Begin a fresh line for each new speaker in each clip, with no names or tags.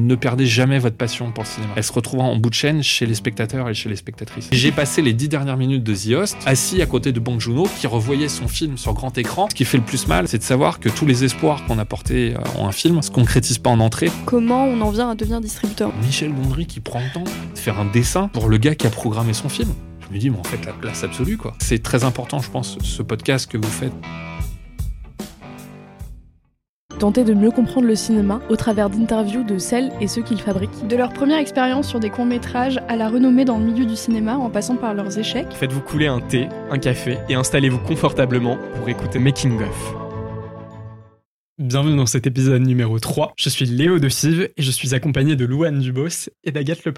Ne perdez jamais votre passion pour le cinéma. Elle se retrouvera en bout de chaîne chez les spectateurs et chez les spectatrices. J'ai passé les dix dernières minutes de The Host assis à côté de Bong Joon-ho qui revoyait son film sur grand écran. Ce qui fait le plus mal, c'est de savoir que tous les espoirs qu'on a portés euh, en un film se concrétisent pas en entrée.
Comment on en vient à devenir distributeur?
Michel Gondry qui prend le temps de faire un dessin pour le gars qui a programmé son film. Je me dis, mais en fait, la place absolue, quoi. C'est très important, je pense, ce podcast que vous faites
tenter de mieux comprendre le cinéma au travers d'interviews de celles et ceux qui le fabriquent.
De leur première expérience sur des courts-métrages à la renommée dans le milieu du cinéma en passant par leurs échecs.
Faites-vous couler un thé, un café et installez-vous confortablement pour écouter Making of. Bienvenue dans cet épisode numéro 3. Je suis Léo de Sive et je suis accompagné de Louane Dubos et d'Agathe Le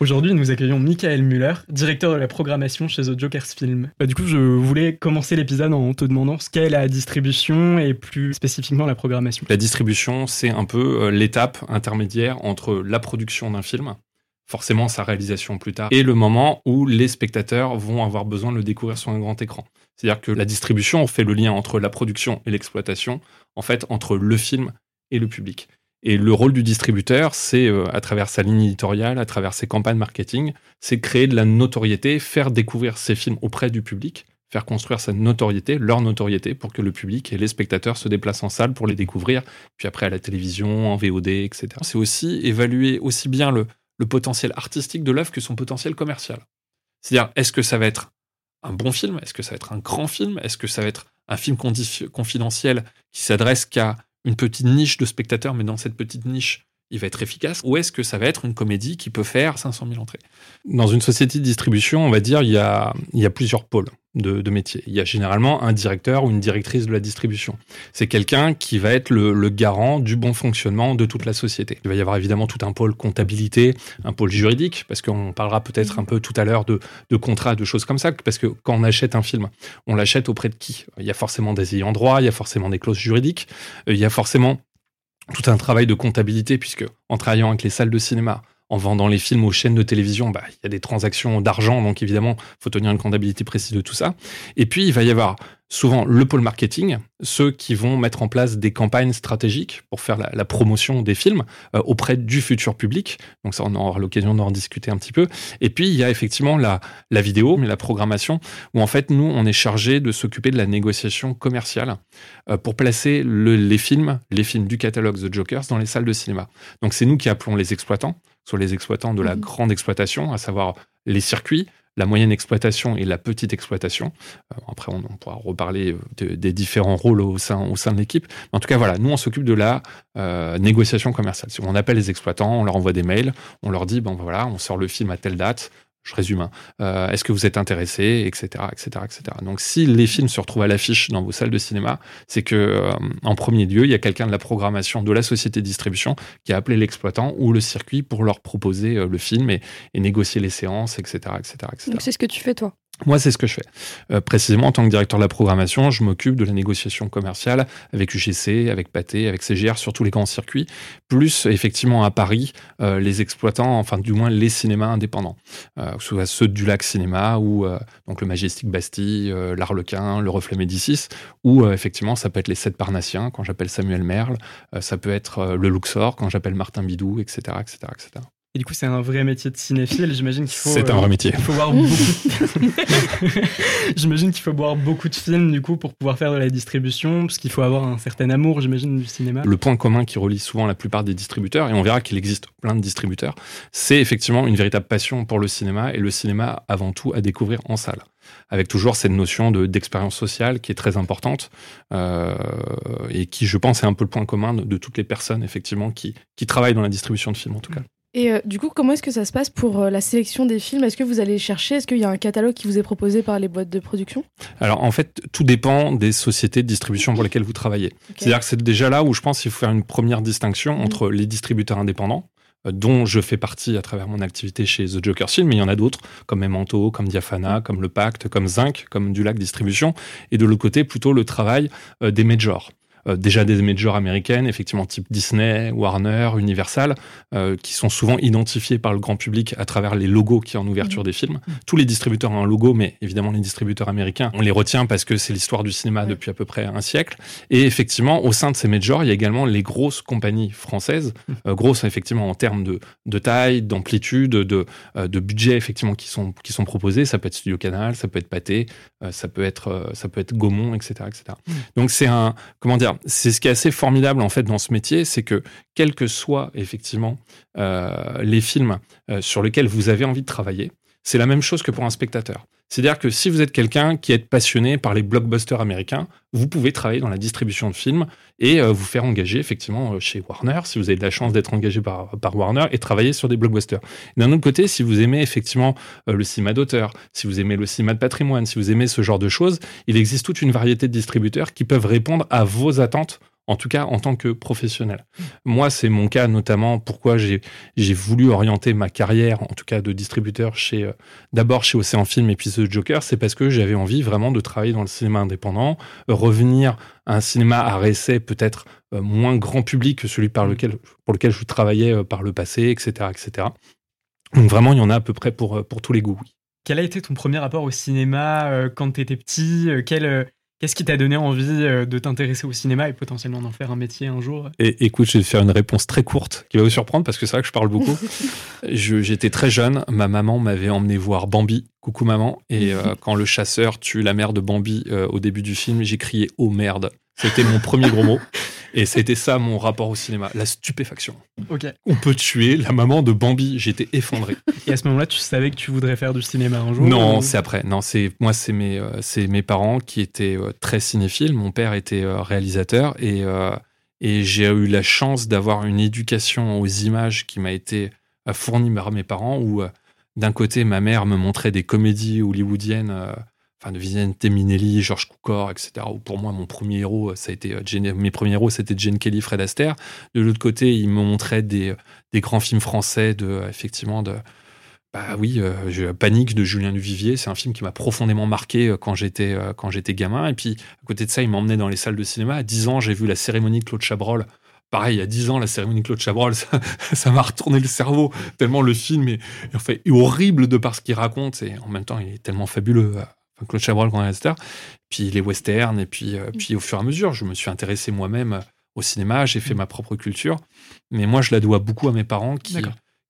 Aujourd'hui, nous accueillons Michael Muller, directeur de la programmation chez The Jokers Film. Bah, du coup, je voulais commencer l'épisode en te demandant ce qu'est la distribution et plus spécifiquement la programmation.
La distribution, c'est un peu euh, l'étape intermédiaire entre la production d'un film, forcément sa réalisation plus tard, et le moment où les spectateurs vont avoir besoin de le découvrir sur un grand écran. C'est-à-dire que la distribution fait le lien entre la production et l'exploitation, en fait, entre le film et le public. Et le rôle du distributeur, c'est, euh, à travers sa ligne éditoriale, à travers ses campagnes marketing, c'est créer de la notoriété, faire découvrir ses films auprès du public, faire construire sa notoriété, leur notoriété, pour que le public et les spectateurs se déplacent en salle pour les découvrir, puis après à la télévision, en VOD, etc. C'est aussi évaluer aussi bien le, le potentiel artistique de l'œuvre que son potentiel commercial. C'est-à-dire, est-ce que ça va être un bon film? Est-ce que ça va être un grand film? Est-ce que ça va être un film confidentiel qui s'adresse qu'à une petite niche de spectateurs, mais dans cette petite niche, il va être efficace Ou est-ce que ça va être une comédie qui peut faire 500 000 entrées? Dans une société de distribution, on va dire, il y a, il y a plusieurs pôles de, métiers. Il y a généralement un directeur ou une directrice de la distribution. C'est quelqu'un qui va être le, garant du bon fonctionnement de toute la société. Il va y avoir évidemment tout un pôle comptabilité, un pôle juridique, parce qu'on parlera peut-être un peu tout à l'heure de, de contrats, de choses comme ça, parce que quand on achète un film, on l'achète auprès de qui? Il y a forcément des ayants droit, il y a forcément des clauses juridiques, il y a forcément tout un travail de comptabilité, puisque en travaillant avec les salles de cinéma, en vendant les films aux chaînes de télévision, bah, il y a des transactions d'argent, donc évidemment, il faut tenir une comptabilité précise de tout ça. Et puis, il va y avoir souvent le pôle marketing, ceux qui vont mettre en place des campagnes stratégiques pour faire la, promotion des films euh, auprès du futur public. Donc ça, on aura l'occasion d'en discuter un petit peu. Et puis, il y a effectivement la, la vidéo, mais la programmation, où en fait, nous, on est chargé de s'occuper de la négociation commerciale euh, pour placer le, les films, les films du catalogue The Jokers dans les salles de cinéma. Donc c'est nous qui appelons les exploitants, soit les exploitants de la mmh. grande exploitation, à savoir les circuits, la moyenne exploitation et la petite exploitation. Euh, après, on, pourra reparler euh, des différents rôles au sein, au sein de l'équipe. En tout cas, voilà, nous, on s'occupe de la euh, négociation commerciale. On appelle les exploitants, on leur envoie des mails, on leur dit, bon, voilà, on sort le film à telle date, je résume, hein. euh, est-ce que vous êtes intéressé, etc., etc., etc. Donc, si les films se retrouvent à l'affiche dans vos salles de cinéma, c'est que euh, en premier lieu, il y a quelqu'un de la programmation de la société de distribution qui a appelé l'exploitant ou le circuit pour leur proposer euh, le film et, négocier les séances, etc., etc., etc.
Donc, c'est ce que tu fais toi?
Moi, c'est ce que je fais. Euh, précisément, en tant que directeur de la programmation, je m'occupe de la négociation commerciale avec UGC, avec Pathé, avec CGR sur tous les grands circuits, plus effectivement à Paris, euh, les exploitants, enfin du moins les cinémas indépendants, euh, soit ceux du Lac Cinéma ou donc le Majestic Bastille, l'Arlequin, le Reflet Médicis, ou effectivement ça peut être les Sept Parnassiens quand j'appelle Samuel Merle, ça peut être le Luxor quand j'appelle Martin Bidou, etc., etc., etc.
Et du coup, c'est un vrai métier de cinéphile. J'imagine qu'il faut.
C'est un vrai métier.
Il faut voir beaucoup. j'imagine qu'il faut voir beaucoup de films du coup pour pouvoir faire de la distribution, parce qu'il faut avoir un certain amour, j'imagine, du cinéma.
Le point commun qui relie souvent la plupart des distributeurs, et on verra qu'il existe plein de distributeurs, c'est effectivement une véritable passion pour le cinéma et le cinéma avant tout à découvrir en salle avec toujours cette notion de d'expérience sociale qui est très importante euh, et qui, je pense, est un peu le point commun de, de toutes les personnes effectivement qui, qui travaillent dans la distribution de films en tout cas.
Et euh, du coup, comment est-ce que ça se passe pour euh, la sélection des films? Est-ce que vous allez chercher? Est-ce qu'il y a un catalogue qui vous est proposé par les boîtes de production?
Alors en fait, tout dépend des sociétés de distribution pour lesquelles vous travaillez. Okay. C'est-à-dire que c'est déjà là où je pense qu'il faut faire une première distinction mmh. entre les distributeurs indépendants euh, dont je fais partie à travers mon activité chez The Joker Film, mais il y en a d'autres, comme Memento, comme Diafana, comme Le Pacte, comme Zinc, comme Dulac Distribution, et de l'autre côté, plutôt le travail des majors. Euh, déjà des majors américaines, effectivement type Disney, Warner, Universal, euh, qui sont souvent identifiés par le grand public à travers les logos qui en ouverture mmh. des films. Mmh. Tous les distributeurs ont un logo, mais évidemment les distributeurs américains, on les retient parce que c'est l'histoire du cinéma depuis à peu près un siècle. Et effectivement, au sein de ces majors, il y a également les grosses compagnies françaises, mmh. euh, grosses effectivement en termes de, de taille, d'amplitude, de, de budget effectivement qui sont, qui sont proposés. Ça peut être Studio Canal, ça peut être Pathé, ça peut être, ça peut être Gaumont, etc., etc. Donc c'est un, comment dire, c'est ce qui est assez formidable en fait dans ce métier, c'est que quels que soient effectivement euh, les films euh, sur lesquels vous avez envie de travailler, c'est la même chose que pour un spectateur. C'est-à-dire que si vous êtes quelqu'un qui est passionné par les blockbusters américains, vous pouvez travailler dans la distribution de films et euh, vous faire engager effectivement chez Warner, si vous avez de la chance d'être engagé par, par Warner et travailler sur des blockbusters. D'un autre côté, si vous aimez effectivement le cinéma d'auteur, si vous aimez le cinéma de patrimoine, si vous aimez ce genre de choses, il existe toute une variété de distributeurs qui peuvent répondre à vos attentes en tout cas en tant que professionnel. Moi, c'est mon cas notamment pourquoi j'ai voulu orienter ma carrière, en tout cas de distributeur, chez euh, d'abord chez Océan Film et puis The Joker, c'est parce que j'avais envie vraiment de travailler dans le cinéma indépendant, revenir à un cinéma à réessai peut-être euh, moins grand public que celui par lequel, pour lequel je travaillais euh, par le passé, etc., etc. Donc vraiment, il y en a à peu près pour, pour tous les goûts.
Quel a été ton premier rapport au cinéma quand tu étais petit Qu'est-ce qui t'a donné envie euh, de t'intéresser au cinéma et potentiellement d'en faire un métier un jour?
Et, Écoute, je vais faire une réponse très courte qui va vous surprendre parce que c'est vrai que je parle beaucoup. J'étais très jeune, ma maman m'avait emmené voir Bambi, coucou maman, et euh, quand le chasseur tue la mère de Bambi euh, au début du film, j'ai crié oh merde. C'était mon premier gros mot. Et c'était ça mon rapport au cinéma, la stupéfaction.
Ok.
On peut tuer la maman de Bambi. J'étais effondré.
Et à ce moment-là, tu savais que tu voudrais faire du cinéma un jour
Non, c'est après. Non, c'est moi, c'est mes, euh, c'est mes parents qui étaient euh, très cinéphiles. Mon père était euh, réalisateur et et j'ai eu la chance d'avoir une éducation aux images qui m'a été fournie par mes parents. Où d'un côté, ma mère me montrait des comédies hollywoodiennes enfin de Vicente Minelli, Georges Cukor, etc. Ou pour moi, mon premier héros, ça a euh, mes premiers héros, c'était Jane Kelly, Fred Astaire. De l'autre côté, il me montrait des, des grands films français de, effectivement, de, bah oui, euh, Panique de Julien Duvivier, c'est un film qui m'a profondément marqué euh, quand j'étais gamin. Et puis à côté de ça, il m'emmenait dans les salles de cinéma. À 10 ans, j'ai vu la cérémonie de Claude Chabrol. Pareil, il y a 10 ans, la cérémonie de Claude Chabrol, ça m'a retourné le cerveau tellement le film est, fait, horrible de par ce qu'il raconte et en même temps, il est tellement fabuleux Claude Chabrol, grand réalisateur, puis les westerns, et puis, euh, puis au fur et à mesure, je me suis intéressé moi-même au cinéma, j'ai fait mm. ma propre culture, mais moi, je la dois beaucoup à mes parents qui,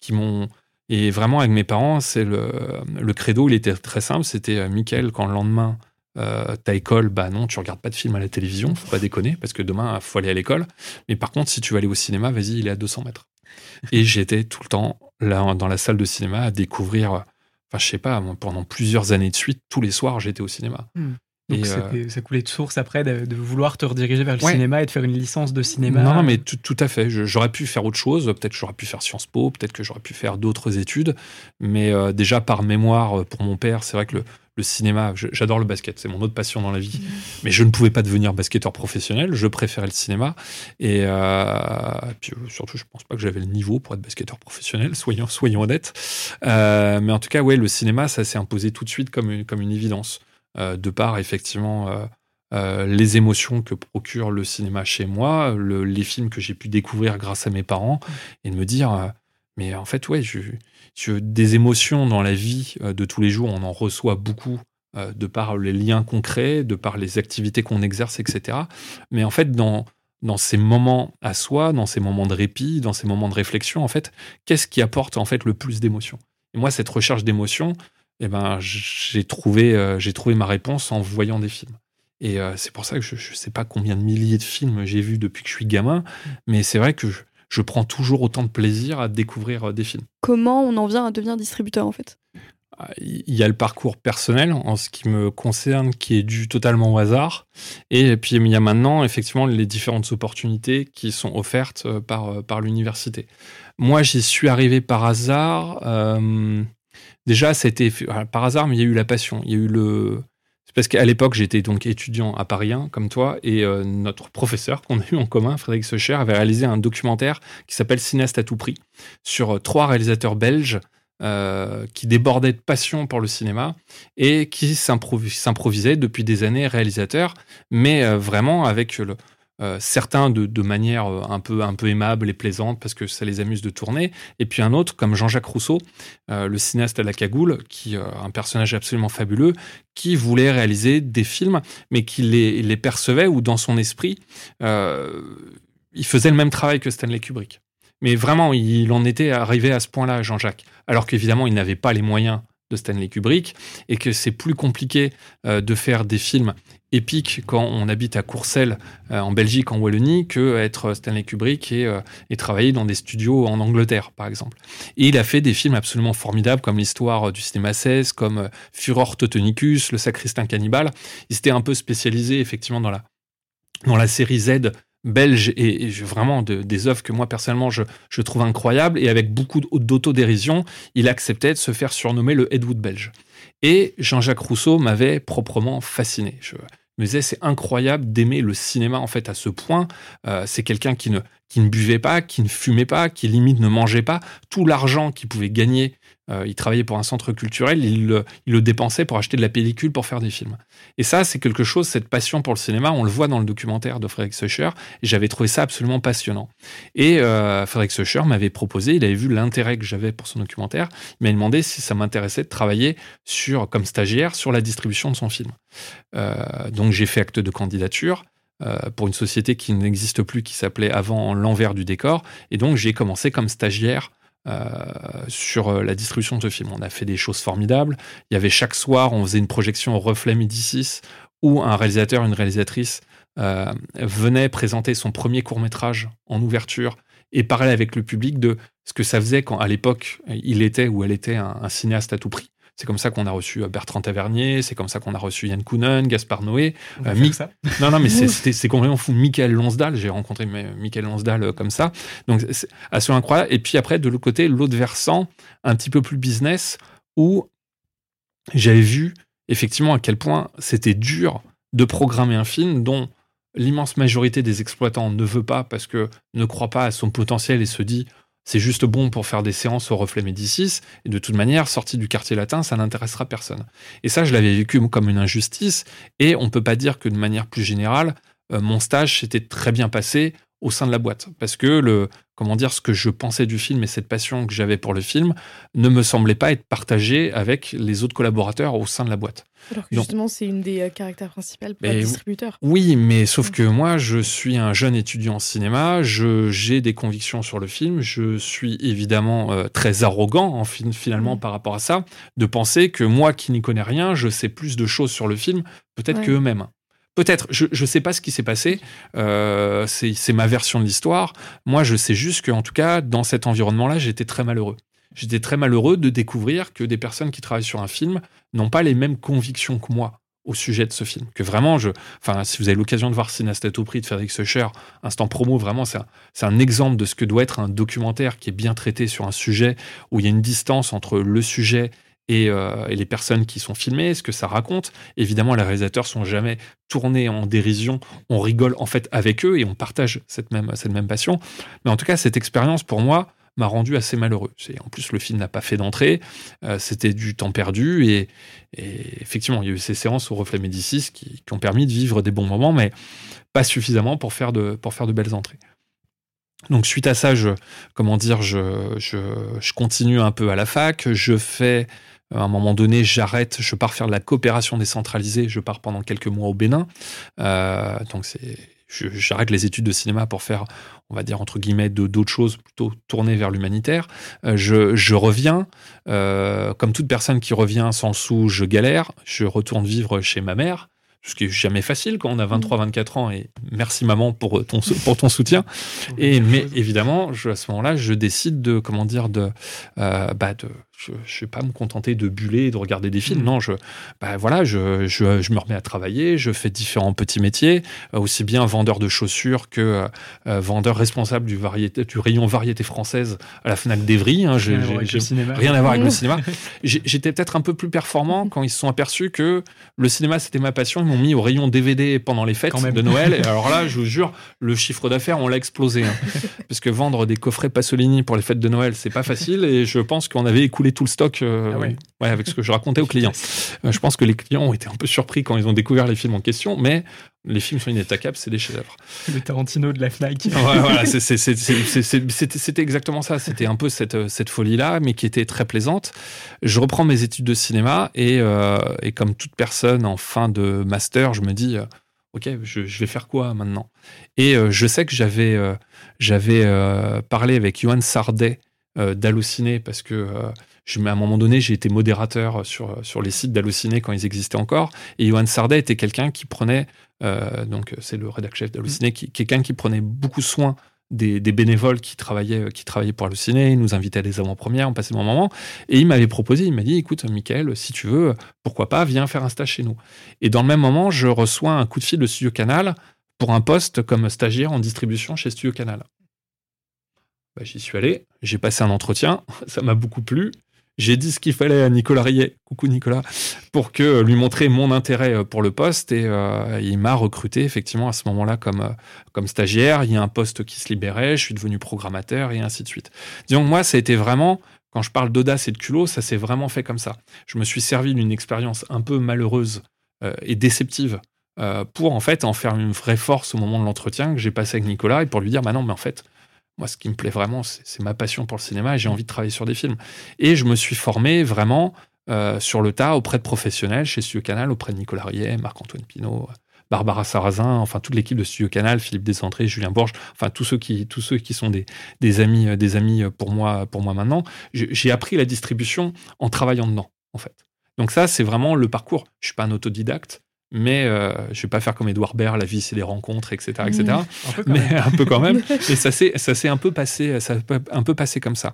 qui m'ont... Et vraiment, avec mes parents, c'est le, le credo, il était très simple, c'était euh, Michael, quand le lendemain, euh, ta école, bah non, tu regardes pas de film à la télévision, faut pas déconner, parce que demain, il faut aller à l'école. Mais par contre, si tu veux aller au cinéma, vas-y, il est à 200 mètres. Et j'étais tout le temps là dans la salle de cinéma à découvrir Enfin, je sais pas, pendant plusieurs années de suite, tous les soirs, j'étais au cinéma.
Hmm. Donc euh, ça coulait de source après de, vouloir te rediriger vers le cinéma et de faire une licence de cinéma.
Non, mais tout, à fait. J'aurais pu faire autre chose. Peut-être que j'aurais pu faire Sciences Po, peut-être que j'aurais pu faire d'autres études. Mais euh, déjà par mémoire, euh, pour mon père, c'est vrai que le, cinéma, j'adore le basket, c'est mon autre passion dans la vie. Mmh. Mais je ne pouvais pas devenir basketteur professionnel. Je préférais le cinéma. Et puis surtout, je pense pas que j'avais le niveau pour être basketteur professionnel. Soyons, soyons honnêtes. mais en tout cas, ouais, le cinéma, ça s'est imposé tout de suite comme une, comme une évidence. Euh, de par effectivement euh, euh, les émotions que procure le cinéma chez moi, les films que j'ai pu découvrir grâce à mes parents, et de me dire, mais en fait, ouais, je, des émotions dans la vie de tous les jours, on en reçoit beaucoup de par les liens concrets, de par les activités qu'on exerce, etc. Mais en fait, dans, dans ces moments à soi, dans ces moments de répit, dans ces moments de réflexion, en fait, qu'est-ce qui apporte en fait le plus d'émotions? Et moi, cette recherche d'émotions, eh ben, j'ai trouvé, euh, j'ai trouvé ma réponse en voyant des films. Et euh, c'est pour ça que je ne sais pas combien de milliers de films j'ai vus depuis que je suis gamin, mais c'est vrai que je, prends toujours autant de plaisir à découvrir euh, des films.
Comment on en vient à devenir distributeur en fait?
Ah, il y a le parcours personnel en ce qui me concerne qui est dû totalement au hasard. Et puis il y a maintenant effectivement les différentes opportunités qui sont offertes par, par l'université. Moi j'y suis arrivé par hasard. Déjà, c'était par hasard, mais il y a eu la passion. Il y a eu le. C'est parce qu'à l'époque, j'étais donc étudiant à Paris 1, comme toi, et euh, notre professeur qu'on a eu en commun, Frédéric Secher, avait réalisé un documentaire qui s'appelle Cinéaste à tout prix, sur euh, trois réalisateurs belges euh, qui débordaient de passion pour le cinéma et qui s'improvisaient depuis des années réalisateurs, mais vraiment avec le, euh, certains de, manière euh, un peu, un peu aimable et plaisante parce que ça les amuse de tourner, et puis un autre comme Jean-Jacques Rousseau, euh, le cinéaste à la cagoule, qui euh, un personnage absolument fabuleux, qui voulait réaliser des films, mais qui les, les percevait ou dans son esprit, il faisait le même travail que Stanley Kubrick. Mais vraiment, il en était arrivé à ce point-là, Jean-Jacques. Alors qu'évidemment, il n'avait pas les moyens de Stanley Kubrick et que c'est plus compliqué de faire des films épiques quand on habite à Courcelles euh, en Belgique, en Wallonie, que être Stanley Kubrick et, euh, et travailler dans des studios en Angleterre, par exemple. Et il a fait des films absolument formidables comme l'histoire du cinéma 16, comme euh, Furor Teutonicus, Le Sacristain Cannibale. Il s'était un peu spécialisé effectivement dans la, dans la série Z belge et, vraiment de- des œuvres que moi personnellement je, je trouve incroyables et avec beaucoup d'autodérision, il acceptait de se faire surnommer le Ed Wood belge. Et Jean-Jacques Rousseau m'avait proprement fasciné. Me disais c'est incroyable d'aimer le cinéma en fait à ce point. Euh, c'est quelqu'un qui ne qui ne buvait pas, qui ne fumait pas, qui limite ne mangeait pas. Tout l'argent qu'il pouvait gagner, euh, il travaillait pour un centre culturel, il, le- dépensait pour acheter de la pellicule pour faire des films. Et ça, c'est quelque chose, cette passion pour le cinéma, on le voit dans le documentaire de Frédéric Secher, et j'avais trouvé ça absolument passionnant. Et euh, Frédéric m'avait proposé, il avait vu l'intérêt que j'avais pour son documentaire, il m'a demandé si ça m'intéressait de travailler sur, comme stagiaire sur la distribution de son film. Euh, donc j'ai fait acte de candidature. euh, pour une société qui n'existe plus, qui s'appelait avant l'envers du décor. Et donc, j'ai commencé comme stagiaire sur euh, la distribution de ce film. On a fait des choses formidables. Il y avait chaque soir, on faisait une projection au Reflet Midi 6 où un réalisateur, une réalisatrice euh, venait présenter son premier court métrage en ouverture et parler avec le public de ce que ça faisait quand, à l'époque, il était ou elle était un cinéaste à tout prix. C'est comme ça qu'on a reçu euh, Bertrand Tavernier, c'est comme ça qu'on a reçu Yann Kounen, Gaspard Noé. Euh, Mi-
ça.
Non, non, mais c'est- complètement fou. Michael Lonsdal, j'ai rencontré Michael Lonsdal euh, comme ça. Donc, c'est assez incroyable. Et puis après, de l'autre côté, l'autre versant, un petit peu plus business, où j'avais vu effectivement à quel point c'était dur de programmer un film dont l'immense majorité des exploitants ne veut pas parce que ne croit pas à son potentiel et se dit c'est juste bon pour faire des séances au reflet Médicis et de toute manière sorti du quartier latin ça n'intéressera personne. Et ça je l'avais vécu comme une injustice et on peut pas dire que de manière plus générale euh, mon stage s'était très bien passé au sein de la boîte. Parce que le comment dire ce que je pensais du film et cette passion que j'avais pour le film ne me semblait pas être partagé avec les autres collaborateurs au sein de la boîte.
Alors que justement, c'est une des euh, caractères principales pour
vous-
distributeur.
Oui, mais sauf que moi, je suis un jeune étudiant en cinéma, je- j'ai des convictions sur le film, je suis évidemment euh, très arrogant en fin- finalement
Mhm.
par rapport à ça, de penser que moi qui n'y connais rien, je sais plus de choses sur le film, peut-être
Ouais.
qu'eux-mêmes. Peut-être, je ne sais pas ce qui s'est passé, euh, c'est ma version de l'histoire. Moi, je sais juste qu'en tout cas, dans cet environnement-là, j'étais très malheureux. J'étais très malheureux de découvrir que des personnes qui travaillent sur un film n'ont pas les mêmes convictions que moi au sujet de ce film. Que vraiment, je, enfin, si vous avez l'occasion de voir à tout prix de Frédéric Secher, instant promo, vraiment, c'est un, un exemple de ce que doit être un documentaire qui est bien traité sur un sujet où il y a une distance entre le sujet et, euh, et les personnes qui sont filmées, ce que ça raconte. Évidemment, les réalisateurs sont jamais tournés en dérision. On rigole en fait avec eux et on partage cette même, cette même passion. Mais en tout cas, cette expérience pour moi m'a rendu assez malheureux. En plus, le film n'a pas fait d'entrée. Euh, C'était du temps perdu et, et effectivement, il y a eu ces séances au Reflet Médicis qui, qui ont permis de vivre des bons moments, mais pas suffisamment pour faire de, pour faire de belles entrées. Donc suite à ça, je, comment dire, je, je, je continue un peu à la fac. Je fais, à un moment donné, j'arrête, je pars faire de la coopération décentralisée. Je pars pendant quelques mois au Bénin. Euh, donc c'est, j'arrête les études de cinéma pour faire, on va dire entre guillemets, de- d'autres choses plutôt tournées vers l'humanitaire. Euh, je, je reviens, euh, comme toute personne qui revient sans sous, je galère. Je retourne vivre chez ma mère. Ce qui est jamais facile quand on a 23-24 ans et merci maman pour ton, pour ton soutien. Et mais évidemment, je, à ce moment-là, je décide de comment dire de euh, bah de je, je vais pas me contenter de buller et de regarder des films.
Mm.
Non, je bah voilà, je, je, je me remets à travailler, je fais différents petits métiers, euh, aussi bien vendeur de chaussures que euh, euh, vendeur responsable du variété du rayon variété française à la Fnac d'Evry. Hein, J'ai-
Rien à voir avec le cinéma.
J'étais peut-être un peu plus performant quand ils se sont aperçus que le cinéma c'était ma passion. Ils m'ont mis au rayon DVD pendant les fêtes de Noël. Et alors là, je vous jure, le chiffre d'affaires, on l'a explosé. hein. Parce que vendre des coffrets Pasolini pour les fêtes de Noël, c'est pas facile. Et je pense qu'on avait écoulé dérouler tout le stock euh,
Ah ouais.
ouais, avec ce que je racontais aux clients. Euh, je pense que les clients ont été un peu surpris quand ils ont découvert les films en question, mais les films sont inattaquables, c'est des chefs-d'œuvre.
Le Tarantino de la Fnac.
Ouais, voilà, c'était exactement ça. C'était un peu cette, euh, cette folie-là, mais qui était très plaisante. Je reprends mes études de cinéma et, euh, et comme toute personne en fin de master, je me dis, euh, OK, je, je vais faire quoi maintenant? Et euh, je sais que j'avais j'avais parlé avec Johan Sardet d'Halluciné parce que je, à un moment donné, j'ai été modérateur sur, sur les sites d'Halluciné quand ils existaient encore. Et Johan Sardet était quelqu'un qui prenait, euh, donc c'est le rédacteur chef qui, quelqu'un qui prenait beaucoup soin des, des bénévoles qui travaillaient, qui travaillaient pour Halluciné. Il nous invitait à des avant-premières, on passait de bons moments. Et il m'avait proposé, il m'a dit, écoute, Michael, si tu veux, pourquoi pas, viens faire un stage chez nous. Et dans le même moment, je reçois un coup de fil de Studio Canal pour un poste comme stagiaire en distribution chez Studio Canal. Bah, J'y suis allé, j'ai passé un entretien, ça m'a beaucoup plu. J'ai dit ce qu'il fallait à Nicolas Riet, coucou Nicolas, pour que lui montrer mon intérêt euh, pour le poste et euh, il m'a recruté effectivement à ce moment-là comme, euh, comme stagiaire. Il y a un poste qui se libérait, je suis devenu programmateur et ainsi de suite. Disons que moi, ça a été vraiment, quand je parle d'audace et de culot, ça s'est vraiment fait comme ça. Je me suis servi d'une expérience un peu malheureuse euh, et déceptive euh, pour en fait en faire une vraie force au moment de l'entretien que j'ai passé avec Nicolas et pour lui dire bah non mais en fait moi ce qui me plaît vraiment c'est ma passion pour le cinéma et j'ai envie de travailler sur des films et je me suis formé vraiment euh, sur le tas auprès de professionnels chez Studio Canal auprès de Nicolas Riet, Marc-Antoine Pinault Barbara Sarrazin, enfin toute l'équipe de Studio Canal, Philippe Desantré, Julien Borges, enfin tous ceux qui, tous ceux qui sont des, des amis, euh, des amis pour moi, pour moi maintenant. J'ai j'ai appris la distribution en travaillant dedans, en fait. Donc ça, c'est vraiment le parcours. Je suis pas un autodidacte, mais euh, je vais pas faire comme Edouard Baird, la vie c'est des rencontres, etc., etc.
Mmh.
Un peu quand
mais
même.
un peu quand même. Et ça s'est, ça s'est un peu passé, ça un peu passé comme ça.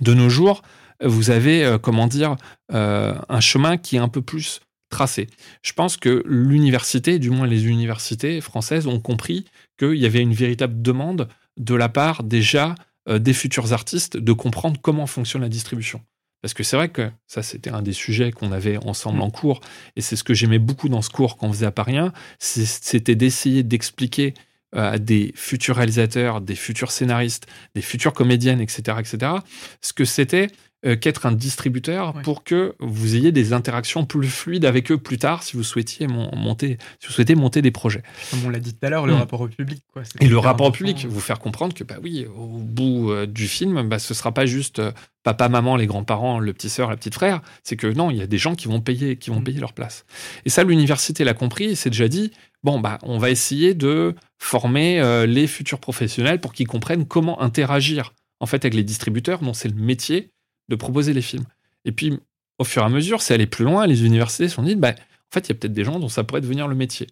De nos jours, vous avez, euh, comment dire, euh, un chemin qui est un peu plus tracé. Je pense que l'université, du moins les universités françaises, ont compris qu'il y avait une véritable demande de la part déjà euh, des futurs artistes de comprendre comment fonctionne la distribution. Parce que c'est vrai que ça, c'était un des sujets qu'on avait ensemble en cours, et c'est ce que j'aimais beaucoup dans ce cours qu'on faisait à Paris 1, c'est- c'était d'essayer d'expliquer euh, à des futurs réalisateurs, des futurs scénaristes, des futures comédiennes, etc., etc., ce que c'était qu'être un distributeur
Ouais.
pour que vous ayez des interactions plus fluides avec eux plus tard si vous souhaitiez mon- monter, si vous souhaitez monter des projets.
Comme on l'a dit tout à l'heure, le
Mm.
rapport au public. Quoi. C'est
Et le rapport au public, vous faire comprendre que bah oui, au bout euh, du film, bah, ce sera pas juste euh, papa, maman, les grands-parents, le petit sœur, la petite frère. C'est que non, il y a des gens qui vont payer, qui vont
Mm.
payer leur place. Et ça, l'université l'a compris. et s'est déjà dit bon bah on va essayer de former euh, les futurs professionnels pour qu'ils comprennent comment interagir en fait avec les distributeurs dont c'est le métier de proposer les films. Et puis au fur et à mesure, c'est aller plus loin. Les universités se sont dit bah en fait il y a peut-être des gens dont ça pourrait devenir le métier.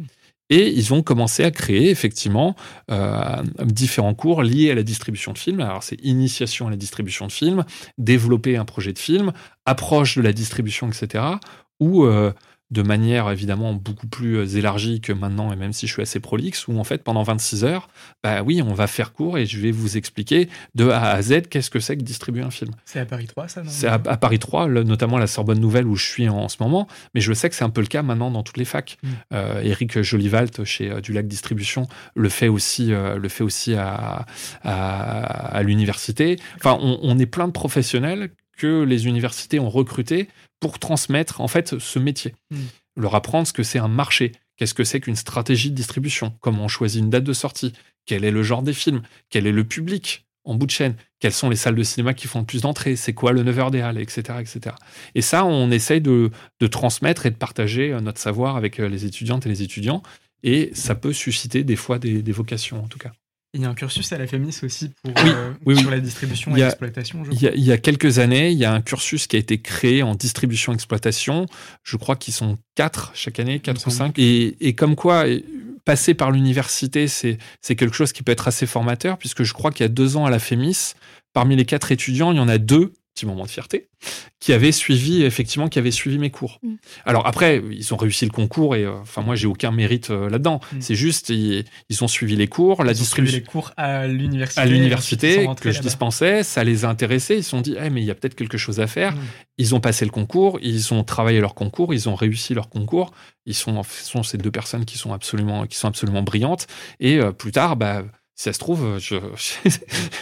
Et ils ont commencé à créer effectivement euh, différents cours liés à la distribution de films. Alors, c'est initiation à la distribution de films, développer un projet de film, approche de la distribution, etc. Ou euh, de manière évidemment beaucoup plus euh, élargie que maintenant, et même si je suis assez prolixe, où en fait, pendant 26 heures, bah oui, on va faire court et je vais vous expliquer de A à Z qu'est-ce que c'est que distribuer un film.
C'est à Paris 3, ça, non?
C'est à, à Paris 3, le- notamment à la Sorbonne Nouvelle où je suis en, en ce moment, mais je sais que c'est un peu le cas maintenant dans toutes les facs.
Mm.
Euh, Eric Jolivalt chez euh, Du Lac Distribution le fait aussi, euh, le fait aussi à, à, à l'université. Enfin, on, on est plein de professionnels que les universités ont recrutés pour transmettre en fait ce métier,
Mm.
leur apprendre ce que c'est un marché. Qu'est-ce que c'est qu'une stratégie de distribution? Comment on choisit une date de sortie? Quel est le genre des films? Quel est le public en bout de chaîne? Quelles sont les salles de cinéma qui font le plus d'entrées? C'est quoi le 9h des Halles? Etc. etc. Et ça, on essaye de, de transmettre et de partager euh, notre savoir avec euh, les étudiantes et les étudiants. Et ça peut susciter des fois des, des vocations, en tout cas.
Il y a un cursus à la FEMIS aussi pour,
Oui,
euh,
oui,
sur
oui.
la distribution et l'exploitation,
Il y, a, il y a quelques années, il y a un cursus qui a été créé en distribution-exploitation. Je crois qu'ils sont quatre chaque année, quatre ou cinq. Et, et comme quoi, euh, passer par l'université, c'est c'est quelque chose qui peut être assez formateur, puisque je crois qu'il y a deux ans à la FEMIS, parmi les quatre étudiants, il y en a deux, petit moment de fierté, qui avaient suivi, effectivement, qui avaient suivi mes cours.
Mm.
Alors après, ils ont réussi le concours et, euh, enfin, moi, j'ai aucun mérite euh, là-dedans.
Mm.
C'est juste, ils, ils ont suivi les cours, la
Ils ont suivi
distribution
les cours à l'université.
à l'université que je dispensais, ça les a intéressés. Ils se sont dit, Eh, mais il y a peut-être quelque chose à faire.
Mm.
Ils ont passé le concours, ils ont travaillé leur concours, ils ont réussi leur concours. Ils sont, ce sont ces deux personnes qui sont absolument, qui sont absolument brillantes. Et euh, plus tard, bah, Si ça se trouve, je,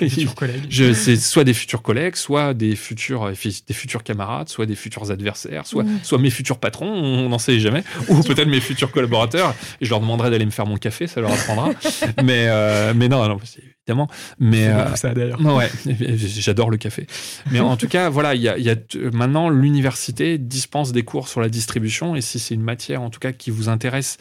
Futurs collègues.
je, c'est soit des futurs collègues, soit des futurs, euh, des futurs camarades, soit des futurs adversaires, soit, soit mes futurs patrons, on n'en sait jamais, ou peut-être mes futurs collaborateurs. Et je leur demanderai d'aller me faire mon café, ça leur apprendra. mais, euh, mais non, non, c'est- évidemment. Mais euh,
ça d'ailleurs.
Ouais, j'adore le café. Mais en tout cas, voilà, il y a, y a maintenant l'université dispense des cours sur la distribution et si c'est une matière en tout cas qui vous intéresse,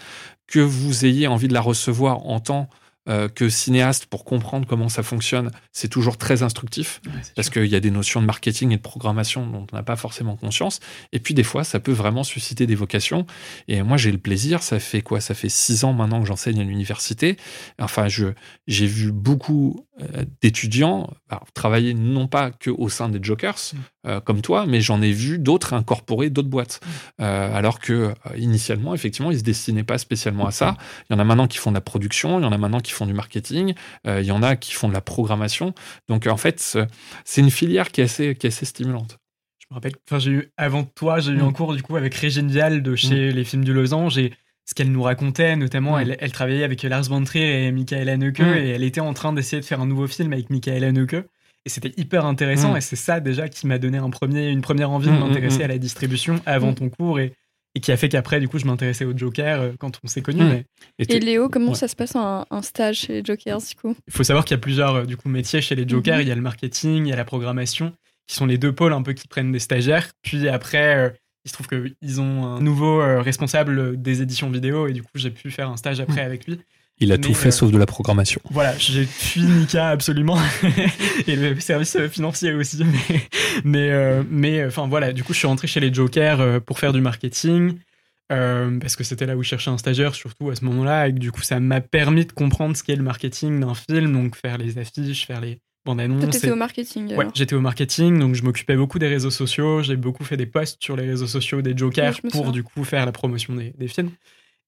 que vous ayez envie de la recevoir en tant euh, que cinéaste pour comprendre comment ça fonctionne, c'est toujours très instructif parce qu'il y a des notions de marketing et de programmation dont on n'a pas forcément conscience. Et puis des fois, ça peut vraiment susciter des vocations. Et moi, j'ai le plaisir. Ça fait quoi? Ça fait six ans maintenant que j'enseigne à l'université. Enfin, je j'ai vu beaucoup euh, d'étudiants travailler non pas que au sein des Jokers euh, comme toi, mais j'en ai vu d'autres incorporer d'autres boîtes. Euh, alors que initialement, effectivement, ils se destinaient pas spécialement à ça. Il y en a maintenant qui font de la production, il y en a maintenant qui font du marketing, euh, il y en a qui font de la programmation. Donc en fait, c'est- une filière qui est assez, qui est assez stimulante.
Je me rappelle, enfin, j'ai eu, avant toi, j'ai eu
Mm.
un cours du coup avec Régine Vial de chez Les Films du Losange et ce qu'elle nous racontait, notamment,
Mm.
elle, elle travaillait avec Lars von Trier et Michael Haneke
Mm.
et elle était en train d'essayer de faire un nouveau film avec Michael Haneke. Et c'était hyper intéressant
Mm.
et c'est ça déjà qui m'a donné un premier, une première envie de
Mm, mm,
m'intéresser
mm.
à la distribution avant
Mm.
ton cours et, et qui a fait qu'après, du coup, je m'intéressais au Joker euh, quand on s'est connus. Mais
Et
Léo, comment
Ouais.
ça se passe un, un stage chez les Jokers du coup?
Il faut savoir qu'il y a plusieurs euh, du coup, métiers chez les Jokers.
Mhm.
Il y a le marketing, il y a la programmation, qui sont les deux pôles un peu qui prennent des stagiaires. Puis après, euh, il se trouve qu'ils ont un nouveau euh, responsable des éditions vidéo et du coup, j'ai pu faire un stage après avec lui.
Il a
mais,
tout fait
euh,
sauf de la programmation.
Voilà, j'ai fui Nika absolument et le service euh, financier aussi. Mais, mais, euh, mais, enfin voilà, du coup, je suis rentré chez les Jokers pour faire du marketing. euh, parce que c'était là où je cherchais un stagiaire, surtout à ce moment-là, et que du coup, ça m'a permis de comprendre ce qu'est le marketing d'un film, donc faire les affiches, faire les bandes annonces.
t'étais
et-
au marketing
Ouais, j'étais au marketing, donc je m'occupais beaucoup des réseaux sociaux. J'ai beaucoup fait des posts sur les réseaux sociaux des Jokers
Ouais,
pour du coup faire la promotion des, des films.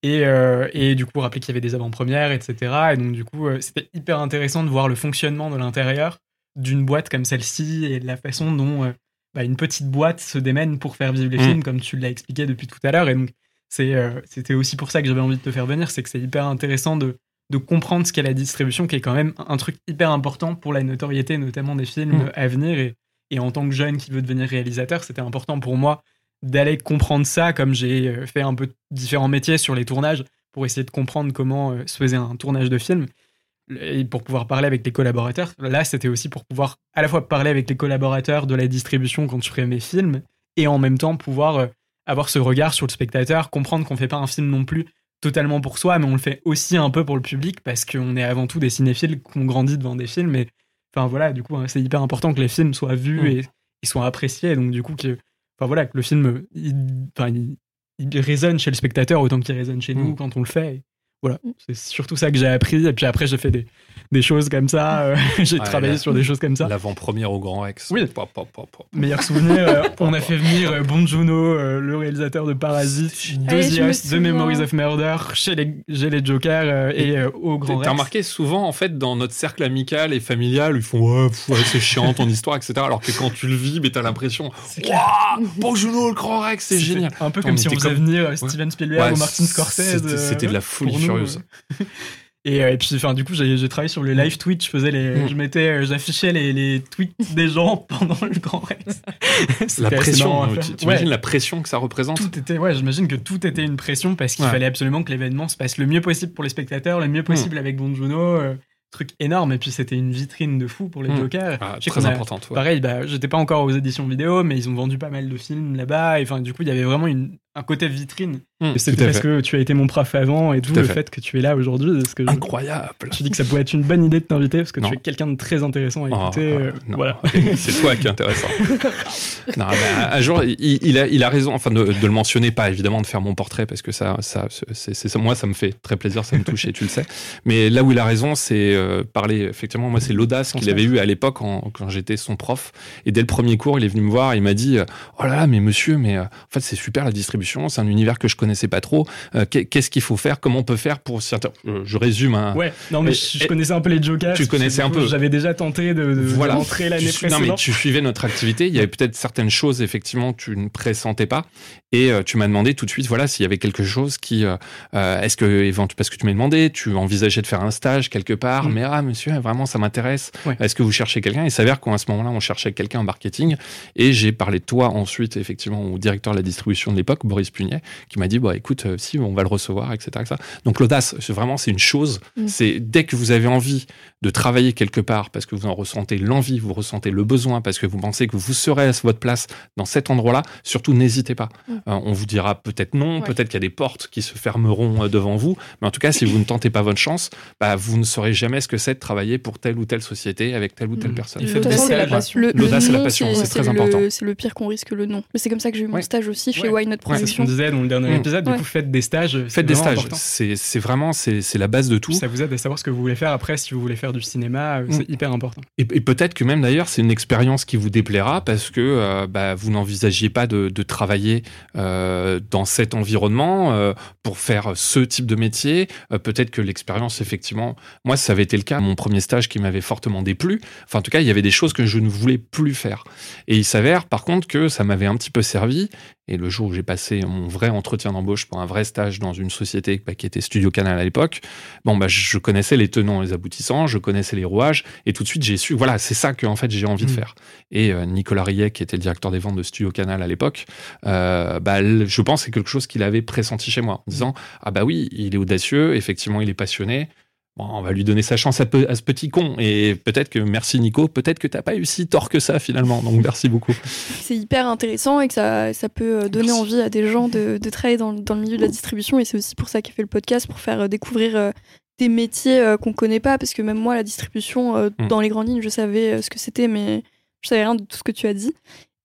Et, euh, et du coup, rappeler qu'il y avait des avant-premières, etc. Et donc, du coup, euh, c'était hyper intéressant de voir le fonctionnement de l'intérieur d'une boîte comme celle-ci et la façon dont euh, bah, une petite boîte se démène pour faire vivre les
Mm.
films, comme tu l'as expliqué depuis tout à l'heure. Et donc, c'était aussi pour ça que j'avais envie de te faire venir, c'est que c'est hyper intéressant de, de comprendre ce qu'est la distribution, qui est quand même un truc hyper important pour la notoriété, notamment des films
Mm.
à venir. Et, et en tant que jeune qui veut devenir réalisateur, c'était important pour moi d'aller comprendre ça, comme j'ai euh, fait un peu différents métiers sur les tournages, pour essayer de comprendre comment euh, se faisait un tournage de film. Et pour pouvoir parler avec les collaborateurs. Là, c'était aussi pour pouvoir à la fois parler avec les collaborateurs de la distribution quand je ferais mes films, et en même temps pouvoir euh, avoir ce regard sur le spectateur, comprendre qu'on fait pas un film non plus totalement pour soi, mais on le fait aussi un peu pour le public parce qu'on est avant tout des cinéphiles qu'on grandit devant des films. Et enfin voilà, du coup, hein, c'est hyper important que les films soient vus
Mm.
et, et soient appréciés. Donc du coup, que, enfin voilà, le film, il, enfin, il, il résonne chez le spectateur autant qu'il résonne chez nous
Mm.
quand on le fait. Voilà,
Mm.
c'est surtout ça que j'ai appris. Et puis après, j'ai fait des, des choses comme ça. euh, j'ai
Ouais,
travaillé sur des choses comme ça.
L'avant-première au Grand Rex.
Oui.
Pa, pa, pa.
Meilleur souvenir, euh, on a fait venir euh, Bon euh, le réalisateur de Parasite, de The de
souviens.
Memories of Murder, chez les, chez les Jokers euh, et euh, au Grand
T'as
Rex.
remarqué souvent en fait dans notre cercle amical et familial, ils font ouais, c'est chiant ton histoire, etc. Alors que quand tu le vis, mais t'as l'impression, waouh, bon Juno, le Grand Rex, c'est génial.
Un peu
On
comme si on
était
faisait
comme-
venir Steven Spielberg
Ouais,
ou Martin Scorsese.
c'était-
euh,
de la folie furieuse.
euh. Et, euh, et puis, enfin, du coup, j'ai travaillé sur le live Twitch. Je faisais les,
Mm.
je mettais, euh, j'affichais les, les tweets des gens pendant le Grand Rex.
La pression, t'imagines
Ouais.
la pression que ça représente?
Tout était, ouais, j'imagine que tout était une pression parce qu'il
Ouais.
fallait absolument que l'événement se passe le mieux possible pour les spectateurs, le mieux possible avec Bon Juno. euh, truc énorme. Et puis c'était une vitrine de fou pour les
Mm.
Jokers.
Ah, Très importante. ouais.
Pareil, bah, j'étais pas encore aux éditions vidéo, mais ils ont vendu pas mal de films là-bas. Et enfin, du coup, il y avait vraiment une, un côté vitrine.
Mm,
c'est parce
fait.
que tu as été mon prof avant et tout, le
fait.
fait que tu es là aujourd'hui. Que
Incroyable.
je dis que ça pourrait être une bonne idée de t'inviter parce que
Non.
tu es quelqu'un de très intéressant à
Oh,
écouter. euh,
non.
voilà.
C'est toi qui est intéressant. non, mais un jour, il, il a, il a raison, enfin, de, de le mentionner, pas évidemment de faire mon portrait, parce que ça, ça, c'est, moi, ça me fait très plaisir, ça me touche et tu le sais. Mais là où il a raison, c'est euh, parler, effectivement, moi, c'est l'audace qu'il avait eu à l'époque quand j'étais son prof. Et dès le premier cours, il est venu me voir, il m'a dit, euh, oh là là, mais monsieur, mais euh, en fait, c'est super la distribution distribution, c'est un univers que je connaissais pas trop. Euh, qu'est-ce qu'il faut faire? Comment on peut faire pour certains? Je résume.
Hein. Ouais, non mais je, connaissais un peu les jokers.
Tu connaissais un peu.
J'avais déjà tenté de, de, rentrer l'année précédente.
Non mais tu suivais notre activité. Il y avait peut-être certaines choses effectivement tu ne pressentais pas et euh, tu m'as demandé tout de suite voilà s'il y avait quelque chose qui euh, est-ce que parce que tu m'as demandé tu envisageais de faire un stage quelque part mm. mais ah monsieur vraiment ça m'intéresse. Est-ce que vous cherchez quelqu'un? Il s'avère qu'à ce moment-là on cherchait quelqu'un en marketing et j'ai parlé de toi ensuite effectivement au directeur de la distribution de l'époque Boris Pugnet qui m'a dit bah écoute si on va le recevoir etc. etc. Donc l'audace vraiment c'est une chose. Mm. C'est dès que vous avez envie de travailler quelque part parce que vous en ressentez l'envie, vous ressentez le besoin, parce que vous pensez que vous serez à votre place dans cet endroit-là, surtout n'hésitez pas. Mm. Euh, on vous dira peut-être non, peut-être qu'il y a des portes qui se fermeront euh, devant vous, mais en tout cas, si vous ne tentez pas votre chance, bah, vous ne saurez jamais ce que c'est de travailler pour telle ou telle société avec telle ou telle mm. personne.
L'audace, c'est la passion.
L'audace, c'est la passion, c'est très important.
C'est le pire qu'on risque le non. Mais c'est comme ça que j'ai eu mon stage aussi chez Why Not Production.
C'est ce qu'on disait dans le dernier épisode. Du coup, faites des stages.
Faites des stages. C'est vraiment, c'est la base de tout.
Ça vous aide à savoir ce que vous voulez faire après, si vous voulez faire du cinéma, euh, c'est mm. hyper important.
Et, peut-être que même d'ailleurs, c'est une expérience qui vous déplaira parce que euh, bah, vous n'envisagiez pas de, travailler euh, dans cet environnement pour faire ce type de métier. peut-être que l'expérience, effectivement, moi, ça avait été le cas. Mon premier stage qui m'avait fortement déplu. Enfin, en tout cas, il y avait des choses que je ne voulais plus faire. Et il s'avère, par contre, que ça m'avait un petit peu servi et le jour où j'ai passé mon vrai entretien d'embauche pour un vrai stage dans une société bah, qui était Studio Canal à l'époque, bon, bah, je connaissais les tenants et les aboutissants, je connaissais les rouages, et tout de suite j'ai su, voilà, c'est ça que en fait j'ai envie de mm. faire. Et euh, Nicolas Rillet, qui était le directeur des ventes de Studio Canal à l'époque, euh, bah, je pense que c'est quelque chose qu'il avait pressenti chez moi, en disant, ah bah oui, il est audacieux, effectivement, il est passionné, Bon, on va lui donner sa chance à, ce petit con. Et peut-être que, merci Nico, peut-être que t'as pas eu si tort que ça finalement. Donc merci beaucoup.
C'est hyper intéressant et que ça, ça peut euh, donner envie à des gens de, de travailler dans, dans, le milieu de la distribution. Et c'est aussi pour ça qu'il fait le podcast, pour faire euh, découvrir euh, des métiers qu'on connaît pas. Parce que même moi, la distribution, mm. dans les grandes lignes, je savais ce que c'était, mais je savais rien de tout ce que tu as dit.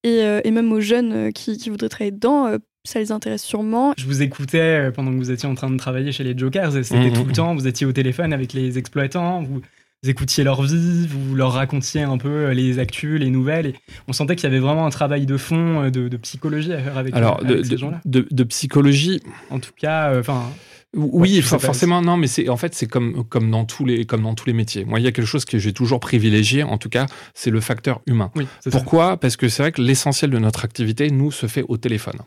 Et, et même aux jeunes qui, qui, voudraient travailler dedans, ça les intéresse sûrement.
Je vous écoutais euh, pendant que vous étiez en train de travailler chez les Jokers et c'était mmh, tout le mmh, temps, vous étiez au téléphone avec les exploitants, vous, écoutiez leur vie, vous leur racontiez un peu euh, les actus, les nouvelles et on sentait qu'il y avait vraiment un travail de fond, euh, de, psychologie à faire avec,
Alors,
ces gens-là.
De, de, psychologie
En tout cas, enfin...
Oui, forcément, non, mais c'est en fait c'est comme comme dans tous les comme dans tous les métiers. Moi, il y a quelque chose que j'ai toujours privilégié, en tout cas, c'est le facteur humain. Pourquoi? Parce que c'est vrai que l'essentiel de notre activité nous se fait au téléphone.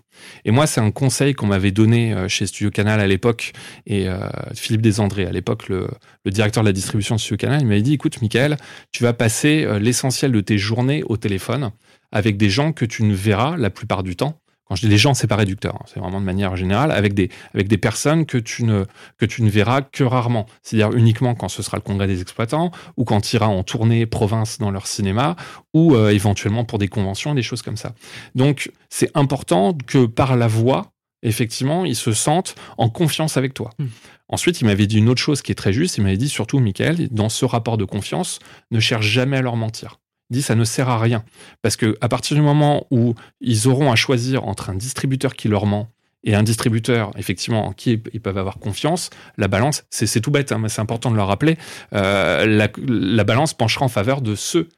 Et moi, c'est un conseil qu'on m'avait donné euh, chez Studio Canal à l'époque et euh, Philippe Desandré à l'époque, le, le, directeur de la distribution de Studio Canal, il m'avait dit "Écoute, Michael, tu vas passer euh, l'essentiel de tes journées au téléphone." avec des gens que tu ne verras la plupart du temps quand je dis les gens, c'est pas réducteur, hein. c'est vraiment de manière générale, avec des, avec des personnes que tu, ne, que tu ne verras que rarement. C'est-à-dire uniquement quand ce sera le congrès des exploitants, ou quand tu iras en tournée province dans leur cinéma, ou euh, éventuellement pour des conventions, des choses comme ça. Donc, c'est important que par la voix, effectivement, ils se sentent en confiance avec toi. Hmm. Ensuite, il m'avait dit une autre chose qui est très juste. Il m'avait dit surtout, Michael, dans ce rapport de confiance, ne cherche jamais à leur mentir dit ça ne sert à rien. Parce que à partir du moment où ils auront à choisir entre un distributeur qui leur ment et un distributeur, effectivement, en qui ils peuvent avoir confiance, la balance, c'est tout bête, hein, mais c'est important de le rappeler, euh, la, la, balance penchera en faveur de ceux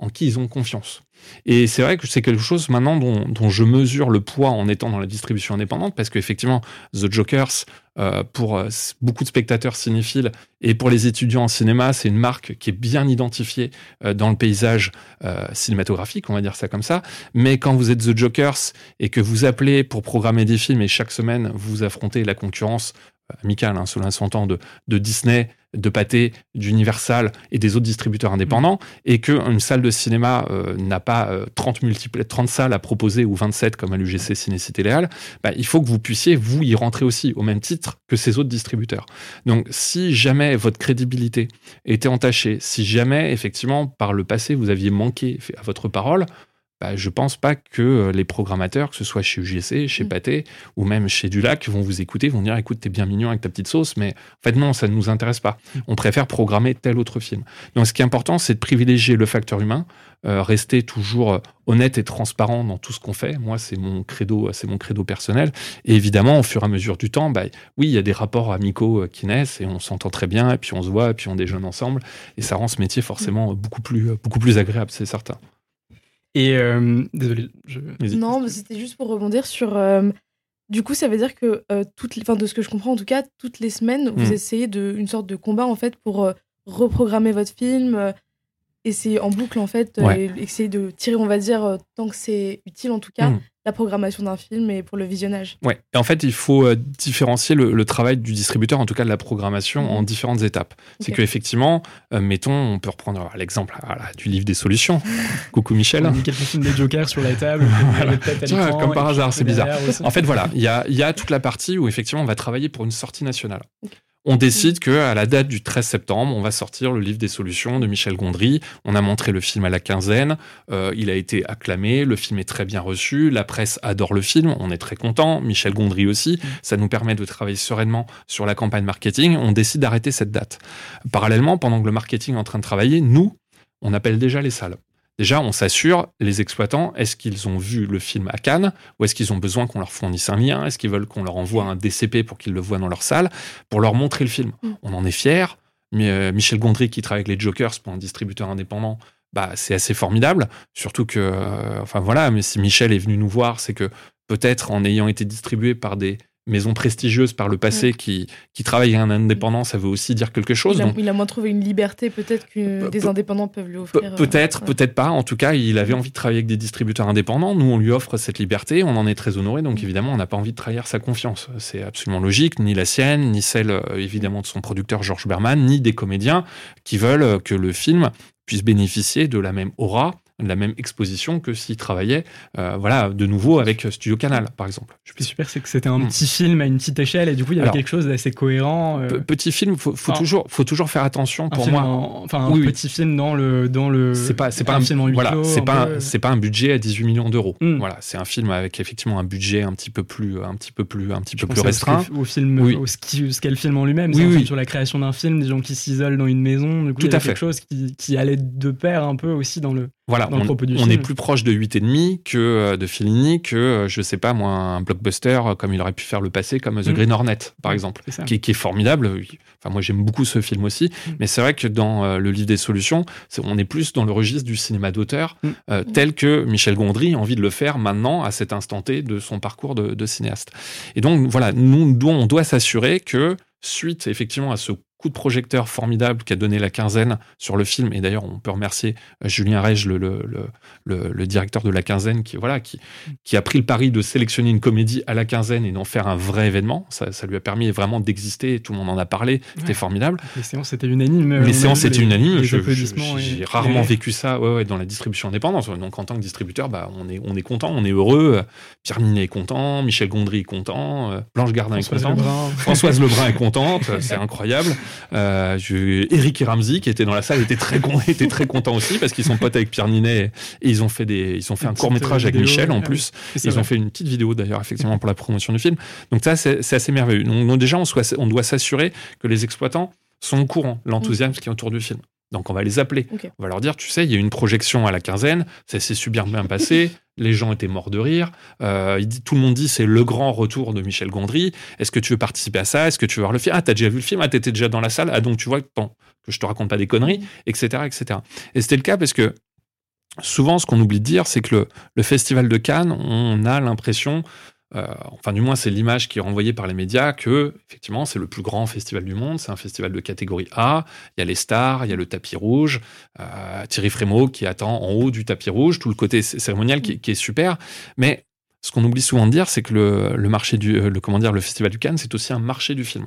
en qui ils ont confiance. Et c'est vrai que c'est quelque chose maintenant dont, je mesure le poids en étant dans la distribution indépendante, parce qu'effectivement, The Jokers, euh, pour euh, beaucoup de spectateurs cinéphiles et pour les étudiants en cinéma, c'est une marque qui est bien identifiée euh, dans le paysage cinématographique, on va dire ça comme ça. Mais quand vous êtes The Jokers et que vous appelez pour programmer des films et chaque semaine vous affrontez la concurrence amicale, hein, selon son de, Disney, de Pathé, d'Universal et des autres distributeurs indépendants, et qu'une salle de cinéma euh, n'a pas 30, euh, multiples, 30 salles à proposer ou 27 comme à l'UGC Ciné-Cité Léal, bah, il faut que vous puissiez, vous, y rentrer aussi, au même titre que ces autres distributeurs. Donc, si jamais votre crédibilité était entachée, si jamais, effectivement, par le passé, vous aviez manqué à votre parole, bah, je pense pas que euh, les programmateurs, que ce soit chez UGC, chez mm. Pathé ou même chez Dulac, vont vous écouter, vont dire écoute, t'es bien mignon avec ta petite sauce, mais en fait, non, ça ne nous intéresse pas. Mm. On préfère programmer tel autre film. Donc, ce qui est important, c'est de privilégier le facteur humain, euh, rester toujours euh, honnête et transparent dans tout ce qu'on fait. Moi, c'est mon credo, c'est mon credo personnel. Et évidemment, au fur et à mesure du temps, bah, oui, il y a des rapports amicaux qui naissent et on s'entend très bien, et puis on se voit, et puis on déjeune ensemble, et ça rend ce métier forcément beaucoup plus, beaucoup plus agréable, c'est certain.
Et euh, désolé,
Non, c'était juste pour rebondir sur euh, Du coup, ça veut dire que, euh, toutes les... enfin, de ce que je comprends en tout cas, toutes les semaines, vous
Mm.
essayez de, une sorte de combat en fait pour euh, reprogrammer votre film, euh, essayer en boucle en fait, euh,
Ouais.
et essayer de tirer, on va dire, euh, tant que c'est utile en tout cas,
Mm.
La programmation d'un film et pour le visionnage.
Ouais. Et en fait, il faut euh, différencier le, le travail du distributeur, en tout cas de la programmation,
Mhm.
en différentes étapes. C'est
Ok.
qu'effectivement, euh, mettons, on peut reprendre euh, l'exemple voilà, du livre des solutions. Coucou Michel.
On a mis quelques films des Jokers sur la table.
Voilà. Tiens, comme par hasard, c'est bizarre. En fait, voilà, il y a, il y a toute la partie où effectivement on va travailler pour une sortie nationale. On décide que à la date du 13 septembre, on va sortir le livre des solutions de Michel Gondry. On a montré le film à la quinzaine. Euh, il a été acclamé. Le film est très bien reçu. La presse adore le film. On est très content. Michel Gondry aussi. Ça nous permet de travailler sereinement sur la campagne marketing. On décide d'arrêter cette date. Parallèlement, pendant que le marketing est en train de travailler, nous, on appelle déjà les salles. Déjà, on s'assure, les exploitants, est-ce qu'ils ont vu le film à Cannes ou est-ce qu'ils ont besoin qu'on leur fournisse un lien? Est-ce qu'ils veulent qu'on leur envoie un DCP pour qu'ils le voient dans leur salle pour leur montrer le film?
Mm.
On en est fiers. Mais, euh, Michel Gondry, qui travaille avec les Jokers pour un distributeur indépendant, bah, c'est assez formidable. Surtout que, euh, enfin voilà, mais si Michel est venu nous voir, c'est que peut-être en ayant été distribué par des maisons prestigieuses par le passé qui, qui travaillent à un indépendant, ça veut aussi dire quelque chose.
Il a,
Donc,
il a moins trouvé une liberté peut-être que des
pe-
indépendants peuvent lui offrir. euh,
Peut-être,
ouais.
peut-être pas. En tout cas, il avait envie de travailler avec des distributeurs indépendants. Nous, on lui offre cette liberté. On en est très honoré. Donc,
Mm.
évidemment, on n'a pas envie de trahir sa confiance. C'est absolument logique. Ni la sienne, ni celle, euh, évidemment, de son producteur Georges Berman, ni des comédiens qui veulent euh, que le film puisse bénéficier de la même aura, la même exposition que s'il travaillait, euh, voilà, de nouveau avec Studio Canal, par exemple.
Ce qui est super, c'est que c'était un
Mm.
petit film à une petite échelle et du coup, il y avait
Alors,
quelque chose d'assez cohérent. euh,
Pe- Petit film, faut, faut toujours, faut toujours faire attention. Pour moi,
en- enfin, un
Oui, oui.
petit film dans le. Dans le
c'est pas c'est pas un,
film en
voilà c'est pas c'est pas un budget à 18 millions d'euros
Mm.
voilà c'est un film avec effectivement un budget un petit peu plus un petit peu plus un petit
Je
peu plus restreint
Au, au film,
Oui.
au ce qu'est le film en lui-même.
Oui,
sur la création d'un film, des gens qui s'isolent dans une maison. Du coup,
Tout
il y a
à
quelque
fait.
chose qui, qui allait de pair un peu aussi dans le.
Voilà on, est plus proche de 8 et demi que euh, de Fellini que euh, je sais pas moi un blockbuster euh, comme il aurait pu faire le passé comme The
Mm.
Green Hornet par
Mm.
exemple qui, est- qui est formidable enfin moi j'aime beaucoup ce film aussi
Mm.
mais c'est vrai que dans le livre des solutions on est plus dans le registre du cinéma d'auteur euh, tel que Michel Gondry a envie de le faire maintenant à cet instant T de son parcours de, de cinéaste et donc voilà nous on doit s'assurer que suite effectivement à ce coup de projecteur formidable qu'a donné la quinzaine sur le film et d'ailleurs on peut remercier euh, Julien Rege le, le, le, le- le directeur de la quinzaine qui voilà qui, qui a pris le pari de sélectionner une comédie à la quinzaine et d'en faire un vrai événement ça, ça lui a permis vraiment d'exister tout le monde en a parlé c'était
Ouais.
formidable
Les séances étaient unanimes. euh,
les
a
séances étaient unanimes. J'ai rarement
et-
vécu ça ouais, ouais, dans la distribution indépendante. Donc en tant que distributeur, bah, on, est, on est content, on est heureux. Pierre Ninet est content, Michel Gondry est content, euh, Blanche Gardin est
Françoise
contente.
Lebrun.
Françoise Lebrun est contente, c'est incroyable. Euh, je- Eric et Ramsey, qui était dans la salle, était très, con- était très content aussi parce qu'ils sont potes avec Pierre Ninet et ils ont fait, des, ils ont fait
Une
un court métrage avec
euh, vidéo,
Michel en plus.
Et
Ils ont fait une petite vidéo d'ailleurs, effectivement, pour la promotion du film. Donc ça, c'est assez merveilleux. Donc, déjà, on, soit- on doit s'assurer que les exploitants sont au courant de l'enthousiasme qui est autour du film. Donc on va les appeler. On va leur dire, tu sais, il y a eu une projection à la quinzaine, ça s'est super bien passé, les gens étaient morts de rire. Euh, il dit, tout le monde dit c'est le grand retour de Michel Gondry. Est-ce que tu veux participer à ça Est-ce que tu veux voir le film? Ah, t'as déjà vu le film? Ah, t'étais déjà dans la salle? Ah, donc tu vois bon, que je te raconte pas des conneries, etc. etc. Et c'était le cas parce que souvent, ce qu'on oublie de dire, c'est que le, le festival de Cannes, on a l'impression, euh, enfin du moins c'est l'image qui est renvoyée par les médias, que effectivement c'est le plus grand festival du monde, c'est un festival de catégorie A, il y a les stars, il y a le tapis rouge, euh, Thierry Frémaux qui attend en haut du tapis rouge, tout le côté cérémonial qui, est super, mais ce qu'on oublie souvent de dire, c'est que le, le marché du, le comment dire, le festival du Cannes, c'est aussi un marché du film.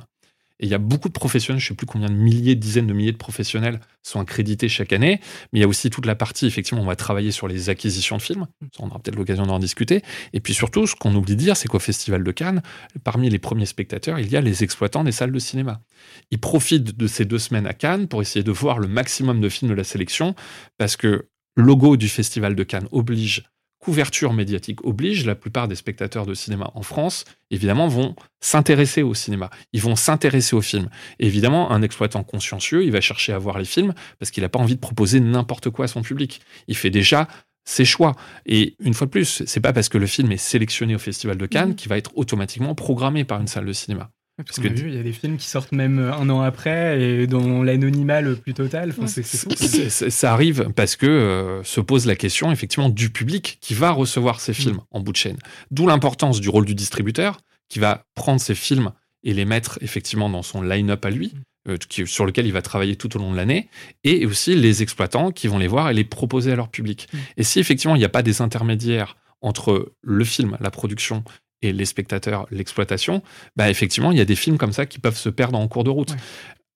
Il y a beaucoup de professionnels, je ne sais plus combien de milliers, dizaines de milliers de professionnels sont accrédités chaque année, mais il y a aussi toute la partie, effectivement, on va travailler sur les acquisitions de films, on aura peut-être l'occasion d'en discuter, et puis surtout, ce qu'on oublie de dire, c'est qu'au Festival de Cannes, parmi les premiers spectateurs, il y a les exploitants des salles de cinéma. Ils profitent de ces deux semaines à Cannes pour essayer de voir le maximum de films de la sélection, parce que logo du Festival de Cannes oblige couverture médiatique oblige, la plupart des spectateurs de cinéma en France, évidemment, vont s'intéresser au cinéma. Ils vont s'intéresser aux films. Et évidemment, un exploitant consciencieux, il va chercher à voir les films parce qu'il n'a pas envie de proposer n'importe quoi à son public. Il fait déjà ses choix. Et une fois de plus, c'est pas parce que le film est sélectionné au Festival de Cannes
Mhm.
qu'il va être automatiquement programmé par une salle de cinéma.
Parce
que-
que il y a des films qui sortent même euh, un an après et dans l'anonymat le plus total. Enfin,
Ouais.
ça arrive parce que euh, se pose la question effectivement du public qui va recevoir ces films en bout de chaîne. D'où l'importance du rôle du distributeur qui va prendre ces films et les mettre effectivement dans son line-up à lui, euh, qui- sur lequel il va travailler tout au long de l'année, et aussi les exploitants qui vont les voir et les proposer à leur public.
Mm.
Et si effectivement il n'y a pas des intermédiaires entre le film, la production et les spectateurs, l'exploitation, bah effectivement il y a des films comme ça qui peuvent se perdre en cours de route.
Ouais.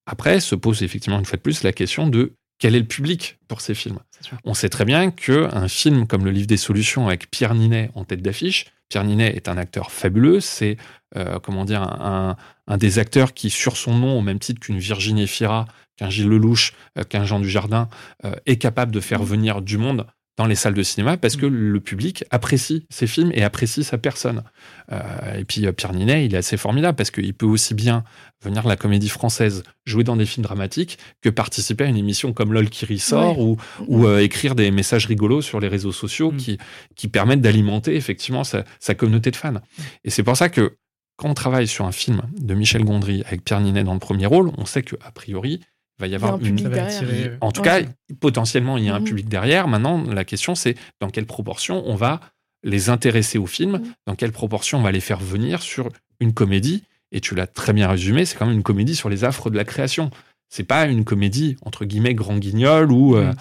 Après se pose effectivement une fois de plus la question de quel est le public pour ces films. On sait très bien qu'un film comme Le Livre des Solutions avec Pierre Ninet en tête d'affiche, Pierre Ninet est un acteur fabuleux, c'est euh, comment dire un, un des acteurs qui, sur son nom, au même titre qu'une Virginie Fira, qu'un Gilles Lelouch, euh, qu'un Jean Dujardin, euh, est capable de faire venir du monde dans les salles de cinéma parce que le public apprécie ses films et apprécie sa personne. Euh, et puis euh, Pierre Ninet, il est assez formidable parce qu'il peut aussi bien venir de la comédie française, jouer dans des films dramatiques, que participer à une émission comme LOL qui ressort ou, ou euh, écrire des messages rigolos sur les réseaux sociaux
Mm.
qui, qui permettent d'alimenter effectivement sa, sa communauté de fans. Et c'est pour ça que quand on travaille sur un film de Michel Gondry avec Pierre Ninet dans le premier rôle, on sait qu'a priori, il va y
Il y a
avoir
un
une,
attirer, euh,
en tout
Ouais.
cas, potentiellement, il y a un
Mhm.
public derrière. Maintenant, la question, c'est dans quelle proportion on va les intéresser au film,
Mhm.
dans quelle proportion on va les faire venir sur une comédie. Et tu l'as très bien résumé, c'est quand même une comédie sur les affres de la création. C'est pas une comédie, entre guillemets, grand guignol ou, euh,
Mhm.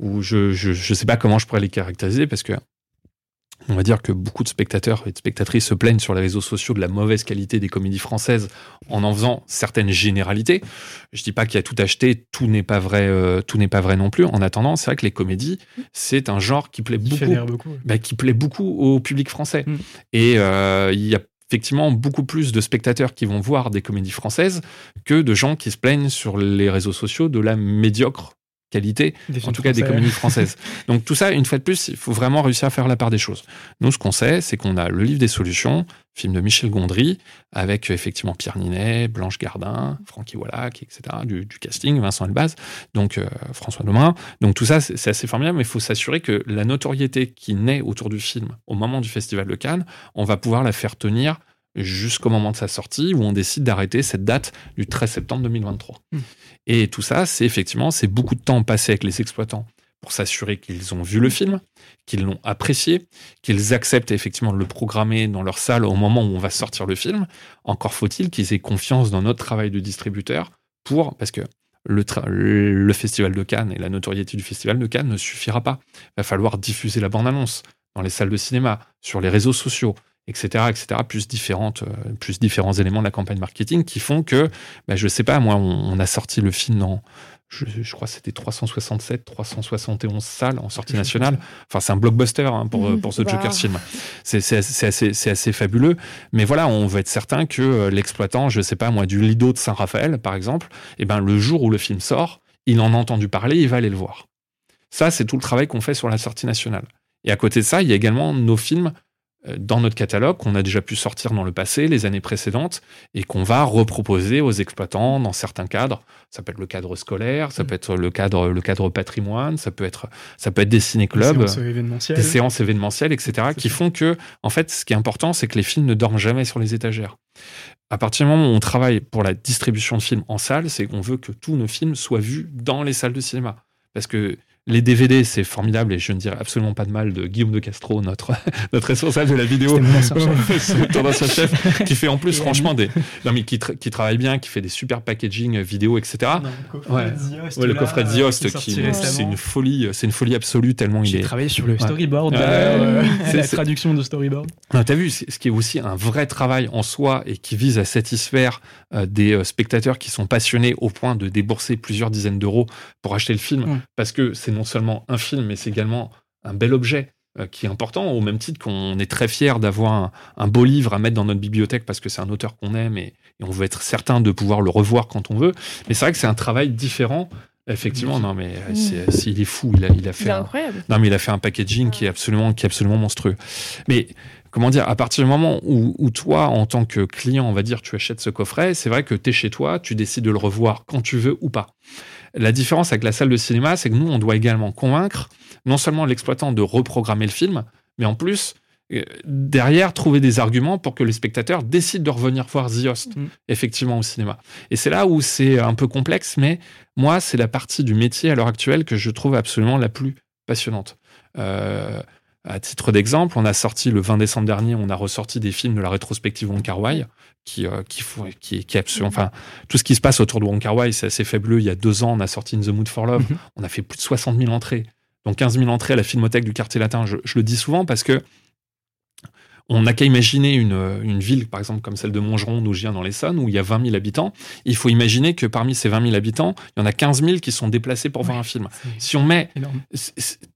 ou je, je, je sais pas comment je pourrais les caractériser parce que on va dire que beaucoup de spectateurs et de spectatrices se plaignent sur les réseaux sociaux de la mauvaise qualité des comédies françaises en en faisant certaines généralités. Je dis pas qu'il y a tout acheté, tout n'est pas vrai, euh, tout n'est pas vrai non plus. En attendant, c'est vrai que les comédies, c'est un genre qui plaît
Qui
beaucoup,
fédère beaucoup.
bah, qui plaît beaucoup au public français.
Mm.
Et euh, il y a effectivement beaucoup plus de spectateurs qui vont voir des comédies françaises que de gens qui se plaignent sur les réseaux sociaux de la médiocre qualité
Des
en tout cas des comédies françaises. Donc tout ça, une fois de plus, il faut vraiment réussir à faire la part des choses. Nous, ce qu'on sait, c'est qu'on a le livre des solutions, film de Michel Gondry, avec euh, effectivement Pierre Ninet, Blanche Gardin, Francky Wallach, etc., du, du casting, Vincent Elbaz, donc euh, François Domain. Donc tout ça, c'est assez formidable, mais il faut s'assurer que la notoriété qui naît autour du film au moment du Festival de Cannes, on va pouvoir la faire tenir jusqu'au moment de sa sortie où on décide d'arrêter cette date du 13 septembre 2023.
Hmm.
Et tout ça, c'est effectivement, c'est beaucoup de temps passé avec les exploitants pour s'assurer qu'ils ont vu le film, qu'ils l'ont apprécié, qu'ils acceptent effectivement de le programmer dans leur salle au moment où on va sortir le film. Encore faut-il qu'ils aient confiance dans notre travail de distributeur pour, parce que le, le festival de Cannes et la notoriété du festival de Cannes ne suffira pas. Il va falloir diffuser la bande-annonce dans les salles de cinéma, sur les réseaux sociaux, etc., etc., plus, différentes, euh, plus différents éléments de la campagne marketing qui font que, bah, je sais pas, moi, on, on a sorti le film dans, je, je crois que c'était 367, 371 salles en sortie nationale. Enfin, c'est un blockbuster hein, pour,
Mhm.
pour ce
Wow.
Joker film. C'est c'est- c'est assez, c'est assez fabuleux. Mais voilà, on veut être certain que euh, l'exploitant, je sais pas moi, du Lido de Saint-Raphaël, par exemple, eh ben, le jour où le film sort, il en a entendu parler, il va aller le voir. Ça, c'est tout le travail qu'on fait sur la sortie nationale. Et à côté de ça, il y a également nos films dans notre catalogue qu'on a déjà pu sortir dans le passé, les années précédentes, et qu'on va reproposer aux exploitants dans certains cadres. Ça peut être le cadre scolaire, ça
Mm.
peut être le cadre, le cadre patrimoine, ça peut être, ça peut être des
Des
ciné-clubs
séances événementielles.
des séances événementielles, etc., qui
ça.
font que, en fait, ce qui est important, c'est que les films ne dorment jamais sur les étagères. À partir du moment où on travaille pour la distribution de films en salle, c'est qu'on veut que tous nos films soient vus dans les salles de cinéma. Parce que les DVD, c'est formidable et je ne dirais absolument pas de mal de Guillaume de Castro, notre, notre responsable de la vidéo. Ton ancien chef qui fait en plus,
Et
franchement, des, non, mais qui, tra- qui travaille bien, qui fait des super packaging euh, vidéo, etc.
Non, le coffret
Ouais.
de Ziost,
Ouais, le
là,
coffret de
euh,
Ziost,
qui est
qui,
sorti
c'est une folie, c'est une folie absolue tellement il
J'ai
est.
travaillé sur le storyboard,
Ouais,
euh, la traduction de storyboard.
Non, T'as vu, ce qui est aussi un vrai travail en soi et qui vise à satisfaire euh, des euh, spectateurs qui sont passionnés au point de débourser plusieurs dizaines d'euros pour acheter le film,
Ouais.
parce que c'est non seulement un film, mais c'est également un bel objet euh, qui est important, au même titre qu'on est très fier d'avoir un, un beau livre à mettre dans notre bibliothèque parce que c'est un auteur qu'on aime et, et on veut être certain de pouvoir le revoir quand on veut. Mais c'est vrai que c'est un travail différent. Effectivement, non, mais euh, c'est- c'est- il est fou. Il a, il a fait
C'est
un, non, mais il a fait un packaging qui est absolument, qui est absolument monstrueux. Mais comment dire, à partir du moment où, où toi, en tant que client, on va dire, tu achètes ce coffret, c'est vrai que tu es chez toi, tu décides de le revoir quand tu veux ou pas. La différence avec la salle de cinéma, c'est que nous, on doit également convaincre non seulement l'exploitant de reprogrammer le film, mais en plus, euh, derrière, trouver des arguments pour que les spectateurs décident de revenir voir The Host,
Mm.
effectivement, au cinéma. Et c'est là où c'est un peu complexe, mais moi, c'est la partie du métier à l'heure actuelle que je trouve absolument la plus passionnante. Euh, À titre d'exemple, on a sorti le 20 décembre dernier, on a ressorti des films de la rétrospective Wong Kar Wai, qui, euh, qui, qui, qui est absolument, enfin, tout ce qui se passe autour de Wong Kar Wai, c'est assez fabuleux. Il y a deux ans, on a sorti In the Mood for Love,
Mhm.
on a fait plus de 60 000 entrées, donc 15 000 entrées à la Filmothèque du quartier latin. Je, je le dis souvent parce que on n'a qu'à imaginer une, une ville, par exemple, comme celle de Montgeron, viens dans l'Essonne, où il y a 20 000 habitants. Il faut imaginer que parmi ces 20 000 habitants, il y en a 15 000 qui sont déplacés pour voir un film. Si on met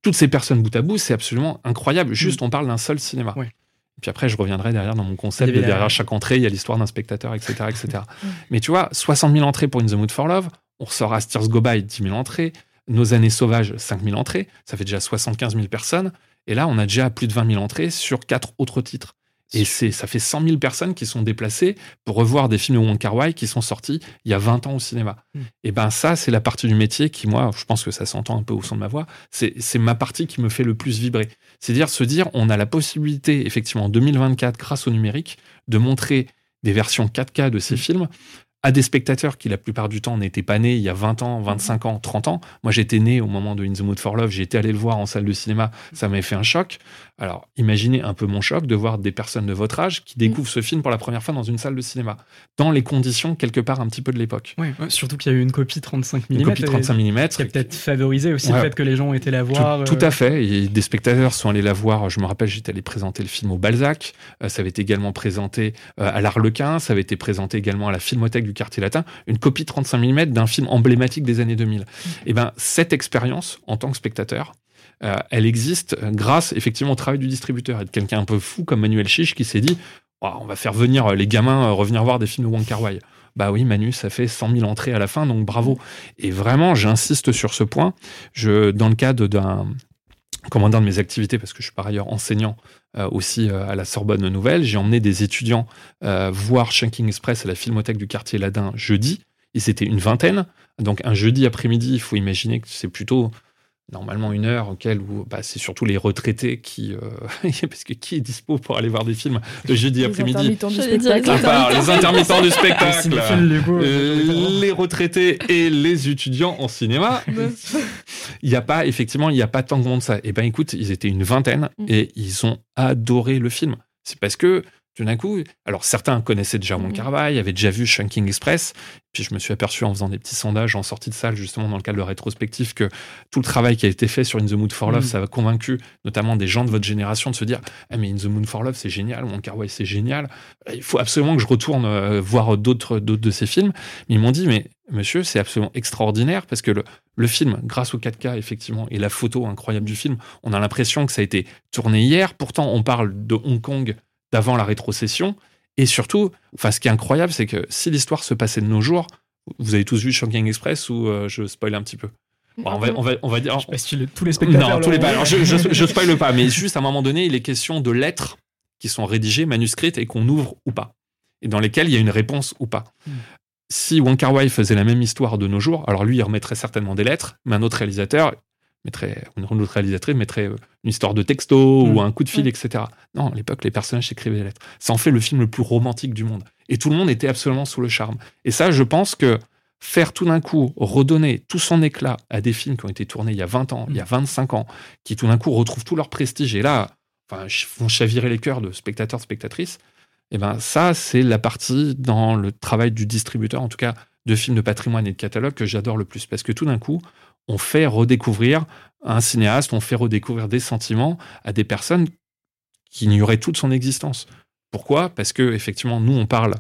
toutes ces personnes bout à bout, c'est absolument incroyable. Juste, on parle d'un seul cinéma.
Mm. Ouais.
Puis après, je reviendrai derrière dans mon concept
la-
derrière chaque entrée, il y a l'histoire d'un spectateur, etc. etc. Mais tu vois, 60 000 entrées pour In the Mood for Love, on ressort à Steers Go By 10 000 entrées, Nos années sauvages 5 000 entrées, ça fait déjà 75 000 personnes. Et là, on a déjà plus de 20 000 entrées sur quatre autres titres. Et c'est, ça fait 100 000 personnes qui sont déplacées pour revoir des films de Wong Kar Wai qui sont sortis il y a 20 ans au cinéma.
Mm.
Et ben ça, c'est la partie du métier qui, moi, je pense que ça s'entend un peu au son de ma voix, c'est, c'est ma partie qui me fait le plus vibrer. C'est-à-dire se dire, on a la possibilité, effectivement, en 2024, grâce au numérique, de montrer des versions 4K de ces
Mm.
films à des spectateurs qui, la plupart du temps, n'étaient pas nés il y a 20 ans, 25 ans, 30 ans. Moi, j'étais né au moment de In the Mood for Love, j'ai été allé le voir en salle de cinéma, ça m'avait fait un choc. Alors, imaginez un peu mon choc de voir des personnes de votre âge qui découvrent ce film pour la première fois dans une salle de cinéma, dans les conditions, quelque part, un petit peu de l'époque.
Ouais, ouais, surtout qu'il y a eu une copie 35 mm.
Une copie 35 mm.
Qui a peut-être favorisé aussi
Ouais.
le fait que les gens ont été la
Tout,
voir.
tout
euh,
à fait. Et des spectateurs sont allés la voir. Je me rappelle, j'étais allé présenter le film au Balzac. Euh, ça avait été également présenté euh, à l'Arlequin. Ça avait été présenté également à la Filmothèque du Quartier Latin. Une copie 35 mm d'un film emblématique des années 2000. Et ben, cette expérience, en tant que spectateur, euh, elle existe euh, grâce effectivement au travail du distributeur et de quelqu'un un peu fou comme Manuel Chiche qui s'est dit on va faire venir euh, les gamins revenir voir des films de Wong Kar Wai. Bah oui, Manu, ça fait 100 000 entrées à la fin, donc bravo. Et vraiment, j'insiste sur ce point. Je, dans le cadre d'un commandant de mes activités, parce que je suis par ailleurs enseignant aussi à la Sorbonne Nouvelle, j'ai emmené des étudiants voir Shanking Express à la Filmothèque du quartier Ladin jeudi. Ils étaient une vingtaine. Donc un jeudi après-midi, il faut imaginer que c'est plutôt normalement une heure auquel où bah, c'est surtout les retraités qui euh, parce que qui est dispo pour aller voir des films le jeudi
Les
après-midi?
intermittents du
J'allais dire,
spectacle.
à part les intermittents du spectacle euh, les retraités et les étudiants en cinéma, il n'y a pas, effectivement, il n'y a pas tant de monde ça. Et ben écoute, ils étaient une vingtaine
Mm.
et ils ont adoré le film. C'est parce que, tout d'un coup, alors certains connaissaient déjà
Mm.
Kar Wai, avaient déjà vu Shanking Express, puis je me suis aperçu en faisant des petits sondages en sortie de salle, justement dans le cadre de rétrospectif, que tout le travail qui a été fait sur In the Mood for Love,
Mm.
ça a convaincu notamment des gens de votre génération de se dire Ah, mais In the Mood for Love, c'est génial, Kar Wai, c'est génial. Il faut absolument que je retourne euh, voir d'autres d'autres de ces films. Mais ils m'ont dit Mais monsieur, c'est absolument extraordinaire parce que le, le film, grâce au 4K, effectivement, et la photo incroyable du film, on a l'impression que ça a été tourné hier. Pourtant, on parle de Hong Kong d'avant la rétrocession. Et surtout, enfin, ce qui est incroyable, c'est que si l'histoire se passait de nos jours, vous avez tous vu Shanking Express ou euh, je spoil un petit peu Bon, on, va, on, va, on va dire.
Je sais pas si le- tous les spectateurs.
Non, tous les pas. Alors, je, je, je spoil pas, mais juste à un moment donné, il est question de lettres qui sont rédigées, manuscrites et qu'on ouvre ou pas. Et dans lesquelles il y a une réponse ou pas.
Hmm.
Si Wong Kar Wai faisait la même histoire de nos jours, alors lui, il remettrait certainement des lettres, mais un autre réalisateur mettrait, une autre réalisatrice mettrait euh, une histoire de texto ou un coup de fil,
Ouais.
etc. Non, à l'époque, les personnages s'écrivaient des lettres. Ça en fait le film le plus romantique du monde. Et tout le monde était absolument sous le charme. Et ça, je pense que faire tout d'un coup redonner tout son éclat à des films qui ont été tournés il y a 20 ans, il y a 25 ans, qui tout d'un coup retrouvent tout leur prestige et là, enfin, font chavirer les cœurs de spectateurs, spectatrices, et ben ça, c'est la partie dans le travail du distributeur, en tout cas de films de patrimoine et de catalogue que j'adore le plus. Parce que tout d'un coup, on fait redécouvrir un cinéaste, on fait redécouvrir des sentiments à des personnes qui ignoraient toute son existence. Pourquoi? Parce que effectivement, nous, on parle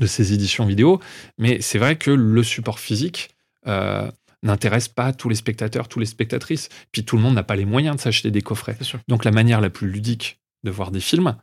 de ces éditions vidéo, mais c'est vrai que le support physique euh, n'intéresse pas tous les spectateurs, tous les spectatrices. Puis tout le monde n'a pas les moyens de s'acheter des coffrets. Donc la manière la plus ludique de voir des films,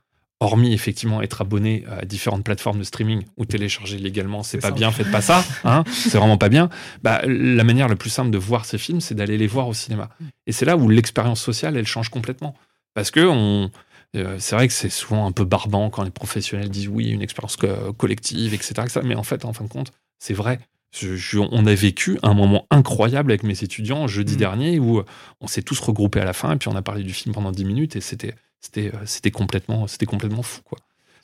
hormis effectivement être abonné à différentes plateformes de streaming ou télécharger légalement, c'est pas bien, faites pas ça, hein, c'est vraiment pas bien. Bah, la manière la plus simple de voir ces films, c'est d'aller les voir au cinéma. Et c'est là où l'expérience sociale, elle change complètement. Parce que on, euh, c'est vrai que c'est souvent un peu barbant quand les professionnels disent oui, une expérience co- collective, etc., etc. Mais en fait, en fin de compte, c'est vrai. Je- je- on a vécu un moment incroyable avec mes étudiants jeudi
Mm.
dernier où on s'est tous regroupés à la fin et puis on a parlé du film pendant 10 minutes et c'était c'était euh, c'était complètement c'était complètement fou quoi.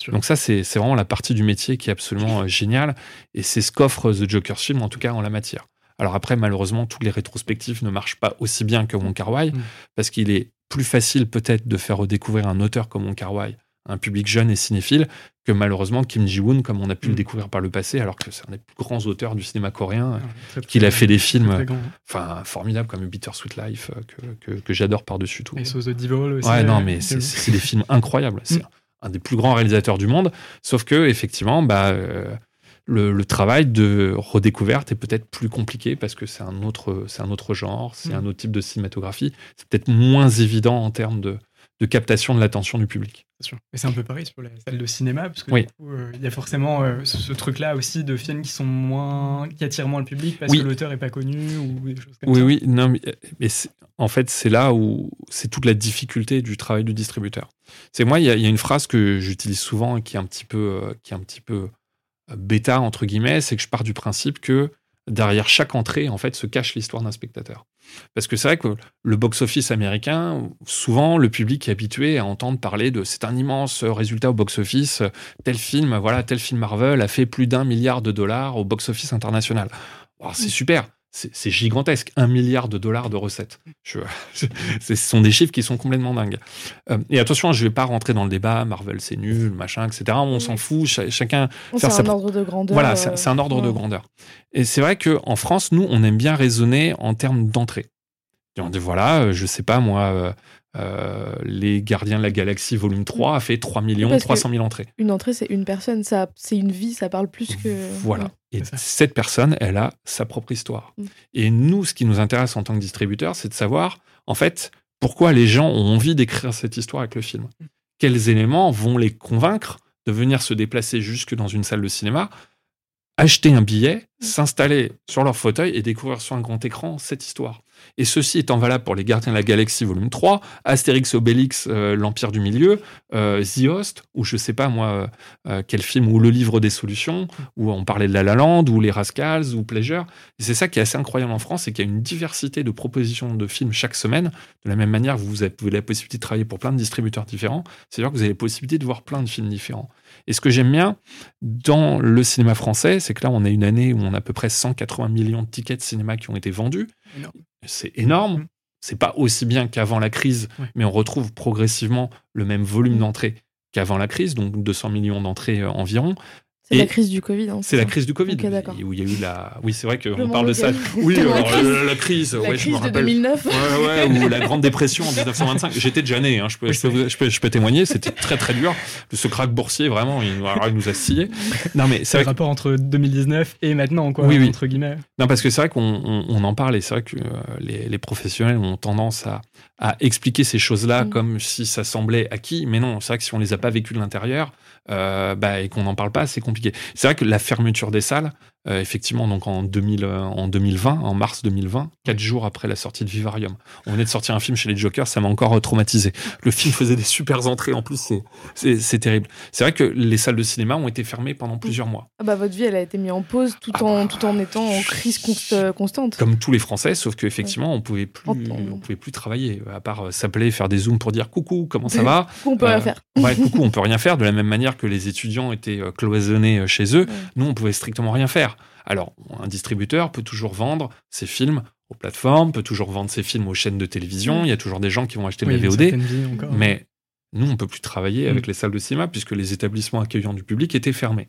Donc ça c'est c'est vraiment la partie du métier qui est absolument euh, géniale et c'est ce qu'offre The Joker's Film en tout cas en la matière. Alors après, malheureusement, tous les rétrospectifs ne marchent pas aussi bien que Wong Kar Wai,
Mm.
parce qu'il est plus facile peut-être de faire redécouvrir un auteur comme Wong Kar Wai un public jeune et cinéphile que malheureusement Kim Ji-woon, comme on a pu
Mm.
le découvrir par le passé, alors que c'est un des plus grands auteurs du cinéma coréen,
Ouais, très,
qu'il a fait des films enfin formidables comme Bittersweet Life euh, que, que, que j'adore par-dessus tout.
Et So the Devil aussi.
Ouais, non,
euh,
mais c'est
de-
c'est des films incroyables. C'est
Mm.
un des plus grands réalisateurs du monde. Sauf que, effectivement, bah, euh, le, le travail de redécouverte est peut-être plus compliqué parce que c'est un autre, c'est un autre genre, c'est
Mm.
un autre type de cinématographie. C'est peut-être moins évident en termes de, de captation de l'attention du public.
C'est sûr. Et c'est un peu pareil sur les salles de cinéma, parce que
Oui.
du coup, euh, il y a forcément euh, ce, ce truc-là aussi de films qui sont moins, qui attirent moins le public parce
Oui.
que l'auteur est pas connu ou des choses comme
Oui,
ça.
oui, non, mais, mais c'est- en fait, c'est là où c'est toute la difficulté du travail du distributeur. C'est moi, il y, a- il y a une phrase que j'utilise souvent et qui est un petit peu, euh, qui est un petit peu euh, bêta entre guillemets, c'est que je pars du principe que derrière chaque entrée, en fait, se cache l'histoire d'un spectateur. Parce que c'est vrai que le box-office américain, souvent, le public est habitué à entendre parler de c'est un immense résultat au box-office, tel film, voilà, tel film Marvel a fait plus d'un milliard de dollars au box-office international. C'est super, c'est gigantesque, un milliard de dollars de recettes. Je- ce sont des chiffres qui sont complètement dingues. Euh, et attention, je vais pas rentrer dans le débat, Marvel c'est nul, machin, etc. On
Oui.
s'en fout, cha- chacun
C'est
sa
un
pro-
ordre de grandeur.
voilà,
euh,
c'est un ordre de grandeur. Et c'est vrai qu'en France, nous, on aime bien raisonner en termes d'entrée. Et On dit, voilà, euh, je sais pas, moi, euh, Les Gardiens de la Galaxie, volume 3, a fait 3 millions
Parce que-
300 000 entrées.
Une entrée, c'est une personne, ça, c'est une vie, ça parle plus que.
Voilà.
Ouais.
Et cette personne, elle a sa propre histoire.
Mm.
Et nous, ce qui nous intéresse en tant que distributeur, c'est de savoir, en fait, pourquoi les gens ont envie d'écrire cette histoire avec le film.
Mm.
Quels éléments vont les convaincre de venir se déplacer jusque dans une salle de cinéma, acheter un billet,
Mm.
s'installer sur leur fauteuil et découvrir sur un grand écran cette histoire? Et ceci étant valable pour Les Gardiens de la Galaxie volume 3, Astérix Obélix, euh, l'Empire du Milieu, euh, The Host, ou je sais pas moi euh, euh, quel film, ou Le Livre des Solutions, où on parlait de La La Land, ou Les Rascals, ou Pleasure. C'est ça qui est assez incroyable en France, c'est qu'il y a une diversité de propositions de films chaque semaine. De la même manière, vous avez la possibilité de travailler pour plein de distributeurs différents. C'est-à-dire que vous avez la possibilité de voir plein de films différents. Et ce que j'aime bien dans le cinéma français, c'est que là, on a une année où on a à peu près 180 millions de tickets de cinéma qui ont été vendus. C'est énorme.
Mm.
C'est pas aussi bien qu'avant la crise,
Ouais.
mais on retrouve progressivement le même volume
Mm.
d'entrées qu'avant la crise, donc 200 millions d'entrées euh, environ.
C'est la crise du Covid. hein,
C'est la crise du Covid, où il y a eu la. Oui, c'est vrai qu'on
Le
parle de ça. Oui,
auquel-
alors,
La crise.
euh, la crise,
La
ouais, je
crise
me
de
rappelle.
2009.
Ouais, ouais, ou la Grande Dépression en 1925. J'étais déjà né, hein, je, peux,
Oui,
je, peux, vous- je, peux, je peux témoigner, c'était très très dur. Ce crack boursier, vraiment, il, alors, il nous a scié. Non, mais c'est vrai
le
que-
rapport entre 2019 et maintenant, quoi,
Oui, oui.
entre guillemets.
Non, parce que c'est vrai qu'on on, on en parle et c'est vrai que euh, les, les professionnels ont tendance à, à expliquer ces choses-là
Mm.
comme si ça semblait acquis, mais non, c'est vrai que si on les a pas vécues de l'intérieur bah, et qu'on n'en parle pas, c'est compliqué. C'est vrai que la fermeture des salles, euh, effectivement, donc en, 2000, euh, en 2020, en mars 2020, quatre jours après la sortie de Vivarium, on venait de sortir un film chez les Jokers, ça m'a encore euh, traumatisé. Le film faisait des super entrées en plus, c'est- terrible. C'est vrai que les salles de cinéma ont été fermées pendant plusieurs mois.
Ah bah, votre vie, elle a été mise en pause tout,
Ah
en,
bah,
tout en étant en crise const- constante.
comme tous les Français, sauf qu'effectivement, on pouvait plus, on pouvait plus travailler, à part s'appeler, faire des zooms pour dire coucou, comment ça va
On peut rien faire.
Ouais, coucou, on peut rien faire. De la même manière que les étudiants étaient cloisonnés chez eux,
Ouais.
nous, on pouvait strictement rien faire. Alors, un distributeur peut toujours vendre ses films aux plateformes, peut toujours vendre ses films aux chaînes de télévision.
Mm.
Il y a toujours des gens qui vont acheter
Oui, une
VOD.
encore.
Mais nous, on peut plus travailler
Mm.
avec les salles de cinéma puisque les établissements accueillants du public étaient fermés.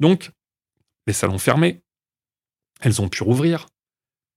Donc, les salles ont fermé. Elles ont pu rouvrir.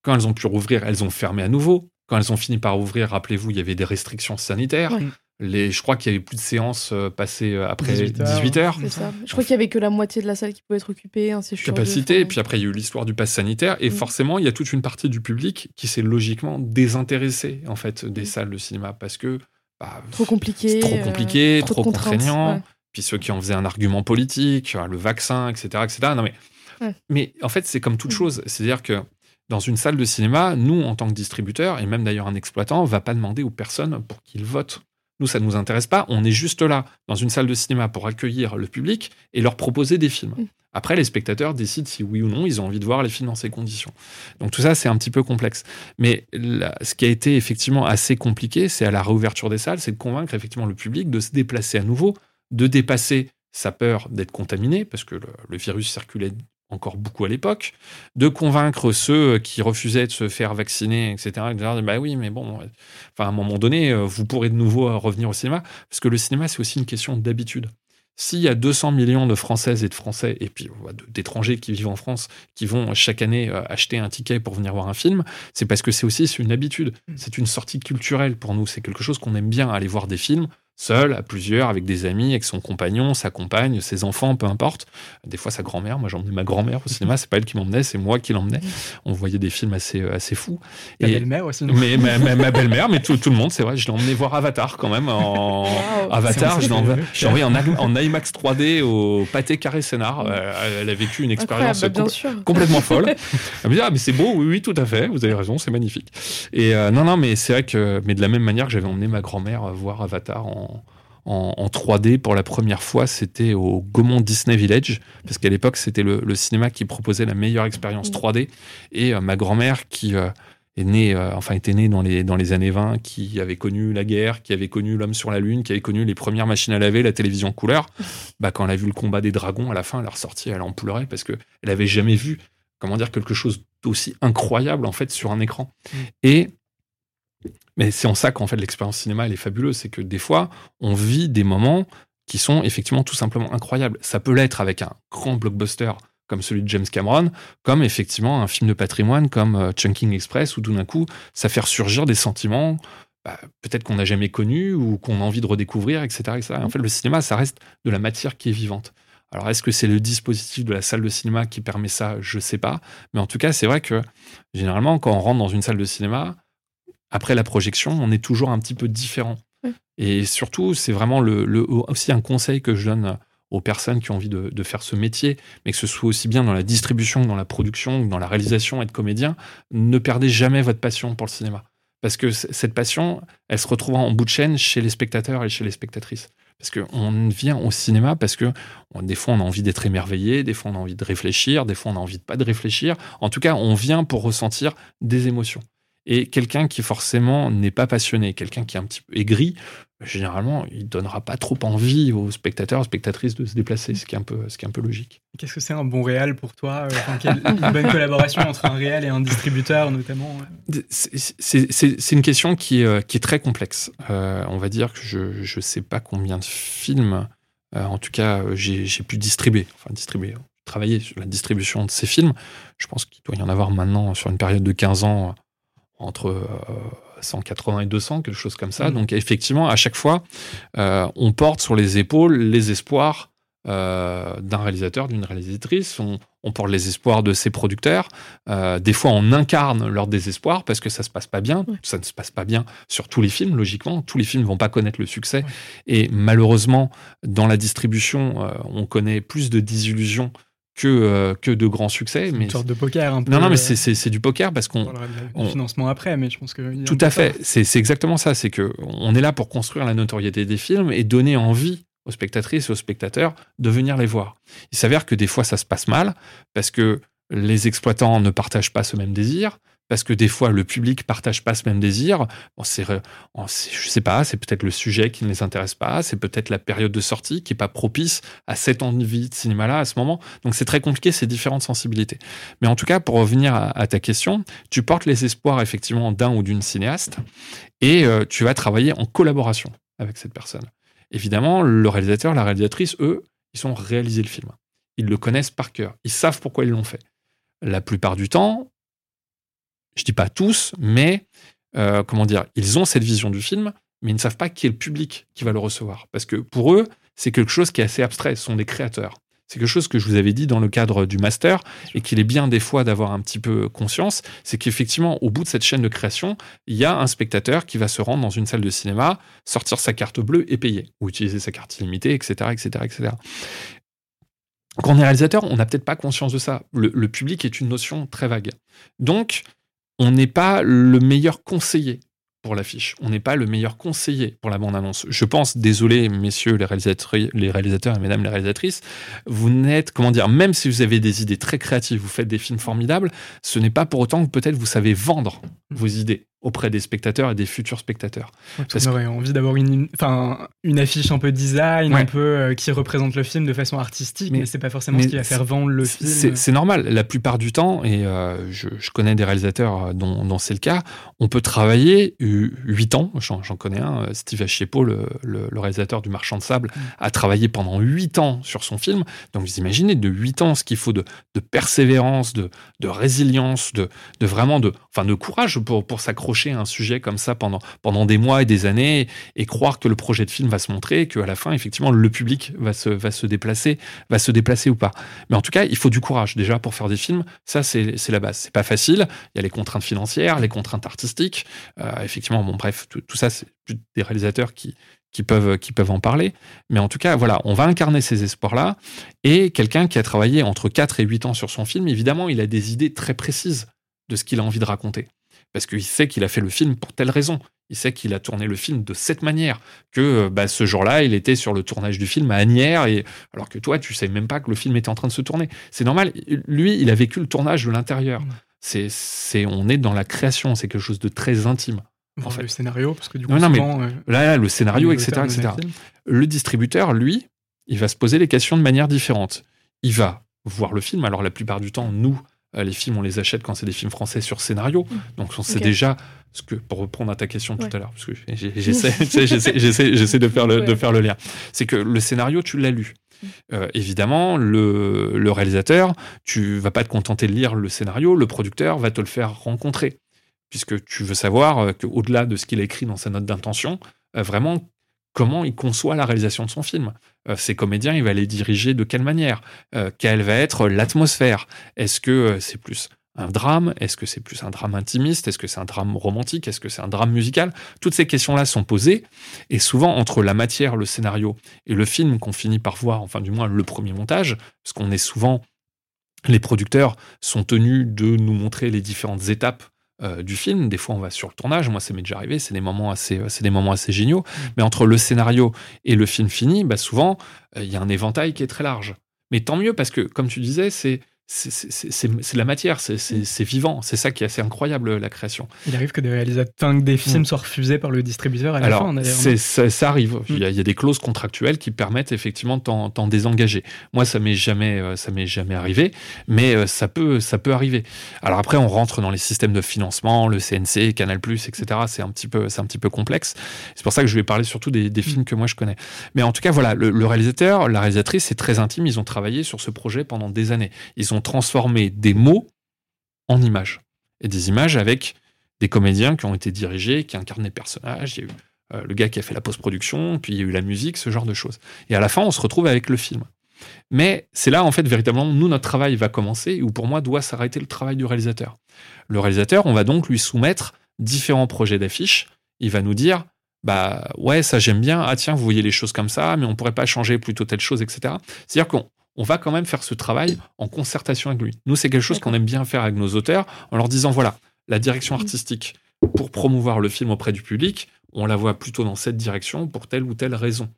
Quand elles ont pu rouvrir, elles ont fermé à nouveau. Quand elles ont fini par ouvrir, rappelez-vous, il y avait des restrictions sanitaires. Les, je crois qu'il y avait plus de séances euh, passées euh, après
18 heures.
18 heures.
C'est ça. Je crois qu'il y avait que la moitié de la salle qui pouvait être occupée. De
capacité. Et puis après, il y a eu l'histoire du pass sanitaire. Et
Mm.
forcément, il y a toute une partie du public qui s'est logiquement désintéressée en fait des
Mm.
salles de cinéma parce que bah,
Trop compliqué.
trop
euh,
compliqué, trop, contraignant.
ouais.
Puis ceux qui en faisaient un argument politique, euh, le vaccin, etc., etc. Non mais,
Ouais.
mais en fait, c'est comme toute
Mm.
chose. C'est-à-dire que dans une salle de cinéma, nous, en tant que distributeur, et même d'ailleurs un exploitant, va pas demander aux personnes pour qu'ils votent. Nous, ça ne nous intéresse pas. On est juste là, dans une salle de cinéma, pour accueillir le public et leur proposer des films.
Mm.
Après, les spectateurs décident si oui ou non ils ont envie de voir les films dans ces conditions. Donc tout ça, c'est un petit peu complexe. Mais là, ce qui a été effectivement assez compliqué, c'est à la réouverture des salles, c'est de convaincre effectivement le public de se déplacer à nouveau, de dépasser sa peur d'être contaminé, parce que le, le virus circulait encore beaucoup à l'époque, de convaincre ceux qui refusaient de se faire vacciner, etc. De dire, bah oui, mais bon, enfin, à un moment donné, vous pourrez de nouveau revenir au cinéma, parce que le cinéma, c'est aussi une question d'habitude. S'il y a 200 millions de Françaises et de Français, et puis d'étrangers qui vivent en France, qui vont chaque année euh, acheter un ticket pour venir voir un film, c'est parce que c'est aussi une habitude. Mmh. C'est une sortie culturelle pour nous. C'est quelque chose qu'on aime bien, aller voir des films seul, à plusieurs, avec des amis, avec son compagnon, sa compagne, ses enfants, peu importe. Des fois sa grand-mère. Moi, j'emmenais ma grand-mère au cinéma. C'est pas elle qui m'emmenait, c'est moi qui l'emmenais. On voyait des films assez euh, assez fous.
Ta belle-mère aussi.
Mais ma, ma, belle-mère, mais tout, tout, le monde, c'est vrai. Je l'ai emmené voir Avatar quand même. En Avatar, je l'ai envoyé en, en, IMAX 3D au Pâté Carré Scénar. Euh, elle a vécu une expérience complètement folle. Elle me dit ah mais c'est beau, oui oui tout à fait. Vous avez raison, c'est magnifique. Et euh, non non mais c'est vrai que mais de la même manière que j'avais emmené ma grand-mère voir Avatar en en, 3D pour la première fois, c'était au Gaumont Disney Village, parce qu'à l'époque, c'était le, cinéma qui proposait la meilleure expérience 3D. Et euh, ma grand-mère, qui euh, est née, euh, enfin était née dans les, dans les années 20, qui avait connu la guerre, qui avait connu l'homme sur la lune, qui avait connu les premières machines à laver, la télévision couleur, bah, quand elle a vu le combat des dragons, à la fin, elle est ressortie, elle en pleurait parce qu'elle n'avait jamais vu, comment dire, quelque chose d'aussi incroyable en fait sur un écran. Mm. Et mais c'est en ça qu'en fait l'expérience cinéma elle est fabuleuse, c'est que des fois on vit des moments qui sont effectivement tout simplement incroyables. Ça peut l'être avec un grand blockbuster comme celui de James Cameron, comme effectivement un film de patrimoine comme euh, Chunking Express, où tout d'un coup ça fait ressurgir des sentiments bah, peut-être qu'on n'a jamais connus ou qu'on a envie de redécouvrir, etc., etc. En fait, le cinéma, ça reste de la matière qui est vivante. Alors, est-ce que c'est le dispositif de la salle de cinéma qui permet ça? Je ne sais pas. Mais en tout cas, c'est vrai que généralement, quand on rentre dans une salle de cinéma, après la projection, on est toujours un petit peu différent. Et surtout, c'est vraiment le, aussi un conseil que je donne aux personnes qui ont envie de, faire ce métier, mais que ce soit aussi bien dans la distribution, dans la production, dans la réalisation, être comédien, ne perdez jamais votre passion pour le cinéma. Parce que cette passion, elle se retrouve en bout de chaîne chez les spectateurs et chez les spectatrices. Parce qu'on vient au cinéma parce que des fois on a envie d'être émerveillé, des fois on a envie de réfléchir, des fois on a envie de pas de réfléchir. En tout cas, on vient pour ressentir des émotions. Et quelqu'un qui forcément n'est pas passionné, quelqu'un qui est un petit peu aigri, généralement, il donnera pas trop envie aux spectateurs, aux spectatrices de se déplacer, ce qui est un peu, ce qui est un peu logique.
Qu'est-ce que c'est un bon réel pour toi euh, Une bonne collaboration entre un réel et un distributeur, notamment
C'est une question qui, euh, qui, est très complexe. Euh, on va dire que je ne sais pas combien de films, en tout cas, j'ai pu distribuer, enfin distribuer, travailler sur la distribution de ces films. Je pense qu'il doit y en avoir maintenant sur une période de 15 ans entre 180 euh, et 200, quelque chose comme ça. Mmh. Donc effectivement, à chaque fois, euh, on porte sur les épaules les espoirs euh, d'un réalisateur, d'une réalisatrice. On, porte les espoirs de ses producteurs. des fois, on incarne leur désespoir parce que ça se passe pas bien. Ça ne se passe pas bien sur tous les films, logiquement. Tous les films vont pas connaître le succès. Et malheureusement, dans la distribution, on connaît plus de désillusions que, euh, que de grands succès.
Mais une sorte de poker un peu.
Non, non, mais euh, c'est du poker parce qu'on.
On financement après, mais je pense que.
Tout à fait. C'est exactement ça. C'est que on est là pour construire la notoriété des films et donner envie aux spectatrices et aux spectateurs de venir les voir. Il s'avère que des fois ça se passe mal parce que les exploitants ne partagent pas ce même désir, parce que des fois le public partage pas ce même désir. Bon, c'est, je sais pas, c'est peut-être le sujet qui ne les intéresse pas, c'est peut-être la période de sortie qui est pas propice à cette envie de cinéma-là à ce moment. Donc c'est très compliqué ces différentes sensibilités. Mais en tout cas, pour revenir à, ta question, tu portes les espoirs effectivement d'un ou d'une cinéaste et euh, tu vas travailler en collaboration avec cette personne. Évidemment, le réalisateur, la réalisatrice, eux, ils ont réalisé le film. Ils le connaissent par cœur. Ils savent pourquoi ils l'ont fait. La plupart du temps, je dis pas tous, mais euh, comment dire, ils ont cette vision du film, mais ils ne savent pas qui est le public qui va le recevoir. Parce que pour eux, c'est quelque chose qui est assez abstrait, ce sont des créateurs. C'est quelque chose que je vous avais dit dans le cadre du master et qu'il est bien des fois d'avoir un petit peu conscience, c'est qu'effectivement, au bout de cette chaîne de création, il y a un spectateur qui va se rendre dans une salle de cinéma, sortir sa carte bleue et payer, ou utiliser sa carte illimitée, etc., etc., etc. Quand on est réalisateur, on n'a peut-être pas conscience de ça. le, public est une notion très vague. Donc, on n'est pas le meilleur conseiller pour l'affiche. On n'est pas le meilleur conseiller pour la bande-annonce. Je pense, désolé, messieurs les réalisateurs, et mesdames les réalisatrices, vous n'êtes, comment dire, même si vous avez des idées très créatives, vous faites des films formidables, ce n'est pas pour autant que peut-être vous savez vendre vos idées. Auprès des spectateurs et des futurs spectateurs.
Parce qu'on aurait envie d'avoir une, enfin, une affiche un peu design, un peu euh, qui représente le film de façon artistique, mais, c'est pas forcément ce qui va faire vendre le film.
C'est normal. La plupart du temps, et euh, je, connais des réalisateurs dont, c'est le cas, on peut travailler 8 ans. J'en connais un, Steve Achiepo, le, le, réalisateur du Marchand de Sable, mm. a travaillé pendant 8 ans sur son film. Donc vous imaginez de 8 ans ce qu'il faut de, de, persévérance, de, de résilience, de, de vraiment de, enfin, de courage pour, pour s'accrocher un sujet comme ça pendant, pendant des mois et des années et croire que le projet de film va se montrer et qu'à la fin, effectivement, le public va se, va se déplacer, va se déplacer ou pas. Mais en tout cas, il faut du courage déjà pour faire des films. Ça, c'est la base. C'est pas facile. Il y a les contraintes financières, les contraintes artistiques. Euh, effectivement, bon, bref, tout, ça, c'est des réalisateurs qui, qui peuvent, qui peuvent en parler. Mais en tout cas, voilà, on va incarner ces espoirs-là. Et quelqu'un qui a travaillé entre 4 et 8 ans sur son film, évidemment, il a des idées très précises de ce qu'il a envie de raconter parce qu'il sait qu'il a fait le film pour telle raison. Il sait qu'il a tourné le film de cette manière, que euh, bah, ce jour-là, il était sur le tournage du film à Agnières, et alors que toi, tu sais même pas que le film était en train de se tourner. C'est normal. Lui, il a vécu le tournage de l'intérieur. C'est, c'est, on est dans la création. C'est quelque chose de très intime.
En fait. Le scénario, parce que du coup, non, mais euh,
là, le scénario, etc., etc. Le distributeur, lui, il va se poser les questions de manière différente. Il va voir le film. Alors la plupart du temps, nous, les films, on les achète quand c'est des films français sur scénario. Mm. Donc on sait déjà ce que, pour reprendre à ta question tout à l'heure, parce que j'essaie de, faire le, de faire le lien, c'est que le scénario, tu l'as lu. Mm. Euh, évidemment, le, le, réalisateur, tu vas pas te contenter de lire le scénario, le producteur va te le faire rencontrer, puisque tu veux savoir euh, qu'au-delà de ce qu'il a écrit dans sa note d'intention, vraiment comment il conçoit la réalisation de son film. Euh, ces comédiens, il va les diriger de quelle manière? Euh, Quelle va être l'atmosphère? Est-ce que euh, c'est plus un drame? Est-ce que c'est plus un drame intimiste? Est-ce que c'est un drame romantique? Est-ce que c'est un drame musical? Toutes ces questions-là sont posées. Et souvent, entre la matière, le scénario et le film qu'on finit par voir, enfin du moins le premier montage, parce qu'on est souvent... Les producteurs sont tenus de nous montrer les différentes étapes euh, du film. Des fois, on va sur le tournage. Moi, ça m'est déjà arrivé. C'est des moments assez, c'est des moments assez géniaux. Mm. Mais entre le scénario et le film fini, bah, souvent, euh, il y a un éventail qui est très large. Mais tant mieux parce que, comme tu disais, c'est c'est la matière, c'est vivant. C'est ça qui est assez incroyable, la création.
Il arrive que des réalisateurs, des films mm. soient refusés par le distributeur à la
Alors, fin, ça, ça, arrive. Mm. Il, y a, des clauses contractuelles qui permettent effectivement de t'en désengager. Moi, ça m'est jamais, euh, ça m'est jamais arrivé, mais euh, ça peut, ça peut arriver. Alors après, on rentre dans les systèmes de financement, le CNC, Canal+, etc. C'est un petit peu, c'est un petit peu complexe. C'est pour ça que je vais parler surtout des, des, films mm. que moi je connais. Mais en tout cas, voilà, le, le réalisateur, la réalisatrice, c'est très intime. Ils ont travaillé sur ce projet pendant des années. Ils ont transformer des mots en images. Et des images avec des comédiens qui ont été dirigés, qui incarnent des personnages. Il y a eu euh, le gars qui a fait la post-production, puis il y a eu la musique, ce genre de choses. Et à la fin, on se retrouve avec le film. Mais c'est là, en fait, véritablement, nous, notre travail va commencer, ou pour moi, doit s'arrêter le travail du réalisateur. Le réalisateur, on va donc lui soumettre différents projets d'affiches. Il va nous dire, bah ouais, ça j'aime bien, ah tiens, vous voyez les choses comme ça, mais on pourrait pas changer plutôt telle chose, etc. C'est-à-dire qu'on on va quand même faire ce travail en concertation avec lui. Nous, c'est quelque chose qu'on aime bien faire avec nos auteurs en leur disant, voilà, la direction artistique pour promouvoir le film auprès du public, on la voit plutôt dans cette direction pour telle ou telle raison.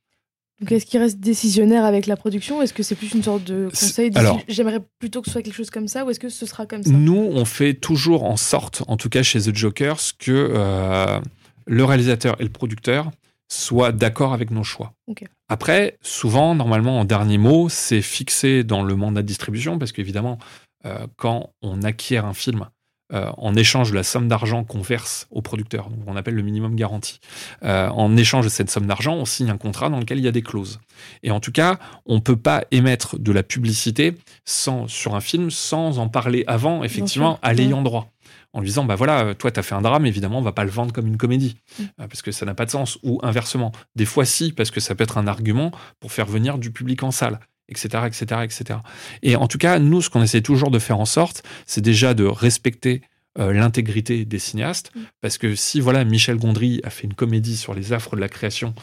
Donc est-ce qu'il reste décisionnaire avec la production Est-ce que c'est plus une sorte de conseil J'aimerais plutôt que ce soit quelque chose comme ça ou est-ce que ce sera comme ça?
Nous, on fait toujours en sorte, en tout cas chez The Jokers, que euh, le réalisateur et le producteur soit d'accord avec nos choix. Après, souvent, normalement, en dernier mot, c'est fixé dans le mandat de distribution, parce qu'évidemment, euh, quand on acquiert un film euh, en échange de la somme d'argent qu'on verse au producteur, donc on appelle le minimum garanti, euh, en échange de cette somme d'argent, on signe un contrat dans lequel il y a des clauses. Et en tout cas, on ne peut pas émettre de la publicité sans, sur un film sans en parler avant, effectivement, à l'ayant droit en lui disant bah voilà, euh, toi tu as fait un drame, évidemment, on va pas le vendre comme une comédie mm. parce que ça n'a pas de sens ou inversement. Des fois si parce que ça peut être un argument pour faire venir du public en salle etc., etc., etc. Et en tout cas, nous, ce qu'on essaie toujours de faire en sorte, c'est déjà de respecter euh, l'intégrité des cinéastes, mm. parce que si voilà Michel Gondry a fait une comédie sur les affres de la création,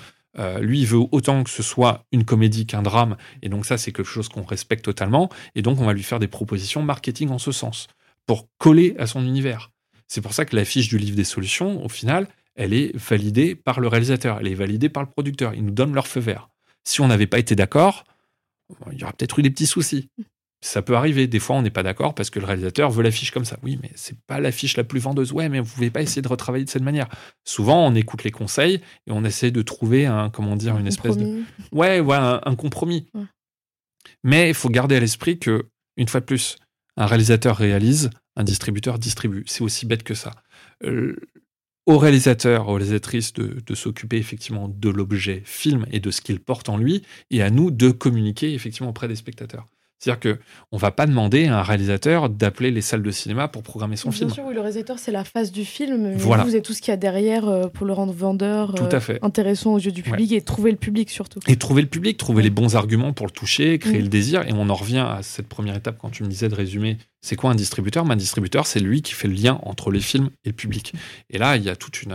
lui, il veut autant que ce soit une comédie qu'un drame, et donc ça, c'est quelque chose qu'on respecte totalement, et donc on va lui faire des propositions marketing en ce sens pour coller à son univers. C'est pour ça que la fiche du livre des solutions, au final, elle est validée par le réalisateur, elle est validée par le producteur. Ils nous donnent leur feu vert. Si on n'avait pas été d'accord, il y aurait peut-être eu des petits soucis. Ça peut arriver. Des fois, on n'est pas d'accord parce que le réalisateur veut l'affiche comme ça. Oui, mais c'est pas l'affiche la plus vendeuse. Ouais, mais vous pouvez pas essayer de retravailler de cette manière. Souvent, on écoute les conseils et on essaie de trouver un, comment dire, une espèce de. Ouais, ouais, un, compromis. Mais il faut garder à l'esprit que, une fois de plus, un réalisateur réalise, un distributeur distribue. C'est aussi bête que ça. Euh, au réalisateur, aux réalisatrices de, de s'occuper effectivement de l'objet film et de ce qu'il porte en lui, et à nous de communiquer effectivement auprès des spectateurs. C'est-à-dire que on va pas demander à un réalisateur d'appeler les salles de cinéma pour programmer son film.
Bien sûr, oui, le réalisateur c'est la face du film, voilà. vous êtes tout ce qu'il y a derrière euh, pour le rendre vendeur,
tout à fait.
intéressant aux yeux du public et trouver le public surtout.
Et trouver le public, trouver les bons arguments pour le toucher, créer le désir. Et on en revient à cette première étape quand tu me disais de résumer. C'est quoi un distributeur? Un distributeur, c'est lui qui fait le lien entre les films et le public. Et là, il y a toute une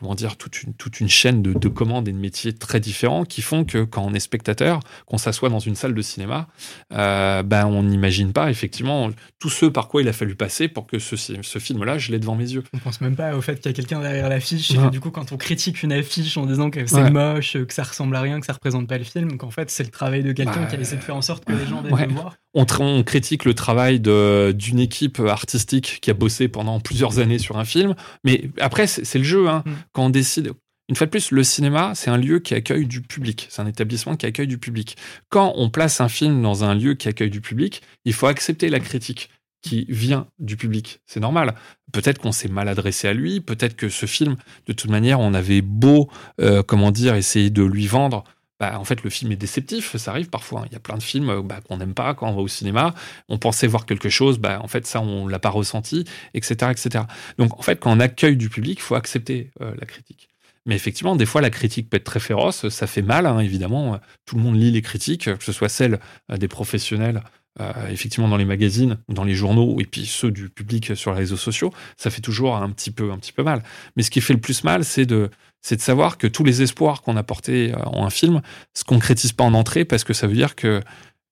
comment dire, toute une, toute une chaîne de, commandes et de métiers très différents qui font que quand on est spectateur, qu'on s'assoit dans une salle de cinéma, euh, ben on n'imagine pas effectivement tous ceux par quoi il a fallu passer pour que ce, ce film-là, je l'ai devant mes yeux.
On pense même pas au fait qu'il y a quelqu'un derrière l'affiche et que du coup, quand on critique une affiche en disant que c'est moche, que ça ressemble à rien, que ça représente pas le film, qu'en fait c'est le travail de quelqu'un bah, qui a essayé de faire en sorte que les gens viennent le voir.
On, on, critique le travail d'une équipe artistique qui a bossé pendant plusieurs années sur un film, mais après c'est le jeu. Hein. Mm quand on décide. Une fois de plus, le cinéma, c'est un lieu qui accueille du public. C'est un établissement qui accueille du public. Quand on place un film dans un lieu qui accueille du public, il faut accepter la critique qui vient du public. C'est normal. Peut-être qu'on s'est mal adressé à lui, peut-être que ce film, de toute manière, on avait beau, euh, comment dire, essayer de lui vendre. Bah, en fait, le film est déceptif, ça arrive parfois. Hein. Il y a plein de films bah, qu'on n'aime pas quand on va au cinéma. On pensait voir quelque chose, bah, en fait, ça, on l'a pas ressenti, etc., etc. Donc, en fait, quand on accueille du public, il faut accepter euh, la critique. Mais effectivement, des fois, la critique peut être très féroce. Ça fait mal, hein, évidemment. Tout le monde lit les critiques, que ce soit celles euh, des professionnels, euh, effectivement, dans les magazines, dans les journaux, et puis ceux du public sur les réseaux sociaux. Ça fait toujours un petit peu, un petit peu mal. Mais ce qui fait le plus mal, c'est de, c'est de savoir que tous les espoirs qu'on a portés euh, en un film se concrétisent pas en entrée parce que ça veut dire que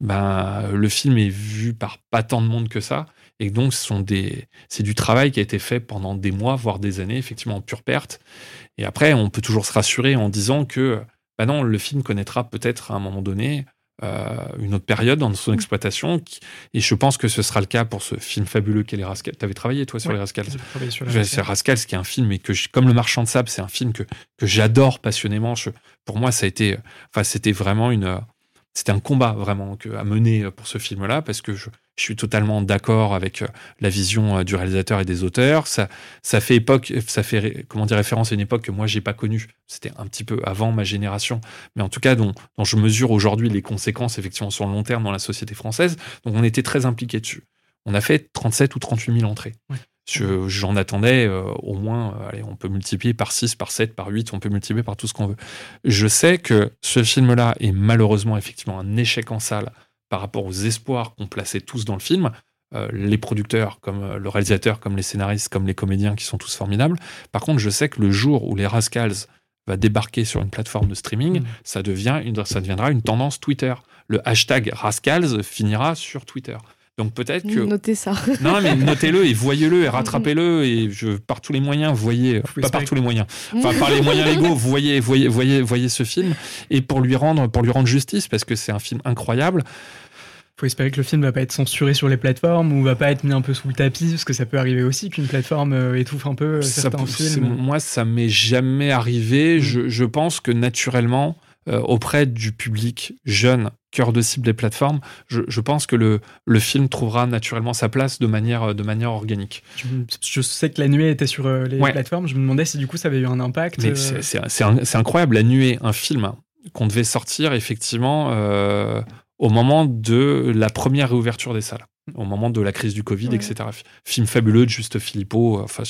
ben, le film est vu par pas tant de monde que ça. Et donc, c'est du travail qui a été fait pendant des mois, voire des années, effectivement, en pure perte. Et après, on peut toujours se rassurer en disant que, ben non, le film connaîtra peut-être à un moment donné une autre période dans son mm. exploitation. et je pense que ce sera le cas pour ce film fabuleux qu'est Les Rascals. Tu avais travaillé, toi, sur Les Rascals
sur Les
C'est Rascals, qui est un film, et que, comme Le Marchand de Sable, c'est un film que, que j'adore passionnément. pour moi, ça a été, enfin, c'était vraiment une, c'était un combat vraiment que, à mener pour ce film-là, parce que je, je suis totalement d'accord avec euh, la vision euh, du réalisateur et des auteurs. Ça, ça fait époque, ça fait comment dire référence à une époque que moi j'ai pas connue. C'était un petit peu avant ma génération, mais en tout cas dont, dont je mesure aujourd'hui les conséquences effectivement sur le long terme dans la société française. Donc on était très impliqués dessus. On a fait 37 ou 38 000 entrées. J'en attendais euh, au moins, allez, on peut multiplier par 6, par 7, par 8, on peut multiplier par tout ce qu'on veut. Je sais que ce film-là est malheureusement effectivement un échec en salle par rapport aux espoirs qu'on plaçait tous dans le film, euh, les producteurs, comme euh, le réalisateur, comme les scénaristes, comme les comédiens qui sont tous formidables. Par contre, je sais que le jour où les Rascals va débarquer sur une plateforme de streaming, mm. ça, devient une, ça deviendra une tendance Twitter. Le hashtag Rascals finira sur Twitter. Donc peut-être que.
Notez ça.
Non, mais notez-le et voyez-le et rattrapez-le et je, par tous les moyens, voyez. Pas par tous les moyens. Enfin, par les moyens légaux, voyez, voyez, voyez, voyez ce film et pour lui rendre, pour lui rendre justice parce que c'est un film incroyable.
Faut espérer que le film va pas être censuré sur les plateformes ou va pas être mis un peu sous le tapis parce que ça peut arriver aussi qu'une plateforme euh, étouffe un peu euh, certains films.
Moi, ça m'est jamais arrivé. Mm. Je, je pense que naturellement euh, auprès du public jeune, cœur de cible des plateformes, je, pense que le, le, film trouvera naturellement sa place de manière, de manière organique.
Je sais que la nuée était sur euh, les plateformes, je me demandais si du coup ça avait eu un impact.
Euh. C'est incroyable, la nuée, un film qu'on devait sortir effectivement au moment de la première réouverture des salles au moment de la crise du Covid, etc. Film fabuleux de Juste Philippot, enfin,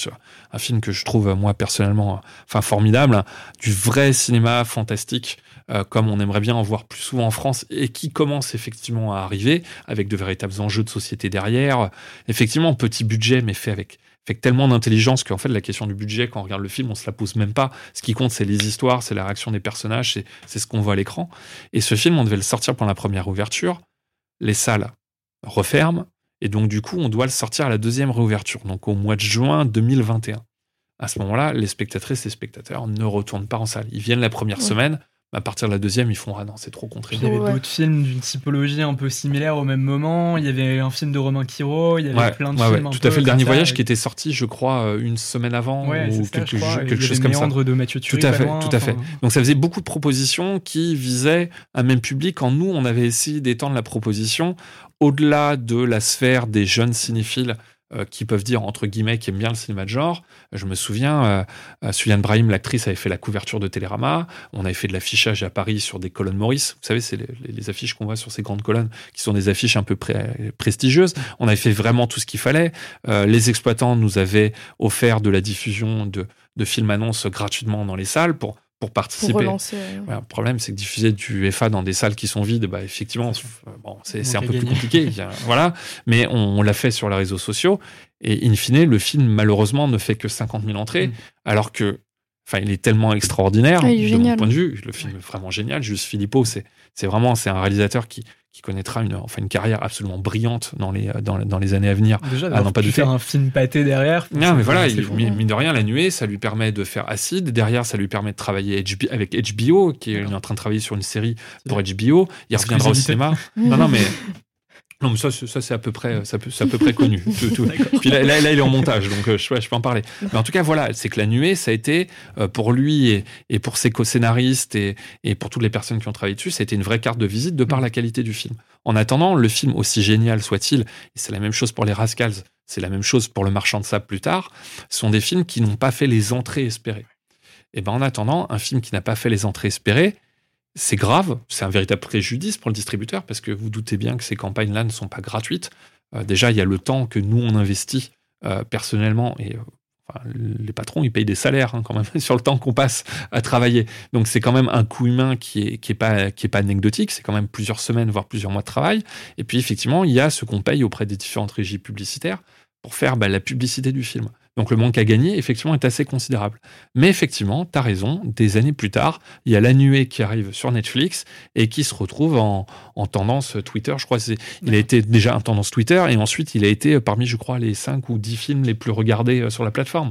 un film que je trouve, moi, personnellement, enfin, formidable, hein. du vrai cinéma fantastique, euh, comme on aimerait bien en voir plus souvent en France, et qui commence effectivement à arriver, avec de véritables enjeux de société derrière. Effectivement, petit budget, mais fait avec, fait tellement d'intelligence qu'en fait, la question du budget, quand on regarde le film, on se la pose même pas. Ce qui compte, c'est les histoires, c'est la réaction des personnages, c'est ce qu'on voit à l'écran. Et ce film, on devait le sortir pendant la première ouverture. Les salles referment, et donc du coup, on doit le sortir à la deuxième réouverture, donc au mois de juin 2021. À ce moment-là, les spectatrices et spectateurs ne retournent pas en salle. Ils viennent la première semaine, à partir de la deuxième, ils font Ah non, c'est trop contraignant.
Il y avait d'autres films d'une typologie un peu similaire au même moment. Il y avait un film de Romain Quiro, il y avait plein de films.
tout à fait, le dernier voyage qui était sorti, je crois, euh, une semaine avant ou quelque, quelque chose comme ça.
de Mathieu
Tout à fait, tout à fait. Donc ça faisait beaucoup de propositions qui visaient un même public. En nous, on avait essayé d'étendre la proposition au-delà de la sphère des jeunes cinéphiles euh, qui peuvent dire, entre guillemets, qui aiment bien le cinéma de genre. Je me souviens, euh, euh Suliane Brahim, l'actrice, avait fait la couverture de Télérama. On avait fait de l'affichage à Paris sur des colonnes Maurice. Vous savez, c'est les, affiches qu'on voit sur ces grandes colonnes, qui sont des affiches un peu prestigieuses. On avait fait vraiment tout ce qu'il fallait. Euh, les exploitants nous avaient offert de la diffusion de, de films annonces gratuitement dans les salles pour pour participer. le problème, c'est que diffuser du FA dans des salles qui sont vides, bah, effectivement, bon, c'est un peu plus compliqué. voilà. Mais on, l'a fait sur les réseaux sociaux. Et in fine, le film, malheureusement, ne fait que 50 000 entrées, mm. alors que Enfin, il est tellement extraordinaire
ah, de
mon point de vue. Le film est vraiment génial. Juste Philippot, c'est c'est vraiment c'est un réalisateur qui qui connaîtra une enfin une carrière absolument brillante dans les dans, dans les années à venir.
Déjà, ah, non pas de faire un film pâté derrière.
Non, mais voilà, il, mine de rien, la nuée, ça lui permet de faire Acide. Derrière, ça lui permet de travailler avec HBO, qui est, en train de travailler sur une série pour HBO. Il reviendra au cinéma. non, non, mais Non, mais ça, ça c'est à peu près, ça à peu près connu. tout, Puis là, là, il est en montage, donc euh, je, je, peux en parler. Mais en tout cas, voilà, c'est que la nuée, ça a été euh, pour lui et, et pour ses co-scénaristes et, et, pour toutes les personnes qui ont travaillé dessus, ça a été une vraie carte de visite de par mm. la qualité du film. En attendant, le film, aussi génial soit-il, et c'est la même chose pour les Rascals, c'est la même chose pour Le Marchand de Sable plus tard, sont des films qui n'ont pas fait les entrées espérées. Et ben en attendant, un film qui n'a pas fait les entrées espérées, c'est grave, c'est un véritable préjudice pour le distributeur parce que vous doutez bien que ces campagnes-là ne sont pas gratuites. Euh, déjà, il y a le temps que nous, on investit euh, personnellement et euh, les patrons, ils payent des salaires hein, quand même sur le temps qu'on passe à travailler. Donc c'est quand même un coût humain qui est, qui est, pas, pas anecdotique, c'est quand même plusieurs semaines, voire plusieurs mois de travail. Et puis effectivement, il y a ce qu'on paye auprès des différentes régies publicitaires pour faire bah, la publicité du film. Donc le manque à gagner, effectivement, est assez considérable. Mais effectivement, tu as raison, des années plus tard, il y a La Nuée qui arrive sur Netflix et qui se retrouve en, tendance Twitter. Je crois qu'il a été déjà en tendance Twitter et ensuite il a été parmi, je crois, les 5 ou 10 films les plus regardés euh, sur la plateforme.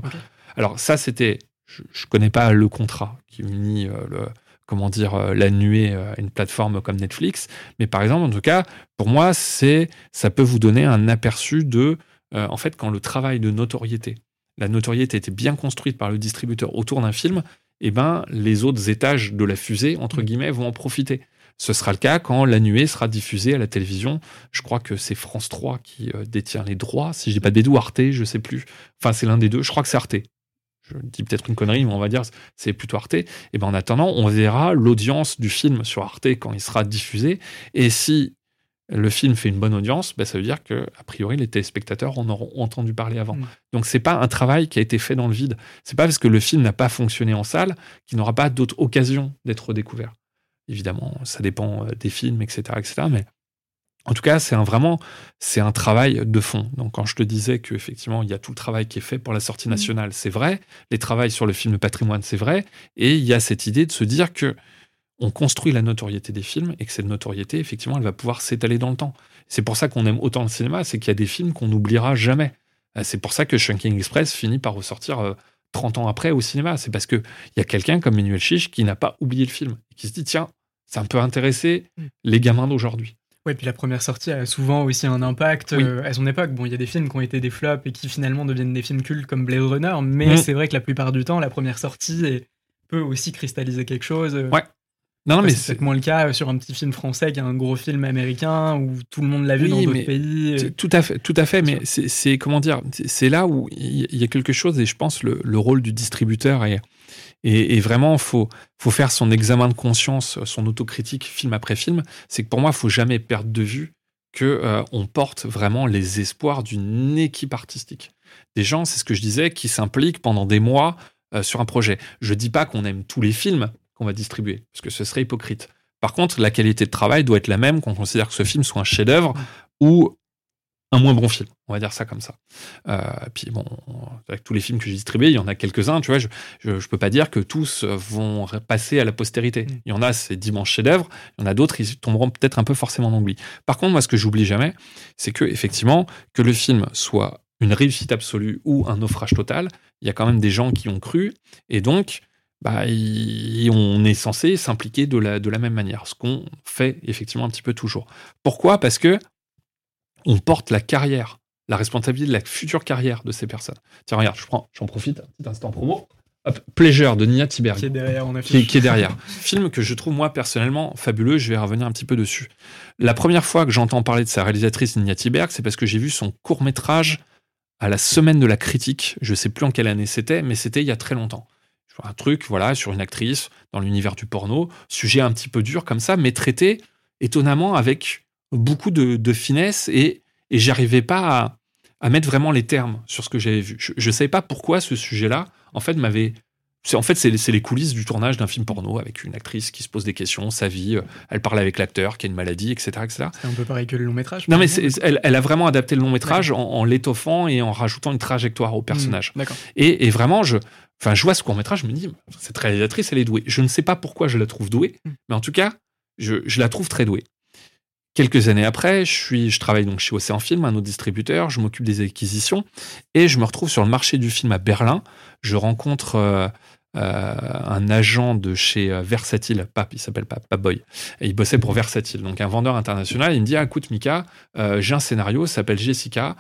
Alors ça, c'était... Je ne connais pas le contrat qui unit euh, le, comment dire, euh, la nuée à une plateforme comme Netflix. Mais par exemple, en tout cas, pour moi, c'est, ça peut vous donner un aperçu de, en fait, quand le travail de notoriété la notoriété était bien construite par le distributeur autour d'un film, eh ben, les autres étages de la fusée, entre mm. guillemets, vont en profiter. Ce sera le cas quand La Nuée sera diffusée à la télévision. Je crois que c'est France 3 qui euh, détient les droits. Si je dis pas des Arte, je sais plus. Enfin, c'est l'un des deux. Je crois que c'est Arte. Je dis peut-être une connerie, mais on va dire c'est plutôt Arte. Et eh ben en attendant, on verra l'audience du film sur Arte quand il sera diffusé. Et si le film fait une bonne audience, bah, ça veut dire que a priori les téléspectateurs en auront entendu parler avant. Donc, Donc c'est pas un travail qui a été fait dans le vide. C'est pas parce que le film n'a pas fonctionné en salle qu'il n'aura pas d'autres occasions d'être découvert. Évidemment, ça dépend euh, des films, etc., etc. Mais en tout cas, c'est un vraiment, c'est un travail de fond. Donc, quand je te disais qu'effectivement, il y a tout le travail qui est fait pour la sortie mmh. nationale, c'est vrai. Les travails sur le film de patrimoine, c'est vrai. Et il y a cette idée de se dire que on construit la notoriété des films et que cette notoriété, effectivement, elle va pouvoir s'étaler dans le temps. C'est pour ça qu'on aime autant le cinéma, c'est qu'il y a des films qu'on n'oubliera jamais. Euh, c'est pour ça que Shrinking Express finit par ressortir 30 euh, ans après au cinéma. C'est parce qu'il y a quelqu'un comme Manuel Chiche qui n'a pas oublié le film, et qui se dit, tiens, ça peut intéresser mm. les gamins d'aujourd'hui.
Oui, puis la première sortie a souvent aussi un impact euh, à son époque. Bon, il y a des films qui ont été des flops et qui finalement deviennent des films cultes comme Blade Runner, mais mm. c'est vrai que la plupart du temps, la première sortie peut aussi cristalliser quelque chose.
Ouais. Non, mais
c'est moins le cas sur un petit film français qui est un gros film américain où tout le monde l'a vu dans d'autres pays.
Tout à fait, tout à fait. Mais c'est comment dire, c'est là où il y a quelque chose et je pense le, le rôle du distributeur est et, vraiment, faut faut faire son examen de conscience, son autocritique film après film. C'est que pour moi, il faut jamais perdre de vue que euh, on porte vraiment les espoirs d'une équipe artistique. Des gens, c'est ce que je disais, qui s'impliquent pendant des mois euh, sur un projet. Je dis pas qu'on aime tous les films, qu'on va distribuer, parce que ce serait hypocrite. Par contre, la qualité de travail doit être la même qu'on considère que ce film soit un chef-d'œuvre ou un moins bon film. On va dire ça comme ça. Euh, puis bon, avec tous les films que j'ai distribués, il y en a quelques-uns, tu vois, je, je, peux pas dire que tous vont passer à la postérité. Mm. Il y en a, c'est dimanche chef-d'œuvre, il y en a d'autres, ils tomberont peut-être un peu forcément dans l'oubli. Par contre, moi, ce que j'oublie jamais, c'est que, effectivement, que le film soit une réussite absolue ou un naufrage total, il y a quand même des gens qui ont cru, et donc, bah, on est censé s'impliquer de la, de la même manière, ce qu'on fait effectivement un petit peu toujours. Pourquoi? Parce que on porte la carrière, la responsabilité de la future carrière de ces personnes. Tiens, regarde, je prends, j'en profite, un petit instant promo. Pleasure de Nia Tiberg.
Qui est derrière, on
qui, qui est derrière. Film que je trouve, moi, personnellement, fabuleux. Je vais revenir un petit peu dessus. La première fois que j'entends parler de sa réalisatrice, Nia Tiberg, c'est parce que j'ai vu son court-métrage à la semaine de la critique. Je sais plus en quelle année c'était, mais c'était il y a très longtemps un truc, voilà, sur une actrice dans l'univers du porno, sujet un petit peu dur comme ça, mais traité étonnamment avec beaucoup de, finesse et, et j'arrivais pas à, mettre vraiment les termes sur ce que j'avais vu. Je ne savais pas pourquoi ce sujet-là, en fait, m'avait en fait, c'est les coulisses du tournage d'un film porno avec une actrice qui se pose des questions, sa vie, euh, elle parle avec l'acteur qui a une maladie, etc. etc.
C'est un peu pareil que le long métrage.
Non, mais elle, a vraiment adapté le long métrage en, l'étoffant et en rajoutant une trajectoire au personnage.
Mmh,
et, et, vraiment, je, Enfin, je vois ce court-métrage, je me dis, cette réalisatrice, elle est douée. Je ne sais pas pourquoi je la trouve douée, hmm. mais en tout cas, je, la trouve très douée. Quelques années après, je, suis, je travaille donc chez Océan Film, un autre distributeur, je m'occupe des acquisitions et je me retrouve sur le marché du film à Berlin. Je rencontre euh, un agent de chez euh, Versatile, Pape, il s'appelle Pape, Pape Boy, et il bossait pour Versatile, donc un vendeur international. Il me dit ah, écoute, Mika, j'ai un scénario, ça s'appelle Jessica,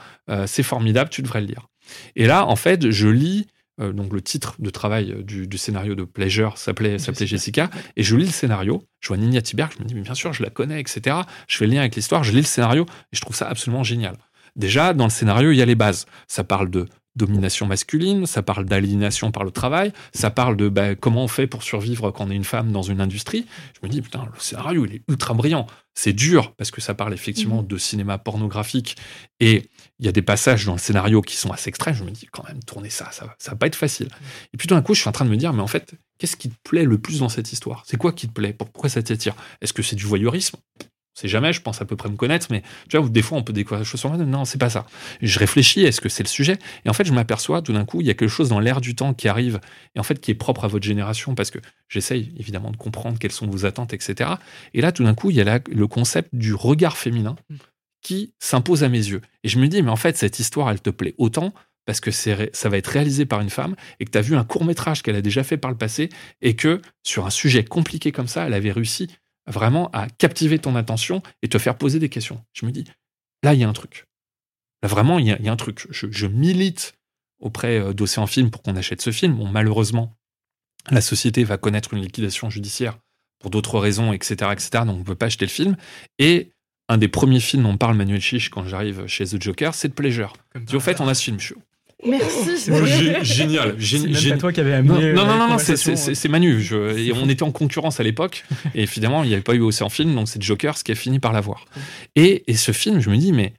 c'est formidable, tu devrais le lire. Et là, en fait, je lis euh, donc le titre de travail euh, du, scénario de Pleasure s'appelait s'appelait Jessica. Et je lis le scénario, je vois Nina Tiberg, je me dis, mais bien sûr, je la connais, etc. Je fais le lien avec l'histoire, je lis le scénario et je trouve ça absolument génial. Déjà, dans le scénario, il y a les bases. Ça parle de domination masculine, ça parle d'aliénation par le travail, ça parle de bah, comment on fait pour survivre quand on est une femme dans une industrie. Je me dis, putain, le scénario, il est ultra brillant. C'est dur parce que ça parle effectivement mmh. de cinéma pornographique et il y a des passages dans le scénario qui sont assez extrêmes. Je me dis, quand même, tourner ça, ça, ça va pas être facile. Et puis d'un coup, je suis en train de me dire, mais en fait, qu'est-ce qui te plaît le plus dans cette histoire? C'est quoi qui te plaît? Pourquoi ça t'attire? Est-ce que c'est du voyeurisme? C'est jamais, je pense à peu près me connaître, mais tu vois, des fois on peut découvrir des choses sur moi. Non, c'est pas ça. Je réfléchis, est-ce que c'est le sujet? Et en fait, je m'aperçois tout d'un coup, il y a quelque chose dans l'air du temps qui arrive, et en fait qui est propre à votre génération, parce que j'essaye évidemment de comprendre quelles sont vos attentes, etc. Et là, tout d'un coup, il y a le concept du regard féminin qui s'impose à mes yeux. Et je me dis, mais en fait, cette histoire, elle te plaît autant parce que ça va être réalisé par une femme et que tu as vu un court métrage qu'elle a déjà fait par le passé et que sur un sujet compliqué comme ça, elle avait réussi vraiment à captiver ton attention et te faire poser des questions. Je me dis, là, il y a un truc. Là, vraiment, il y, a un truc. Je, milite auprès euh, d'Océan Film pour qu'on achète ce film. Bon, malheureusement, la société va connaître une liquidation judiciaire pour d'autres raisons, etc., etc. Donc, on ne peut pas acheter le film. Et un des premiers films dont on parle Manuel Chiche quand j'arrive chez The Joker, c'est The Pleasure. au fait, on a ce film.
Merci.
C'est génial.
C'est toi qui avais amené.
Non, non, non, non c'est Manu. et on était en concurrence à l'époque. Et évidemment, il n'y avait pas eu Océan Film, donc c'est Joker, ce qui a fini par l'avoir. Et, et ce film, je me dis, mais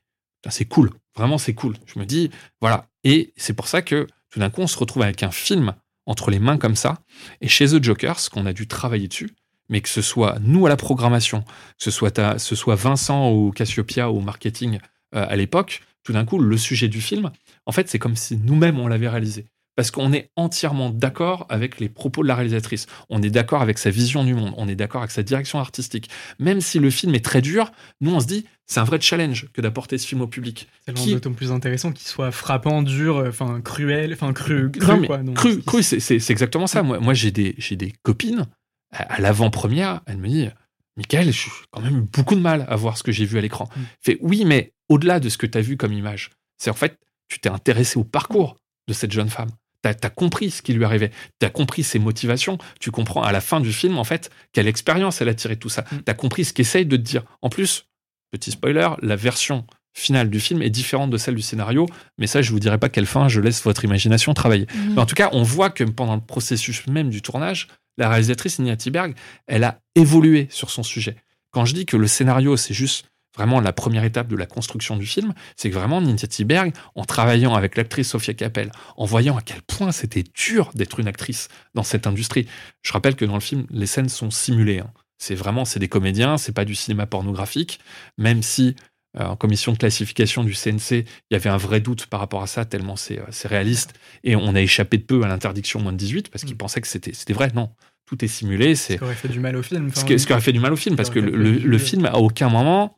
c'est cool. Vraiment, c'est cool. Je me dis, voilà. Et c'est pour ça que tout d'un coup, on se retrouve avec un film entre les mains comme ça. Et chez The Joker, ce qu'on a dû travailler dessus, mais que ce soit nous à la programmation, que ce soit, ce soit Vincent ou Cassiopeia au marketing euh, à l'époque, tout d'un coup, le sujet du film, en fait, c'est comme si nous-mêmes, on l'avait réalisé. Parce qu'on est entièrement d'accord avec les propos de la réalisatrice. On est d'accord avec sa vision du monde. On est d'accord avec sa direction artistique. Même si le film est très dur, nous, on se dit, c'est un vrai challenge que d'apporter ce film au public.
C'est le qui... d'autant plus intéressant qu'il soit frappant, dur, enfin cruel, enfin cru, cru, quoi.
cru, cru c'est exactement ça. Moi, moi j'ai des, des copines, à, l'avant-première, elles me disent, Michael, j'ai quand même beaucoup de mal à voir ce que j'ai vu à l'écran. Mm. Fait, oui, mais au-delà de ce que tu as vu comme image, c'est en fait, tu t'es intéressé au parcours de cette jeune femme. Tu as, compris ce qui lui arrivait. Tu as compris ses motivations. Tu comprends à la fin du film, en fait, quelle expérience elle a tiré de tout ça. Mm. Tu as compris ce qu'essaye de te dire. En plus, petit spoiler, la version finale du film est différente de celle du scénario, mais ça, je vous dirai pas quelle fin, je laisse votre imagination travailler. Mm. Mais en tout cas, on voit que pendant le processus même du tournage, la réalisatrice Nia Tiberg, elle a évolué sur son sujet. Quand je dis que le scénario, c'est juste vraiment la première étape de la construction du film, c'est que vraiment Ninja Tiberg, en travaillant avec l'actrice Sophia Capel, en voyant à quel point c'était dur d'être une actrice dans cette industrie. Je rappelle que dans le film, les scènes sont simulées. Hein. C'est vraiment, c'est des comédiens, c'est pas du cinéma pornographique, même si euh, en commission de classification du CNC, il y avait un vrai doute par rapport à ça, tellement c'est euh, réaliste. Et on a échappé de peu à l'interdiction moins de 18 parce qu'ils mm. pensaient que c'était vrai. Non, tout est simulé.
Ce qui aurait fait du mal au film.
ce, qui, aurait fait du mal au film, parce que le, le film, à aucun moment,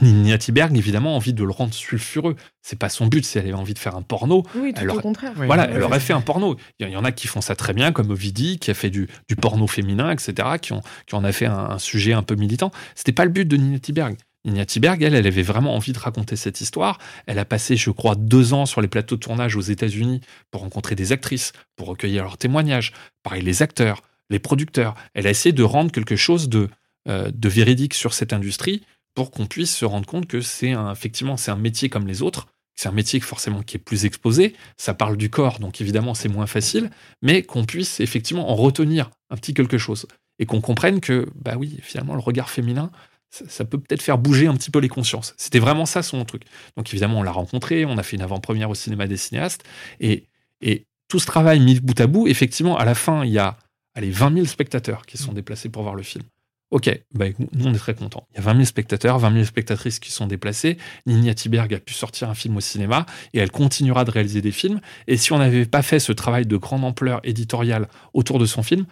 Nina Tiberg, évidemment, envie de le rendre sulfureux. C'est pas son but, si elle avait envie de faire un porno.
Oui, tout au contraire.
Voilà, elle aurait fait un porno. Il y en a qui font ça très bien, comme Ovidie, qui a fait du, porno féminin, etc., qui, ont, qui en a fait un, sujet un peu militant. C'était pas le but de Nina Tiberg. Nina Tiberg, elle, elle avait vraiment envie de raconter cette histoire. Elle a passé, je crois, deux ans sur les plateaux de tournage aux États-Unis pour rencontrer des actrices, pour recueillir leurs témoignages. Pareil, les acteurs, les producteurs. Elle a essayé de rendre quelque chose de, euh, de véridique sur cette industrie pour qu'on puisse se rendre compte que c'est effectivement c'est un métier comme les autres. C'est un métier forcément qui est plus exposé. Ça parle du corps, donc évidemment c'est moins facile, mais qu'on puisse effectivement en retenir un petit quelque chose et qu'on comprenne que bah oui, finalement le regard féminin, ça, peut peut-être faire bouger un petit peu les consciences. C'était vraiment ça son truc. Donc évidemment on l'a rencontré, on a fait une avant-première au cinéma des cinéastes et, et tout ce travail mis bout à bout, effectivement à la fin il y a allez 20 000 spectateurs qui sont déplacés pour voir le film. Ok, bah, nous on est très contents. Il y a 20 000 spectateurs, 20 000 spectatrices qui sont déplacés. Nina Tiberg a pu sortir un film au cinéma et elle continuera de réaliser des films. Et si on n'avait pas fait ce travail de grande ampleur éditoriale autour de son film,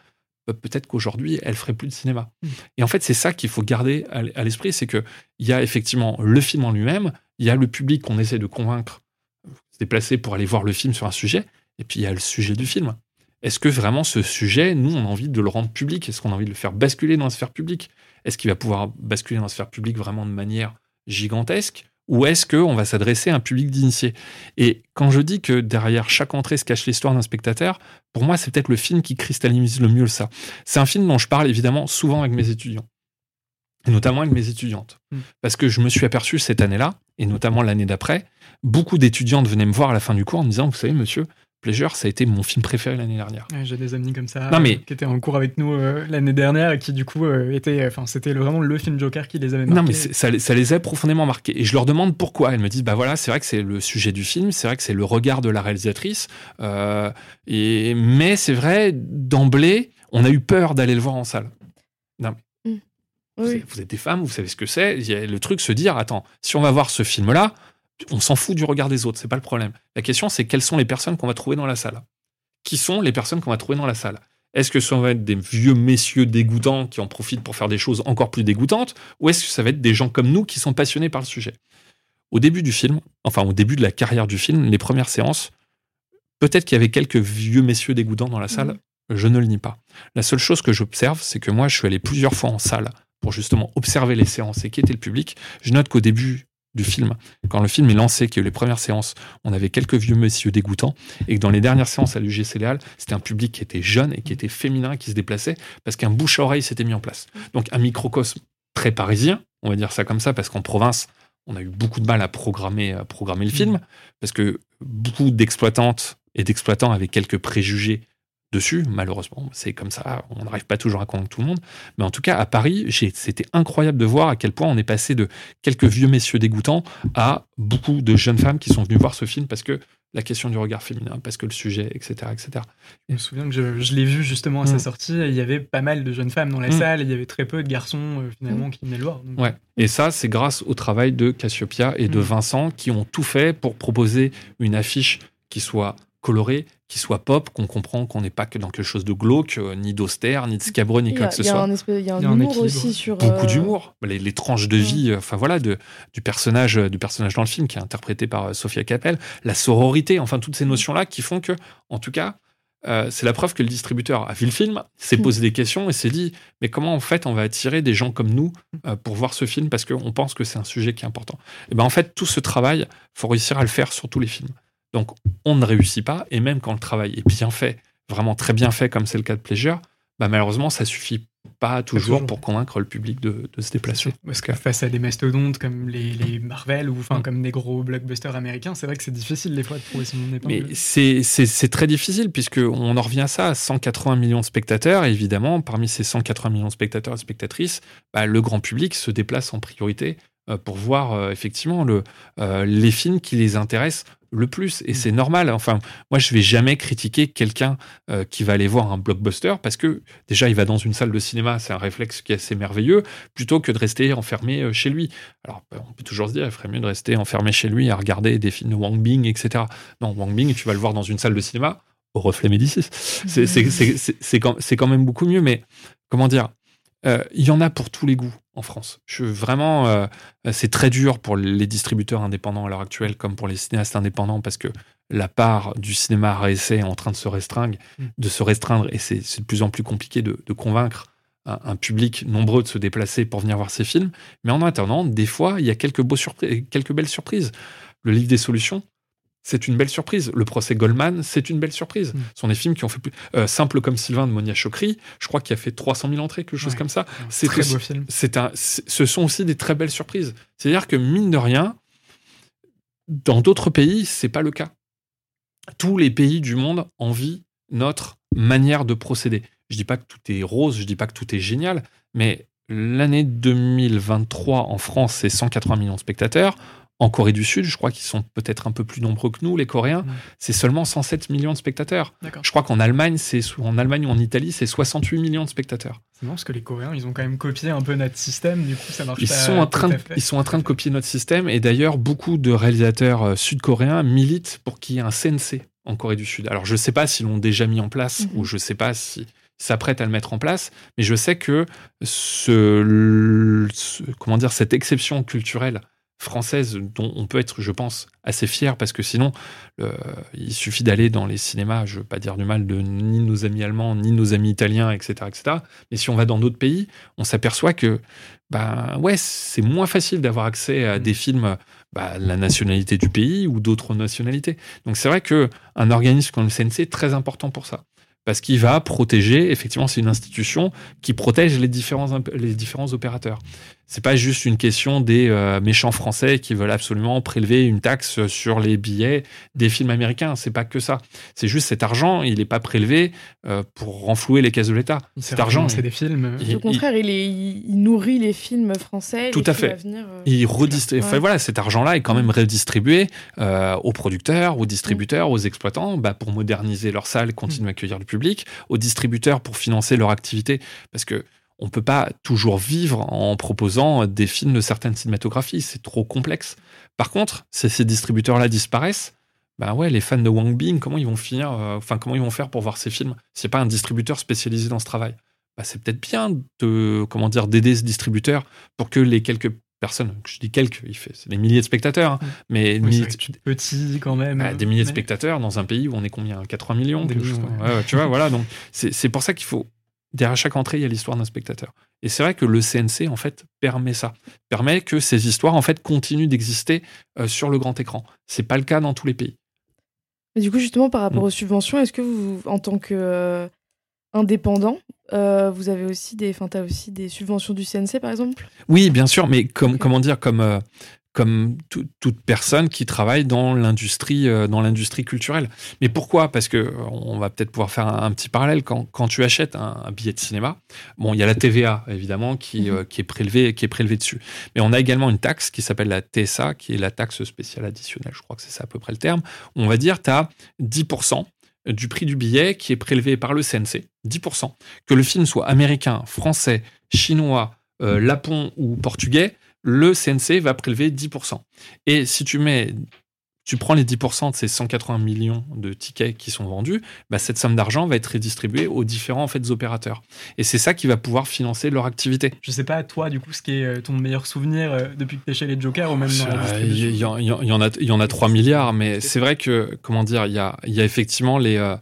bah, peut-être qu'aujourd'hui elle ferait plus de cinéma. Hmm. Et en fait, c'est ça qu'il faut garder à l'esprit, c'est qu'il y a effectivement le film en lui-même, il y a le public qu'on essaie de convaincre, se déplacer pour aller voir le film sur un sujet, et puis il y a le sujet du film. Est-ce que vraiment ce sujet, nous, on a envie de le rendre public? Est-ce qu'on a envie de le faire basculer dans la sphère publique? Est-ce qu'il va pouvoir basculer dans la sphère publique vraiment de manière gigantesque? Ou est-ce qu'on va s'adresser à un public d'initiés? Et quand je dis que derrière chaque entrée se cache l'histoire d'un spectateur, pour moi, c'est peut-être le film qui cristallise le mieux ça. C'est un film dont je parle évidemment souvent avec mes étudiants et notamment avec mes étudiantes. Hmm. Parce que je me suis aperçu cette année-là, et notamment l'année d'après, beaucoup d'étudiantes venaient me voir à la fin du cours en me disant, vous savez, monsieur, Pleasure, ça a été mon film préféré l'année dernière.
J'ai des amis comme ça qui étaient en cours avec nous euh, l'année dernière et qui du coup euh, étaient, enfin c'était vraiment le film Joker qui les avait marqués.
Non mais ça, ça, les a profondément marqués et je leur demande pourquoi. Elles me disent bah voilà c'est vrai que c'est le sujet du film, c'est vrai que c'est le regard de la réalisatrice, euh, et mais c'est vrai d'emblée on a eu peur d'aller le voir en salle. Non. Mm. Vous, vous, êtes des femmes, vous savez ce que c'est. Il y a le truc se dire attends si on va voir ce film là on s'en fout du regard des autres, c'est pas le problème. La question, c'est quelles sont les personnes qu'on va trouver dans la salle? Qui sont les personnes qu'on va trouver dans la salle? Est-ce que ça va être des vieux messieurs dégoûtants qui en profitent pour faire des choses encore plus dégoûtantes? Ou est-ce que ça va être des gens comme nous qui sont passionnés par le sujet? Au début du film, enfin au début de la carrière du film, les premières séances, peut-être qu'il y avait quelques vieux messieurs dégoûtants dans la salle, mmh. je ne le nie pas. La seule chose que j'observe, c'est que moi, je suis allé plusieurs fois en salle pour justement observer les séances et qui était le public. Je note qu'au début, du film. Quand le film est lancé, qu'il y a eu les premières séances, on avait quelques vieux messieurs dégoûtants, et que dans les dernières séances à l'UGC Léal, c'était un public qui était jeune et qui était féminin, qui se déplaçait, parce qu'un bouche à oreille s'était mis en place. Donc un microcosme très parisien, on va dire ça comme ça, parce qu'en province, on a eu beaucoup de mal à programmer, à programmer le film, parce que beaucoup d'exploitantes et d'exploitants avaient quelques préjugés dessus. Malheureusement, c'est comme ça, on n'arrive pas toujours à convaincre tout le monde. Mais en tout cas, à Paris, c'était incroyable de voir à quel point on est passé de quelques vieux messieurs dégoûtants à beaucoup de jeunes femmes qui sont venues voir ce film parce que la question du regard féminin, parce que le sujet, etc. etc.
Je me souviens que je, l'ai vu justement à sa mm. sortie, il y avait pas mal de jeunes femmes dans la mm. salle, et il y avait très peu de garçons euh, finalement mm. qui venaient le voir.
Ouais. Et ça, c'est grâce au travail de Cassiopia et de Vincent qui ont tout fait pour proposer une affiche qui soit coloré, qui soit pop, qu'on comprend qu'on n'est pas que dans quelque chose de glauque, euh, ni d'austère, ni de scabreux, ni quoi que ce soit.
Il y a un, humour aussi sur.
Beaucoup euh, d'humour. Les, tranches de vie, euh, enfin voilà, de, du, personnage, du personnage dans le film qui est interprété par Sophia Capel, la sororité, enfin toutes ces mm. notions-là qui font que, en tout cas, c'est la preuve que le distributeur a vu le film, s'est mm. posé des questions et s'est dit mais comment en fait on va attirer des gens comme nous pour voir ce film parce qu'on pense que c'est un sujet qui est important. Et ben en fait tout ce travail, faut réussir à le faire sur tous les films. Donc, on ne réussit pas, et même quand le travail est bien fait, vraiment très bien fait, comme c'est le cas de Pleasure, bah malheureusement, ça suffit pas toujours pour convaincre le public de, se déplacer.
Parce que face à des mastodontes comme les, Marvel ou enfin mm. comme des gros blockbusters américains, c'est vrai que c'est difficile des fois de trouver son
épingle. Mais c'est très difficile puisque on en revient à ça, 180 millions de spectateurs. Et évidemment, parmi ces 180 millions de spectateurs et spectatrices, bah, le grand public se déplace en priorité pour voir euh, effectivement le, euh, les films qui les intéressent le plus. Et mm. c'est normal. Enfin moi je vais jamais critiquer quelqu'un qui va aller voir un blockbuster parce que déjà il va dans une salle de cinéma c'est un réflexe qui est assez merveilleux plutôt que de rester enfermé chez lui. Alors on peut toujours se dire il ferait mieux de rester enfermé chez lui à regarder des films de Wang Bing etc non Wang Bing tu vas le voir dans une salle de cinéma au reflet Médicis. C'est quand, quand même beaucoup mieux mais comment dire euh, il y en a pour tous les goûts en France. Je vraiment, euh, c'est très dur pour les distributeurs indépendants à l'heure actuelle, comme pour les cinéastes indépendants, parce que la part du cinéma à essai est en train de se restreindre, mm. de se restreindre, et c'est de plus en plus compliqué de, convaincre un, public nombreux de se déplacer pour venir voir ces films. Mais en attendant, des fois, il y a quelques, beaux quelques belles surprises. Le livre des solutions, c'est une belle surprise. Le procès Goldman, c'est une belle surprise. Mm. Ce sont des films qui ont fait plus. Euh, Simple comme Sylvain de Monia Chokri, je crois qu'il a fait 300 000 entrées, quelque chose comme ça.
C'est très beau film.
Un, ce sont aussi des très belles surprises. C'est-à-dire que, mine de rien, dans d'autres pays, c'est pas le cas. Tous les pays du monde envient notre manière de procéder. Je dis pas que tout est rose, je dis pas que tout est génial, mais l'année 2023 en France, c'est 180 millions de spectateurs. En Corée du Sud, je crois qu'ils sont peut-être un peu plus nombreux que nous, les Coréens. Mm. C'est seulement 107 millions de spectateurs. Je crois qu'en Allemagne, c'est en Allemagne ou en Italie, c'est 68 millions de spectateurs.
C'est marrant parce que les Coréens, ils ont quand même copié un peu notre système. Du coup, ça marche
ils Sont en train de, ils sont en train de copier notre système. Et d'ailleurs, beaucoup de réalisateurs euh, sud-coréens militent pour qu'il y ait un CNC en Corée du Sud. Alors, je ne sais pas s'ils l'ont déjà mis en place mm-hmm. ou je ne sais pas si s'apprête à le mettre en place, mais je sais que ce comment dire, cette exception culturelle française dont on peut être, je pense, assez fier parce que sinon, il suffit d'aller dans les cinémas, je veux pas dire du mal de ni nos amis allemands, ni nos amis italiens, etc., etc. Mais si on va dans d'autres pays, on s'aperçoit que, bah ouais, c'est moins facile d'avoir accès à des films, bah, la nationalité du pays ou d'autres nationalités. Donc c'est vrai que un organisme comme le CNC est très important pour ça parce qu'il va protéger, effectivement, c'est une institution qui protège les différents, les différents opérateurs. C'est pas juste une question des euh, méchants français qui veulent absolument prélever une taxe sur les billets des films américains. C'est pas que ça. C'est juste cet argent, il n'est pas prélevé euh, pour renflouer les caisses de l'État.
Cet argent, c'est des films.
Au contraire, il, il, nourrit les films français.
Tout à fait. Euh, il redistribue. Enfin, voilà, cet argent-là est quand même redistribué aux producteurs, aux distributeurs, aux exploitants, bah, pour moderniser leurs salles, continuer à accueillir le public, aux distributeurs pour financer leur activité, parce que on ne peut pas toujours vivre en proposant des films de certaines cinématographies. C'est trop complexe. Par contre, si ces distributeurs-là disparaissent, ben ouais, les fans de Wang Bing, comment ils vont finir, euh, enfin, comment ils vont faire pour voir ces films c'est pas un distributeur spécialisé dans ce travail, bah, c'est peut-être bien de, comment dire, d'aider ce distributeur pour que les quelques personnes, je dis quelques, il fait, c'est des milliers de spectateurs, hein, mais
petits quand même.
Bah, des milliers de spectateurs dans un pays où on est combien? 4 millions, Tu vois, voilà, donc c'est pour ça qu'il faut derrière chaque entrée, il y a l'histoire d'un spectateur. Et c'est vrai que le CNC, en fait, permet ça. Permet que ces histoires, en fait, continuent d'exister euh, sur le grand écran. C'est pas le cas dans tous les pays.
du coup, justement, par rapport mm. aux subventions, est-ce que vous, en tant qu'indépendant, euh, euh, vous avez aussi des, enfin, as aussi des subventions du CNC, par exemple?
Oui, bien sûr, mais comme, comment dire, comme comme toute personne qui travaille dans l'industrie euh, dans l'industrie culturelle. Mais pourquoi? Parce que on va peut-être pouvoir faire un, petit parallèle quand, quand tu achètes un, billet de cinéma. Bon, il y a la TVA évidemment qui, mhm. euh, qui est prélevée qui est prélevée dessus. Mais on a également une taxe qui s'appelle la TSA, qui est la taxe spéciale additionnelle. Je crois que c'est ça à peu près le terme. On va dire tu as 10% du prix du billet qui est prélevé par le CNC, 10%. Que le film soit américain, français, chinois, euh, lapon ou portugais, le CNC va prélever 10%. Et si tu mets, tu prends les 10% de ces 180 millions de tickets qui sont vendus, bah cette somme d'argent va être redistribuée aux différents en fait, opérateurs. Et c'est ça qui va pouvoir financer leur activité.
Je sais pas, toi, du coup, ce qui est euh, ton meilleur souvenir euh, depuis que tu es chez les Jokers ou même dans la
Il y, en a, y en a 3 milliards, mais c'est vrai que, comment dire, il y a, y a effectivement les, euh,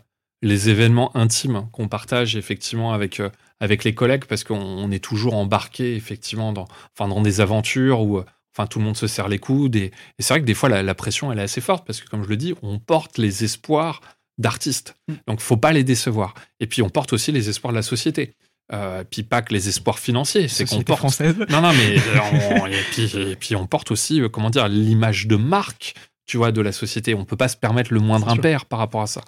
les événements intimes qu'on partage effectivement avec avec les collègues parce qu'on est toujours embarqué effectivement dans, enfin, dans des aventures où enfin, tout le monde se serre les coudes. Et, c'est vrai que des fois, la, pression, elle est assez forte parce que, comme je le dis, on porte les espoirs d'artistes. Mm. Donc, faut pas les décevoir. Et puis, on porte aussi les espoirs de la société. Euh, puis pas que les espoirs financiers, c'est qu'on porte.
Française.
Non, non, mais euh, et, puis, et, puis, on porte aussi, euh, comment dire, l'image de marque, tu vois, de la société. On peut pas se permettre le moindre impair par rapport à ça.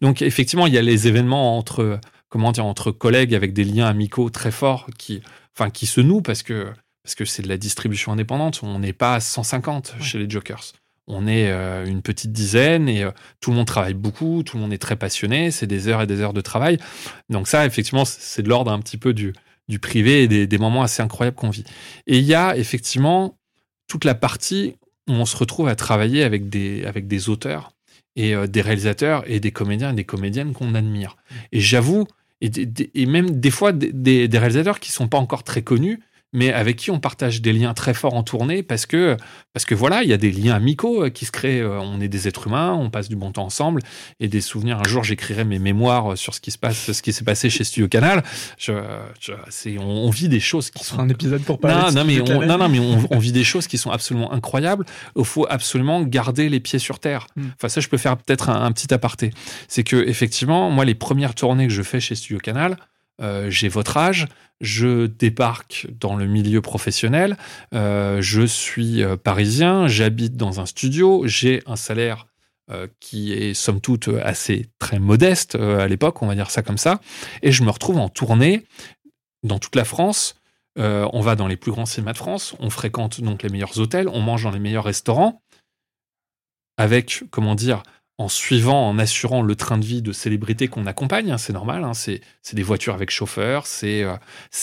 Donc effectivement, il y a les événements entre comment dire, entre collègues avec des liens amicaux très forts qui, enfin, qui se nouent parce que parce que c'est de la distribution indépendante. On n'est pas à 150 chez les Jokers. On est euh, une petite dizaine et euh, tout le monde travaille beaucoup, tout le monde est très passionné, c'est des heures et des heures de travail. Donc ça, effectivement, c'est de l'ordre un petit peu du, du privé et des, des moments assez incroyables qu'on vit. Et il y a effectivement toute la partie où on se retrouve à travailler avec des, avec des auteurs et euh, des réalisateurs et des comédiens et des comédiennes qu'on admire. Et j'avoue, et, même des fois des, des réalisateurs qui sont pas encore très connus mais avec qui on partage des liens très forts en tournée parce que, parce que voilà, il y a des liens amicaux euh, qui se créent. Euh, on est des êtres humains, on passe du bon temps ensemble et des souvenirs. Un jour, j'écrirai mes mémoires sur ce qui se passe, ce qui s'est passé chez Studio Canal. Je, c'est, on, vit des choses qui sont
un épisode pour parler.
Non, non, mais on, non, non, mais on, vit des choses qui sont absolument incroyables. Il faut absolument garder les pieds sur terre. Hmm. Enfin, ça, je peux faire peut-être un, un petit aparté. C'est que effectivement, moi, les premières tournées que je fais chez Studio Canal, euh, j'ai votre âge, je débarque dans le milieu professionnel, euh, je suis euh, parisien, j'habite dans un studio, j'ai un salaire qui est somme toute assez très modeste à l'époque, on va dire ça comme ça, et je me retrouve en tournée dans toute la France. on va dans les plus grands cinémas de France, on fréquente donc les meilleurs hôtels, on mange dans les meilleurs restaurants, avec, comment dire, en suivant, en assurant le train de vie de célébrités qu'on accompagne, hein, c'est normal, hein, c'est des voitures avec chauffeur, c'est euh,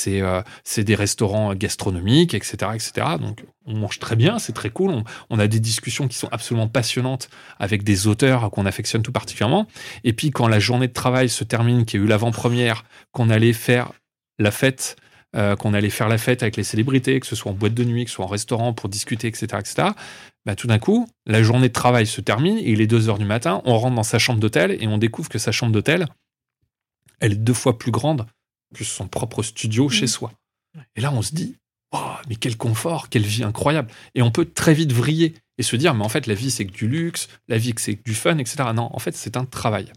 euh, des restaurants gastronomiques, etc., etc. Donc on mange très bien, c'est très cool, on, on, a des discussions qui sont absolument passionnantes avec des auteurs qu'on affectionne tout particulièrement. Et puis quand la journée de travail se termine, qu'il y a eu l'avant-première, qu'on allait faire la fête euh, qu'on allait faire la fête avec les célébrités, que ce soit en boîte de nuit, que ce soit en restaurant pour discuter, etc., etc. Bah, tout d'un coup, la journée de travail se termine et il est 2 heures du matin, on rentre dans sa chambre d'hôtel et on découvre que sa chambre d'hôtel, elle est deux fois plus grande que son propre studio chez mmh. soi. Et là, on se dit, oh, mais quel confort, quelle vie incroyable. Et on peut très vite vriller et se dire, mais en fait, la vie, c'est que du luxe, la vie, c'est que du fun, etc. Non, en fait, c'est un travail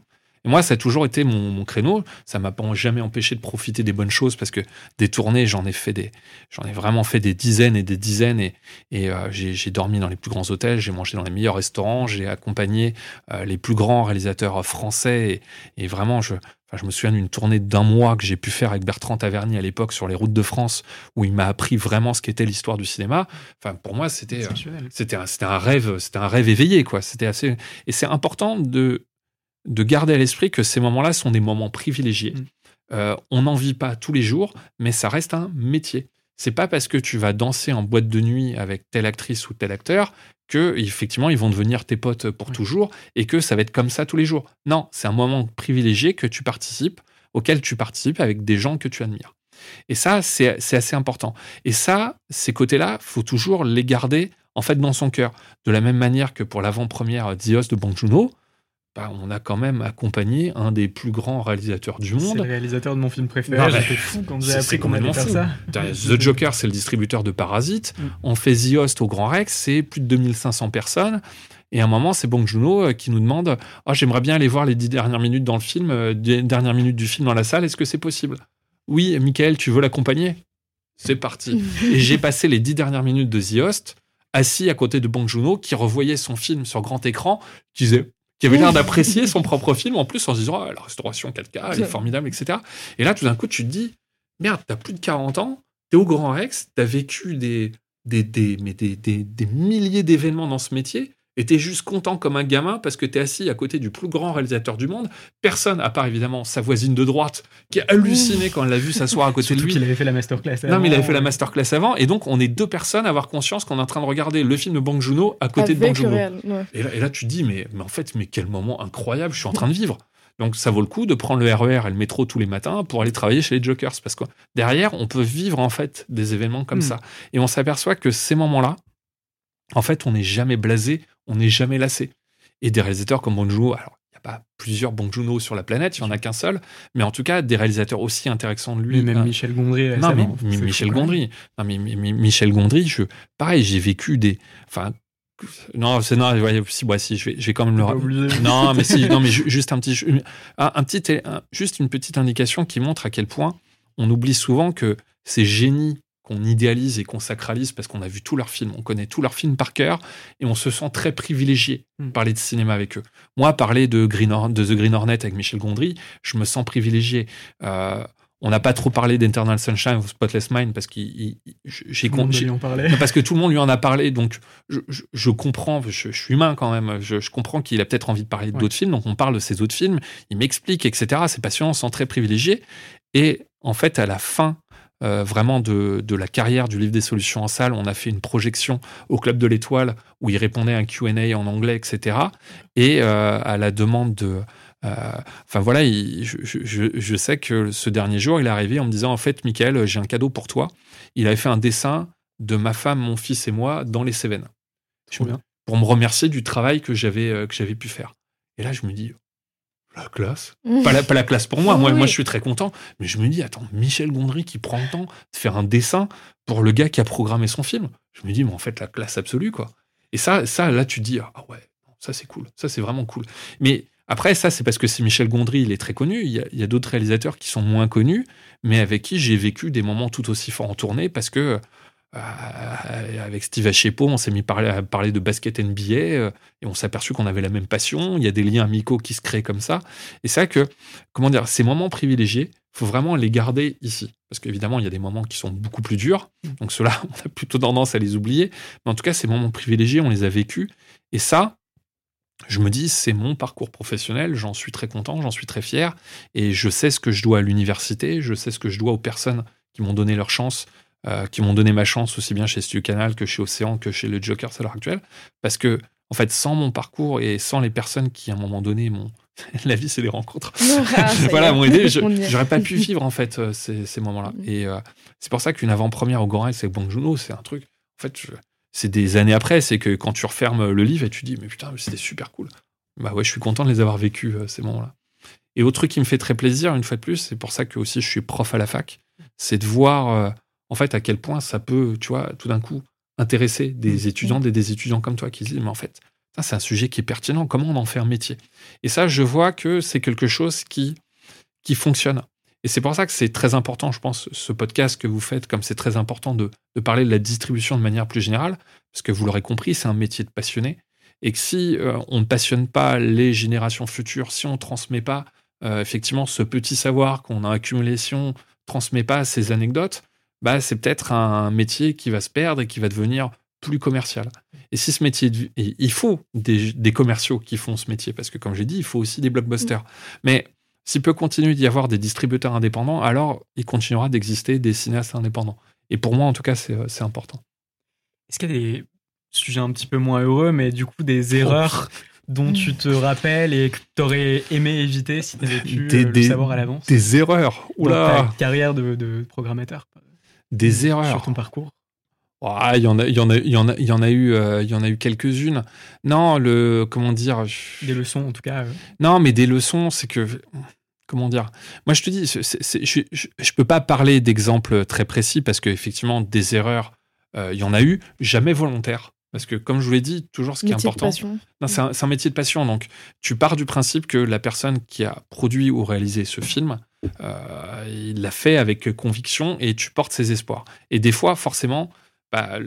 moi, ça a toujours été mon, créneau. Ça m'a pas jamais empêché de profiter des bonnes choses parce que des tournées, j'en ai fait des, j'en ai vraiment fait des dizaines et des dizaines et, et euh, j'ai dormi dans les plus grands hôtels, j'ai mangé dans les meilleurs restaurants, j'ai accompagné euh, les plus grands réalisateurs français et, vraiment, je, je me souviens d'une tournée d'un mois que j'ai pu faire avec Bertrand Taverny à l'époque sur les routes de France, où il m'a appris vraiment ce qu'était l'histoire du cinéma. Enfin, pour moi, c'était, euh, c'était, un, un rêve, c'était un rêve éveillé, quoi. C'était assez, et c'est important de, de garder à l'esprit que ces moments-là sont des moments privilégiés. Mm. Euh, on n'en vit pas tous les jours, mais ça reste un métier. C'est pas parce que tu vas danser en boîte de nuit avec telle actrice ou tel acteur que effectivement ils vont devenir tes potes pour toujours et que ça va être comme ça tous les jours. Non, c'est un moment privilégié que tu participes, auquel tu participes avec des gens que tu admires. Et ça, c'est assez important. Et ça, ces côtés-là, faut toujours les garder en fait dans son cœur. De la même manière que pour l'avant-première Dios de Bong Joon-ho, bah, on a quand même accompagné un des plus grands réalisateurs du monde.
C'est le réalisateur de mon film préféré. J'étais fou quand j'ai appris qu'on allait faire ça.
The Joker, c'est le distributeur de Parasite. Mm. On fait The Host au Grand Rex, c'est plus de 2500 personnes. Et à un moment, c'est Bong Joon-ho euh, qui nous demande oh, J'aimerais bien aller voir les dix dernières minutes dans le film, euh, dernières minutes du film dans la salle, est-ce que c'est possible? Oui, Michael, tu veux l'accompagner? C'est parti. et j'ai passé les dix dernières minutes de The Host assis à côté de Bong Joon-ho qui revoyait son film sur grand écran, qui disait qui avait l'air d'apprécier son propre film en plus en se disant ah, la restauration 4K, elle est formidable, etc. Et là, tout d'un coup, tu te dis merde, t'as plus de 40 ans, t'es au Grand Rex, t'as vécu des, des, des, mais des, des, des milliers d'événements dans ce métier, et t'es juste content comme un gamin parce que t'es assis à côté du plus grand réalisateur du monde. Personne, à part évidemment sa voisine de droite, qui a halluciné quand elle l'a vu s'asseoir à côté de lui.
Il avait fait la masterclass avant.
Non, mais il avait fait la masterclass avant. Et donc, on est deux personnes à avoir conscience qu'on est en train de regarder le film de Bang Joon-ho à côté de Bang. Et, là, et là, tu te dis, mais, mais en fait, mais quel moment incroyable je suis en train de vivre. Donc ça vaut le coup de prendre le RER e et le métro tous les matins pour aller travailler chez les Jokers parce que derrière on peut vivre en fait des événements comme hmm. ça et on s'aperçoit que ces moments-là en fait on n'est jamais blasé on n'est jamais lassé. Et des réalisateurs comme Bong Joon-ho, alors il n'y a pas plusieurs Bong Joon-ho sur la planète, il n'y en a qu'un seul, mais en tout cas des réalisateurs aussi intéressants de lui.
même euh, Michel Gondry.
Non, mais, Michel Gondry. Non, mais, Michel Gondry, je, pareil, j'ai vécu des, enfin, non, c'est non, si, si, je vais, je vais quand même le. Non, mais si, non, mais juste un petit, un, petit, juste une petite indication qui montre à quel point on oublie souvent que ces génies qu'on idéalise et qu'on sacralise parce qu'on a vu tous leurs films, on connaît tous leurs films par cœur et on se sent très privilégié de hmm. parler de cinéma avec eux. Moi, parler de, Green de The Green Hornet avec Michel Gondry, je me sens privilégié. Euh, on n'a pas trop parlé d'Eternal Sunshine ou Spotless Mind parce qu'il j'ai parce que tout le monde lui en a parlé donc je, comprends je, suis humain quand même je, comprends qu'il a peut-être envie de parler d'autres films donc on parle de ces autres films il m'explique etc c'est passionnant on se sent très privilégié et en fait à la fin euh, vraiment de, la carrière du livre des solutions en salle. On a fait une projection au Club de l'Étoile où il répondait à un QA en anglais, etc. Et euh, à la demande de, enfin voilà, je, je, je, sais que ce dernier jour, il est arrivé en me disant en fait, Michael, j'ai un cadeau pour toi. Il avait fait un dessin de ma femme, mon fils et moi dans les Cévennes. Pour me remercier du travail que j'avais que j'avais pu faire. Et là, je me dis, la classe. pas, la, pas la classe pour moi. moi, moi, je suis très content. Mais je me dis, attends, Michel Gondry qui prend le temps de faire un dessin pour le gars qui a programmé son film. Je me dis, mais en fait, la classe absolue, quoi. Et ça, ça là, tu te dis, ah ouais, ça, c'est cool. Ça, c'est vraiment cool. Mais après, ça, c'est parce que c'est Michel Gondry, il est très connu. Il y a, d'autres réalisateurs qui sont moins connus, mais avec qui j'ai vécu des moments tout aussi forts en tournée parce que avec Steve Achepo, on s'est mis à parler de basket NBA euh, et on s'est aperçu qu'on avait la même passion. Il y a des liens amicaux qui se créent comme ça. Et c'est vrai que, comment dire, ces moments privilégiés, faut vraiment les garder ici. Parce qu'évidemment, il y a des moments qui sont beaucoup plus durs. Donc ceux-là, on a plutôt tendance à les oublier. Mais en tout cas, ces moments privilégiés, on les a vécus. Et ça, je me dis, c'est mon parcours professionnel, j'en suis très content, j'en suis très fier, et je sais ce que je dois à l'université, je sais ce que je dois aux personnes qui m'ont donné leur chance euh, qui m'ont donné ma chance aussi bien chez Studio Canal que chez Océan que chez le Joker à l'heure actuelle. Parce que, en fait, sans mon parcours et sans les personnes qui, à un moment donné, m'ont. la vie, c'est les rencontres. Ah, voilà, m'ont aidé. J'aurais pas pu vivre, en fait, euh, ces, ces moments-là. Mm. Et euh, c'est pour ça qu'une avant-première au Grand Rex avec Bong Joon-ho, c'est un truc. En fait, c'est des années après. C'est que quand tu refermes le livre et tu dis, mais putain, c'était super cool. Bah ouais, je suis content de les avoir vécus, ces moments-là. Et autre truc qui me fait très plaisir, une fois de plus, c'est pour ça que aussi je suis prof à la fac, c'est de voir en fait, à quel point ça peut, tu vois, tout d'un coup, intéresser des mmh. étudiants et des étudiants comme toi qui disent, mais en fait, ça, c'est un sujet qui est pertinent. Comment on en fait un métier? Et ça, je vois que c'est quelque chose qui, qui fonctionne. Et c'est pour ça que c'est très important, je pense, ce podcast que vous faites, comme c'est très important de, parler de la distribution de manière plus générale, parce que vous l'aurez compris, c'est un métier de passionné. Et que si euh, on ne passionne pas les générations futures, si on ne transmet pas euh, effectivement ce petit savoir qu'on a accumulé, si on ne transmet pas ces anecdotes, bah, c'est peut-être un métier qui va se perdre et qui va devenir plus commercial. Et si ce métier, il faut des, commerciaux qui font ce métier, parce que comme j'ai dit, il faut aussi des blockbusters. Mm. Mais s'il peut continuer d'y avoir des distributeurs indépendants, alors il continuera d'exister des cinéastes indépendants. Et pour moi, en tout cas, c'est euh, important.
Est-ce qu'il y a des sujets un petit peu moins heureux, mais du coup des erreurs dont tu te rappelles et que tu aurais aimé éviter si tu avais pu euh, le savoir à l'avance?
Des erreurs
Oula. Dans ta carrière de, de programmateur
des erreurs.
Sur ton parcours?
Ah, il y en a, il y en a, il y en a, il y en a eu, euh, il y en a eu quelques-unes. Non, le, comment dire
Des leçons, en tout cas. Euh.
Non, mais des leçons, c'est que, comment dire? Moi, je te dis, je, je, peux pas parler d'exemples très précis parce qu'effectivement, des erreurs, euh, il y en a eu, jamais volontaires. Parce que, comme je vous l'ai dit, toujours ce qui est important. C'est un, un, métier de passion. Donc, tu pars du principe que la personne qui a produit ou réalisé ce film, euh, il l'a fait avec conviction et tu portes ses espoirs. Et des fois, forcément, bah,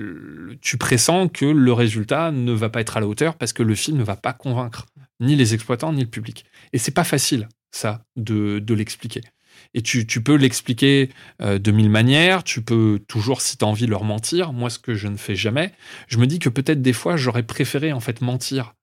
tu pressens que le résultat ne va pas être à la hauteur parce que le film ne va pas convaincre ni les exploitants ni le public. Et c'est pas facile, ça, de, l'expliquer. Et tu, peux l'expliquer euh, de mille manières, tu peux toujours, si tu as envie, leur mentir. Moi, ce que je ne fais jamais, je me dis que peut-être des fois, j'aurais préféré en fait mentir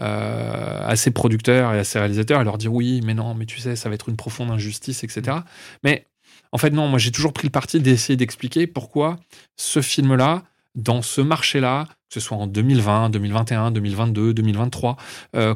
euh, à ses producteurs et à ses réalisateurs et leur dire oui, mais non, mais tu sais, ça va être une profonde injustice, etc. Mais en fait, non, moi j'ai toujours pris le parti d'essayer d'expliquer pourquoi ce film-là, dans ce marché-là, que ce soit en 2020, 2021, 2022, 2023,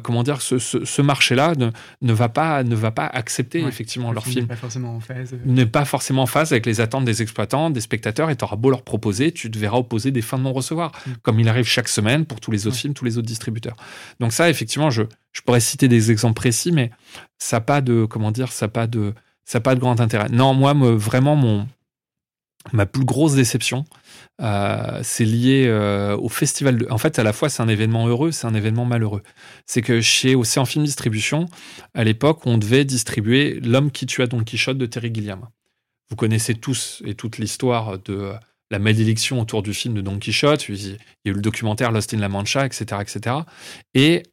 comment dire, ce, ce, marché-là ne, ne, va pas, ne va pas accepter effectivement leur film.
N'est pas forcément en phase.
Euh. N'est pas forcément en phase avec les attentes des exploitants, des spectateurs, et tu auras beau leur proposer, tu te verras opposer des fins de non-recevoir, mm. comme il arrive chaque semaine pour tous les autres films, tous les autres distributeurs. Donc ça, effectivement, je, je pourrais citer des exemples précis, mais ça n'a pas de, comment dire, ça pas de, ça pas de grand intérêt. Non, moi, me, vraiment, mon, ma plus grosse déception, euh, c'est lié euh, au festival. De... En fait, à la fois, c'est un événement heureux, c'est un événement malheureux. C'est que chez Océan Film Distribution, à l'époque, on devait distribuer L'homme qui tua Don Quichotte de Terry Gilliam. Vous connaissez tous et toute l'histoire de la malédiction autour du film de Don Quichotte. Il y a eu le documentaire Lost in La Mancha, etc., etc. Et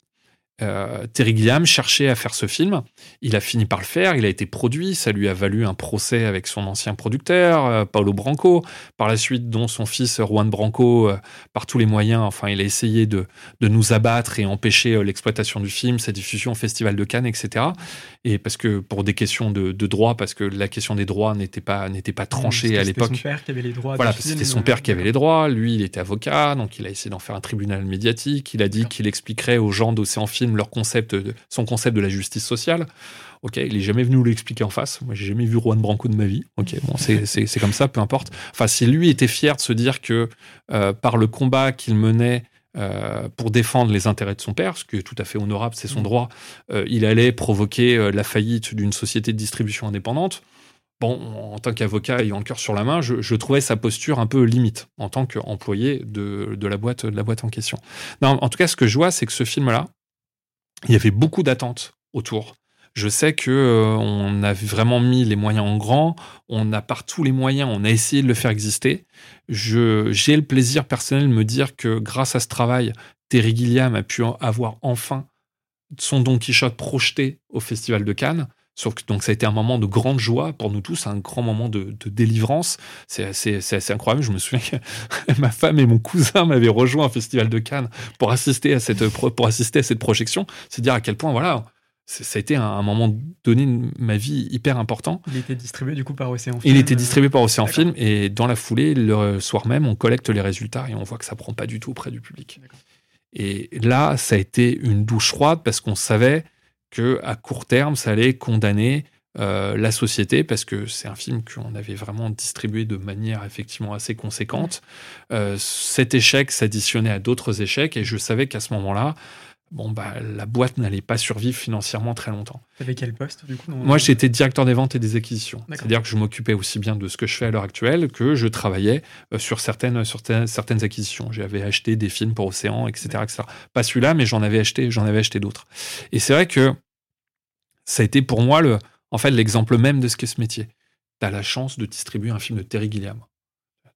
euh, Terry Gilliam cherchait à faire ce film. Il a fini par le faire. Il a été produit. Ça lui a valu un procès avec son ancien producteur, euh, Paolo Branco. Par la suite, dont son fils Juan Branco, euh, par tous les moyens, enfin, il a essayé de, de nous abattre et empêcher l'exploitation du film, sa diffusion au Festival de Cannes, etc. Et parce que pour des questions de, de droit, parce que la question des droits n'était pas n'était pas tranchée à l'époque.
C'était son père qui avait les droits.
Voilà, c'était son père qui avait les droits. Lui, il était avocat, donc il a essayé d'en faire un tribunal médiatique. Il a dit qu'il expliquerait aux gens d'Océan Film film leur concept, de, son concept de la justice sociale. Ok, il est jamais venu nous l'expliquer en face. Moi, j'ai jamais vu Juan Branco de ma vie. Ok, bon, c'est comme ça, peu importe. Enfin, si lui était fier de se dire que euh, par le combat qu'il menait euh, pour défendre les intérêts de son père, ce qui est tout à fait honorable, c'est son droit, euh, il allait provoquer la faillite d'une société de distribution indépendante. Bon, en tant qu'avocat ayant le cœur sur la main, je, trouvais sa posture un peu limite en tant qu'employé de, de, la boîte, de la boîte en question. Non, en tout cas, ce que je vois, c'est que ce film-là, il y avait beaucoup d'attentes autour. Je sais que euh, on a vraiment mis les moyens en grand, on a partout les moyens, on a essayé de le faire exister. Je, j'ai le plaisir personnel de me dire que grâce à ce travail, Terry Gilliam a pu avoir enfin son Don Quichotte projeté au Festival de Cannes. Donc ça a été un moment de grande joie pour nous tous, un grand moment de, délivrance. C'est assez, incroyable. Je me souviens que ma femme et mon cousin m'avaient rejoint au Festival de Cannes pour assister à cette, pour assister à cette projection. C'est dire à quel point, voilà, ça a été un, moment donné de ma vie hyper important.
Il était distribué du coup par Océan Film.
Il était distribué par Océan Film et dans la foulée, le soir même, on collecte les résultats et on voit que ça prend pas du tout auprès du public. Et là, ça a été une douche froide parce qu'on savait que à court terme, ça allait condamner euh, la société parce que c'est un film qu'on avait vraiment distribué de manière effectivement assez conséquente. Euh, cet échec s'additionnait à d'autres échecs et je savais qu'à ce moment-là, bon bah la boîte n'allait pas survivre financièrement très longtemps.
Avec quel poste du coup
Moi j'étais directeur des ventes et des acquisitions. C'est-à-dire que je m'occupais aussi bien de ce que je fais à l'heure actuelle que je travaillais euh, sur certaines, sur certaines acquisitions. J'avais acheté des films pour Océan, etc. etc. Pas celui-là, mais j'en avais acheté, j'en avais acheté d'autres. Et c'est vrai que ça a été pour moi le, en fait, l'exemple même de ce qu'est ce métier. Tu as la chance de distribuer un film de Terry Gilliam.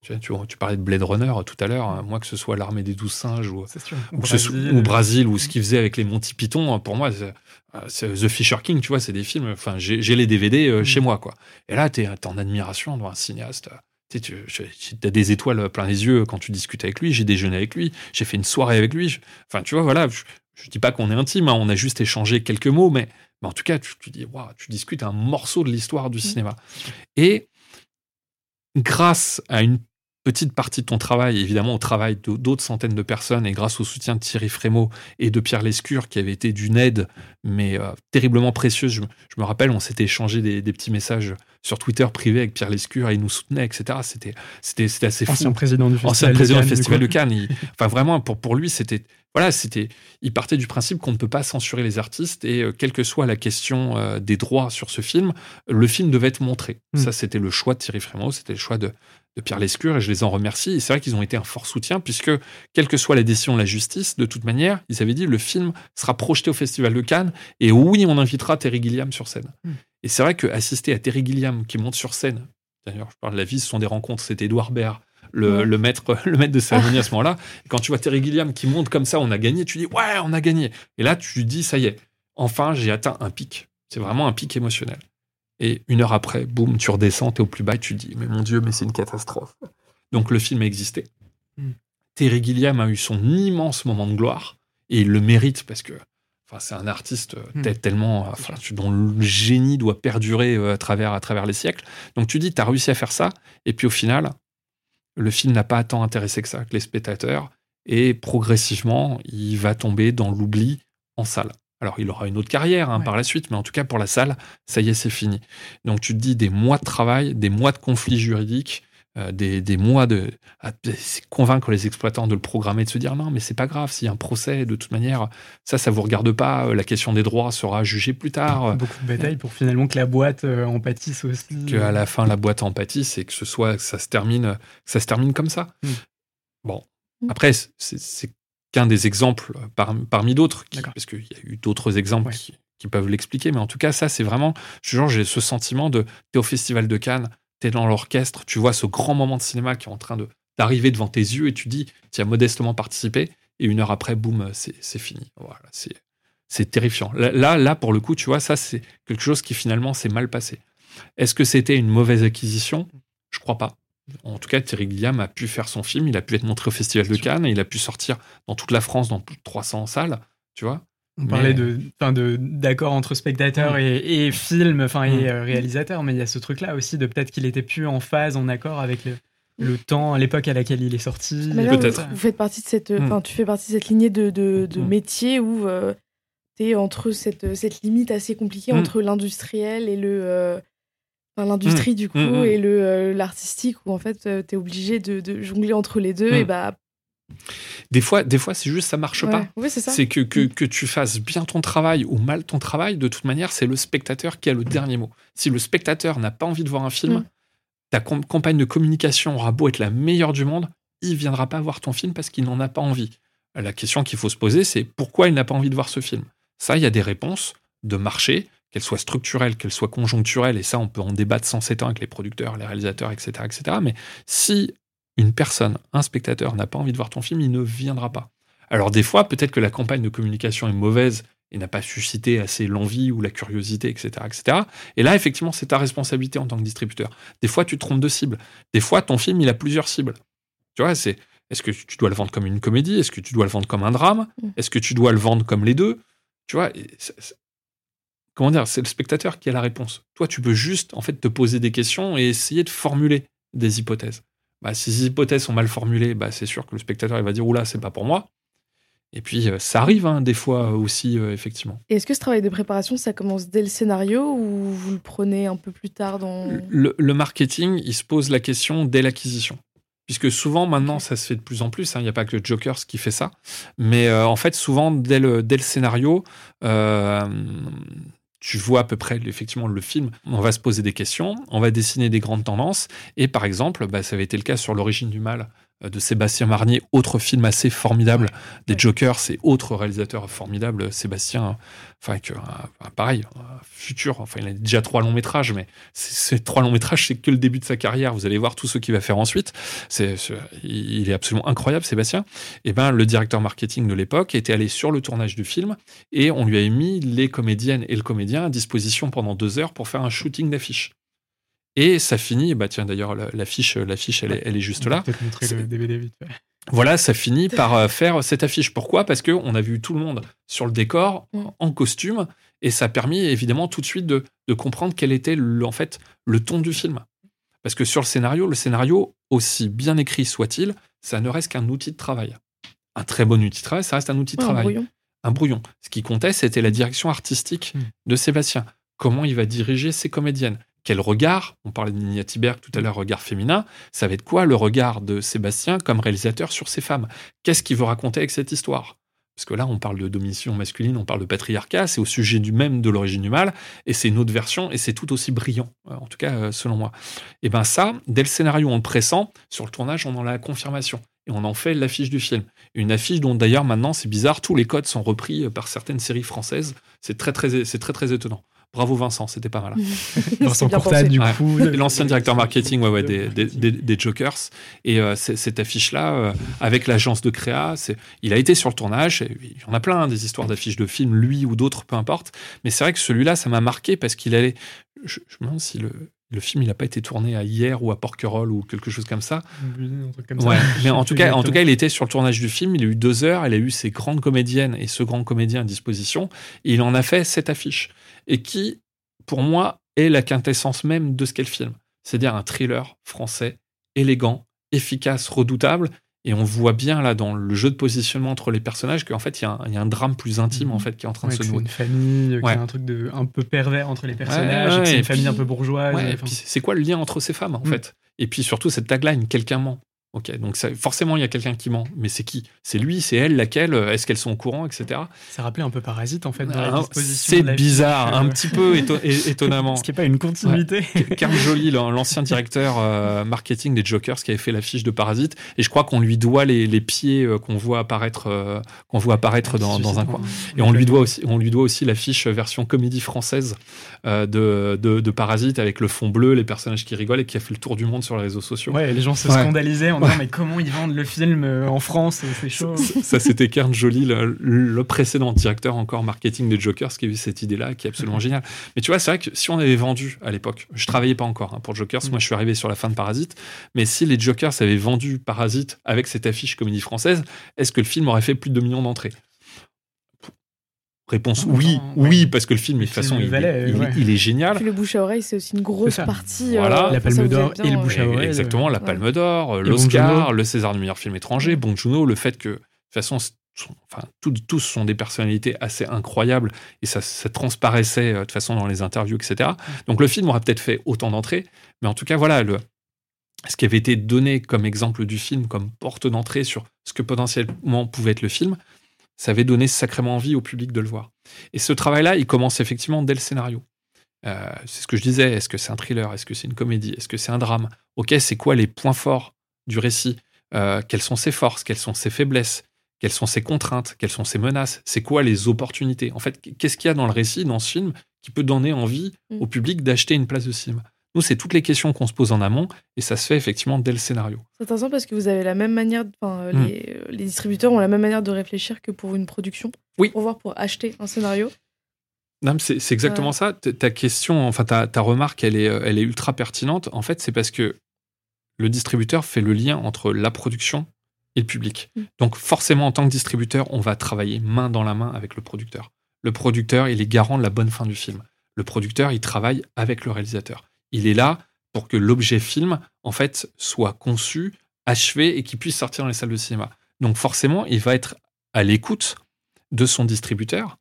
Tu, tu, parlais de Blade Runner tout à l'heure. Hein. Moi, que ce soit l'armée des douze singes ou, ou, Brésil, ou, ce qu'il faisait avec les Monty Python, hein, pour moi, c'est The Fisher King, tu vois, c'est des films. Enfin, j'ai les DVD euh, chez mm. moi, quoi. Et là, tu es, en admiration devant un cinéaste. Tu as des étoiles plein les yeux quand tu discutes avec lui. J'ai déjeuné avec lui. J'ai fait une soirée avec lui. Enfin, tu vois, voilà. Je, je dis pas qu'on est intime. Hein, on a juste échangé quelques mots, mais mais en tout cas, tu, dis, tu discutes un morceau de l'histoire du mmh. cinéma. Et grâce à une petite partie de ton travail, évidemment au travail d'autres centaines de personnes, et grâce au soutien de Thierry Frémaux et de Pierre Lescure, qui avait été d'une aide, mais euh, terriblement précieuse. Je, me rappelle, on s'était échangé des, petits messages sur Twitter privé avec Pierre Lescure, et il nous soutenait, etc. C'était, c'était, assez fou.
Ancien président du Festival,
Ancien président du Festival de Cannes. enfin, vraiment, pour, pour lui, c'était voilà, c'était, il partait du principe qu'on ne peut pas censurer les artistes et euh, quelle que soit la question euh, des droits sur ce film, le film devait être montré. Hmm. Ça, c'était le choix de Thierry Frémaux, c'était le choix de, Pierre Lescure et je les en remercie. Et c'est vrai qu'ils ont été un fort soutien puisque, quelle que soit la décision de la justice, de toute manière, ils avaient dit le film sera projeté au Festival de Cannes et oui, on invitera Terry Gilliam sur scène. Hmm. Et c'est vrai qu'assister à Terry Gilliam qui monte sur scène, d'ailleurs, je parle de la vie, ce sont des rencontres, c'était Edouard Baird, le, maître, le maître de cérémonie à ce moment-là. quand tu vois Terry Gilliam qui monte comme ça, on a gagné, tu dis ouais, on a gagné. Et là, tu dis ça y est, enfin, j'ai atteint un pic. C'est vraiment un pic émotionnel. Et une heure après, boum, tu redescends, t'es au plus bas et tu dis mais mon Dieu, mais c'est une catastrophe. Donc le film a existé. Hmm. Terry Gilliam a eu son immense moment de gloire et il le mérite parce que Enfin, c'est un artiste hmm. tellement, enfin, dont le génie doit perdurer euh, à travers, à travers les siècles. Donc tu dis, tu as réussi à faire ça, et puis au final, le film n'a pas tant intéressé que ça que les spectateurs, et progressivement, il va tomber dans l'oubli en salle. Alors, il aura une autre carrière hein, par la suite, mais en tout cas, pour la salle, ça y est, c'est fini. Donc, tu te dis des mois de travail, des mois de conflits juridiques, euh, des, mois de convaincre les exploitants de le programmer, de se dire non, mais c'est pas grave, s'il y a un procès, de toute manière, ça, ça vous regarde pas, euh, la question des droits sera jugée plus tard.
Beaucoup de batailles pour finalement que la boîte euh, en pâtisse aussi.
Qu'à la fin, la boîte en pâtisse et que ce soit, que ça se termine, ça se termine comme ça. Hmm. Bon. Hmm. Après, c'est qu'un des exemples parmi d'autres, parce qu'il y a eu d'autres exemples qui, qui, peuvent l'expliquer, mais en tout cas, ça, c'est vraiment, genre, j'ai ce sentiment de, t'es au Festival de Cannes, tu dans l'orchestre, tu vois ce grand moment de cinéma qui est en train de d'arriver devant tes yeux et tu dis, tu as modestement participé, et une heure après, boum, c'est fini. Voilà, c'est terrifiant. Là, là, pour le coup, tu vois, ça, c'est quelque chose qui finalement s'est mal passé. Est-ce que c'était une mauvaise acquisition? Je crois pas. En tout cas, Thierry Gilliam a pu faire son film, il a pu être montré au Festival de Cannes, et il a pu sortir dans toute la France, dans plus de 300 salles, tu vois.
On parlait de, de d'accord entre spectateur et, film, enfin et euh, réalisateur, mais il y a ce truc-là aussi de peut-être qu'il était plus en phase, en accord avec le, temps, l'époque à laquelle il est sorti.
Peut-être. Vous, faites partie de cette, mm. tu fais partie de cette lignée de, de, mm. métier où euh, t'es entre cette, cette limite assez compliquée
Mm.
entre l'industriel et le. euh, enfin, l'industrie, du coup,
Mm, mm.
et le euh, l'artistique, où en fait, euh, t'es obligé de, de jongler entre les deux.
Mm.
Et bah.
Des fois, des fois c'est juste ça marche
ouais,
pas.
C'est ça.
C'est que, que,
Mm.
que tu fasses bien ton travail ou mal ton travail, de toute manière, c'est le spectateur qui a le dernier mot. Si le spectateur n'a pas envie de voir un film,
Mm.
ta com- campagne de communication aura beau être la meilleure du monde, il viendra pas voir ton film parce qu'il n'en a pas envie. La question qu'il faut se poser, c'est pourquoi il n'a pas envie de voir ce film? Ça, il y a des réponses de marché, qu'elles soient structurelles, qu'elles soient conjoncturelles, et ça, on peut en débattre sans s'éteindre avec les producteurs, les réalisateurs, etc., etc. Mais si une personne, un spectateur, n'a pas envie de voir ton film, il ne viendra pas. Alors des fois, peut-être que la campagne de communication est mauvaise et n'a pas suscité assez l'envie ou la curiosité, etc., etc. Et là, effectivement, c'est ta responsabilité en tant que distributeur. Des fois, tu te trompes de cible. Des fois, ton film, il a plusieurs cibles. Tu vois, c'est est-ce que tu dois le vendre comme une comédie? Est-ce que tu dois le vendre comme un drame?
Mm.
Est-ce que tu dois le vendre comme les deux? Tu vois, comment dire C'est le spectateur qui a la réponse. Toi, tu peux juste en fait te poser des questions et essayer de formuler des hypothèses. Bah, si ces hypothèses sont mal formulées, bah, c'est sûr que le spectateur il va dire oula, c'est pas pour moi. Et puis euh, ça arrive hein, des fois aussi, euh, effectivement.
Et est-ce que ce travail de préparation, ça commence dès le scénario ou vous le prenez un peu plus tard dans.
Le, le marketing, il se pose la question dès l'acquisition. Puisque souvent, maintenant, ça se fait de plus en plus. hein, Il n'y a pas que Jokers qui fait ça. Mais euh, en fait, souvent, dès le, dès le scénario, euh, tu vois à peu près effectivement le film. On va se poser des questions, on va dessiner des grandes tendances. Et par exemple, bah, ça avait été le cas sur L'origine du mal de Sébastien Marnier, autre film assez formidable des Jokers, c'est autre réalisateur formidable, Sébastien, enfin, que, euh, pareil, futur, enfin, il a déjà trois longs métrages, mais ces trois longs métrages, c'est que le début de sa carrière. Vous allez voir tout ce qu'il va faire ensuite. C'est, il est absolument incroyable, Sébastien. Et ben, le directeur marketing de l'époque était allé sur le tournage du film et on lui avait mis les comédiennes et le comédien à disposition pendant deux heures pour faire un shooting d'affiches. Et ça finit, bah tiens d'ailleurs la- l'affiche, l'affiche elle, est- elle est juste là.
Peut-être montrer le DVD vite. fait.
Voilà, ça finit par euh, faire cette affiche. Pourquoi? Parce que on a vu tout le monde sur le décor,
Mm.
en costume, et ça a permis évidemment tout de suite de, de comprendre quel était le, en fait le ton du film. Parce que sur le scénario, le scénario, aussi bien écrit soit-il, ça ne reste qu'un outil de travail. Un très bon outil de travail, ça reste un outil de
Ouais, un
travail
brouillon.
un brouillon. Ce qui comptait, c'était la direction artistique
Mm.
de Sébastien. Comment il va diriger ses comédiennes? Quel regard On parlait de Nina Tiberg tout à l'heure, regard féminin. Ça va être quoi le regard de Sébastien comme réalisateur sur ses femmes? Qu'est-ce qu'il veut raconter avec cette histoire? Parce que là, on parle de domination masculine, on parle de patriarcat, c'est au sujet du même de l'origine du mal, et c'est une autre version, et c'est tout aussi brillant, euh, en tout cas euh, selon moi. Et ben ça, dès le scénario, on le pressent, sur le tournage, on en a la confirmation, et on en fait l'affiche du film. Une affiche dont d'ailleurs maintenant, c'est bizarre, tous les codes sont repris euh, par certaines séries françaises. C'est très très, c'est très très étonnant. Bravo Vincent, c'était pas mal.
Vincent
bien
Courtade,
pensé.
du
Ouais.
coup.
L'ancien directeur marketing ouais, ouais, des, des, des- des Jokers. Et euh, cette affiche-là, euh, avec l'agence de créa, il a été sur le tournage. et il y en a plein, hein, des histoires d'affiches de films, lui ou d'autres, peu importe. Mais c'est vrai que celui-là, ça m'a marqué parce qu'il allait. Je, je me demande si le, le film, il n'a pas été tourné à hier ou à Porquerolles ou quelque chose comme ça.
Comme.
Ouais, mais en tout cas, en tout cas, il était sur le tournage du film. Il a eu deux heures. Il a eu ses grandes comédiennes et ce grand comédien à disposition. Et il en a fait cette affiche et qui, pour moi, est la quintessence même de ce qu'est le film. C'est-à-dire un thriller français élégant, efficace, redoutable. Et on voit bien là dans le jeu de positionnement entre les personnages qu'en fait il y, a un- il y a un drame plus intime
Mhm.
en fait qui est en train
Ouais,
de se
c'est
nouer.
une famille,
Ouais.
qu'il y a un truc de, un peu pervers entre les personnages,
ouais,
c'est une famille
puis-
un peu bourgeoise. Enfin,
c'est quoi le lien entre ces femmes en
Mm.
fait? Et puis surtout cette tagline, quelqu'un ment. Ok, donc ça- forcément il y a quelqu'un qui ment, mais c'est qui? C'est lui, c'est elle, laquelle? Est-ce qu'elles sont au courant, etc.
ça rappelait un peu Parasite en fait. dans la
Ah,
disposition
C'est bizarre, un
euh,
petit peu étonnamment.
Ce qui n'est pas une continuité.
Carl Joly, l'an- l'ancien directeur euh, marketing des Jokers, qui avait fait l'affiche de Parasite, et je crois qu'on lui doit les, les pieds euh, qu'on voit apparaître, euh, qu'on voit apparaître dans, dans un coin. Et on lui doit aussi, on lui doit aussi l'affiche version comédie française euh, de, de, de Parasite avec le fond bleu, les personnages qui rigolent et qui a fait le tour du monde sur les réseaux sociaux.
Ouais, les gens se
Ouais.
scandalisaient en disant mais comment ils vendent le film euh, en France C'est chaud.
Ça, ça, c'était Kern Joly, le, le précédent directeur encore marketing des Jokers, qui a eu cette idée-là, qui est absolument géniale. Mais tu vois, c'est vrai que si on avait vendu à l'époque, je travaillais pas encore hein, pour Jokers, moi je suis arrivé sur la fin de Parasite, mais si les Jokers avaient vendu Parasite avec cette affiche comédie française, est-ce que le film aurait fait plus de 2 millions d'entrées? Réponse
Non,
oui,
non, ouais.
oui, parce que le film, de toute façon, il,
valait,
il-
ouais.
il est génial.
Puis le bouche à oreille, c'est aussi une grosse partie.
Voilà.
euh,
La
ça,
Palme d'Or et le bouche à oreille.
Exactement, la
Ouais.
Palme d'Or, euh, l'Oscar, le César du meilleur film étranger, Bong Joon-ho, le fait que, de toute façon, sont, enfin, tous sont des personnalités assez incroyables et ça, ça transparaissait de toute façon dans les interviews, etc. Donc le film aura peut-être fait autant d'entrées, mais en tout cas, voilà, le, ce qui avait été donné comme exemple du film, comme porte d'entrée sur ce que potentiellement pouvait être le film, ça avait donné sacrément envie au public de le voir. Et ce travail-là, il commence effectivement dès le scénario. Euh, c'est ce que je disais, est-ce que c'est un thriller, est-ce que c'est une comédie, est-ce que c'est un drame? Ok, c'est quoi les points forts du récit? Euh, Quelles sont ses forces? Quelles sont ses faiblesses? Quelles sont ses contraintes? Quelles sont ses menaces? C'est quoi les opportunités? En fait, qu'est-ce qu'il y a dans le récit, dans ce film, qui peut donner envie mm. au public d'acheter une place de cinéma? Nous, c'est toutes les questions qu'on se pose en amont et ça se fait effectivement dès le scénario.
C'est intéressant parce que vous avez la même manière, enfin, hmm. les, les, distributeurs ont la même manière de réfléchir que pour une production.
Oui.
Pour voir, pour acheter un scénario.
c'est exactement ça. Ta question, enfin, ta, ta, remarque, elle est, elle est ultra pertinente. En fait, c'est parce que le distributeur fait le lien entre la production et le public. Hmm. Donc, forcément, en tant que distributeur, on va travailler main dans la main avec le producteur. Le producteur, il est garant de la bonne fin du film. Le producteur, il travaille avec le réalisateur il est là pour que l'objet film, en fait, soit conçu, achevé et qu'il puisse sortir dans les salles de cinéma. Donc forcément, il va être à l'écoute de son distributeur,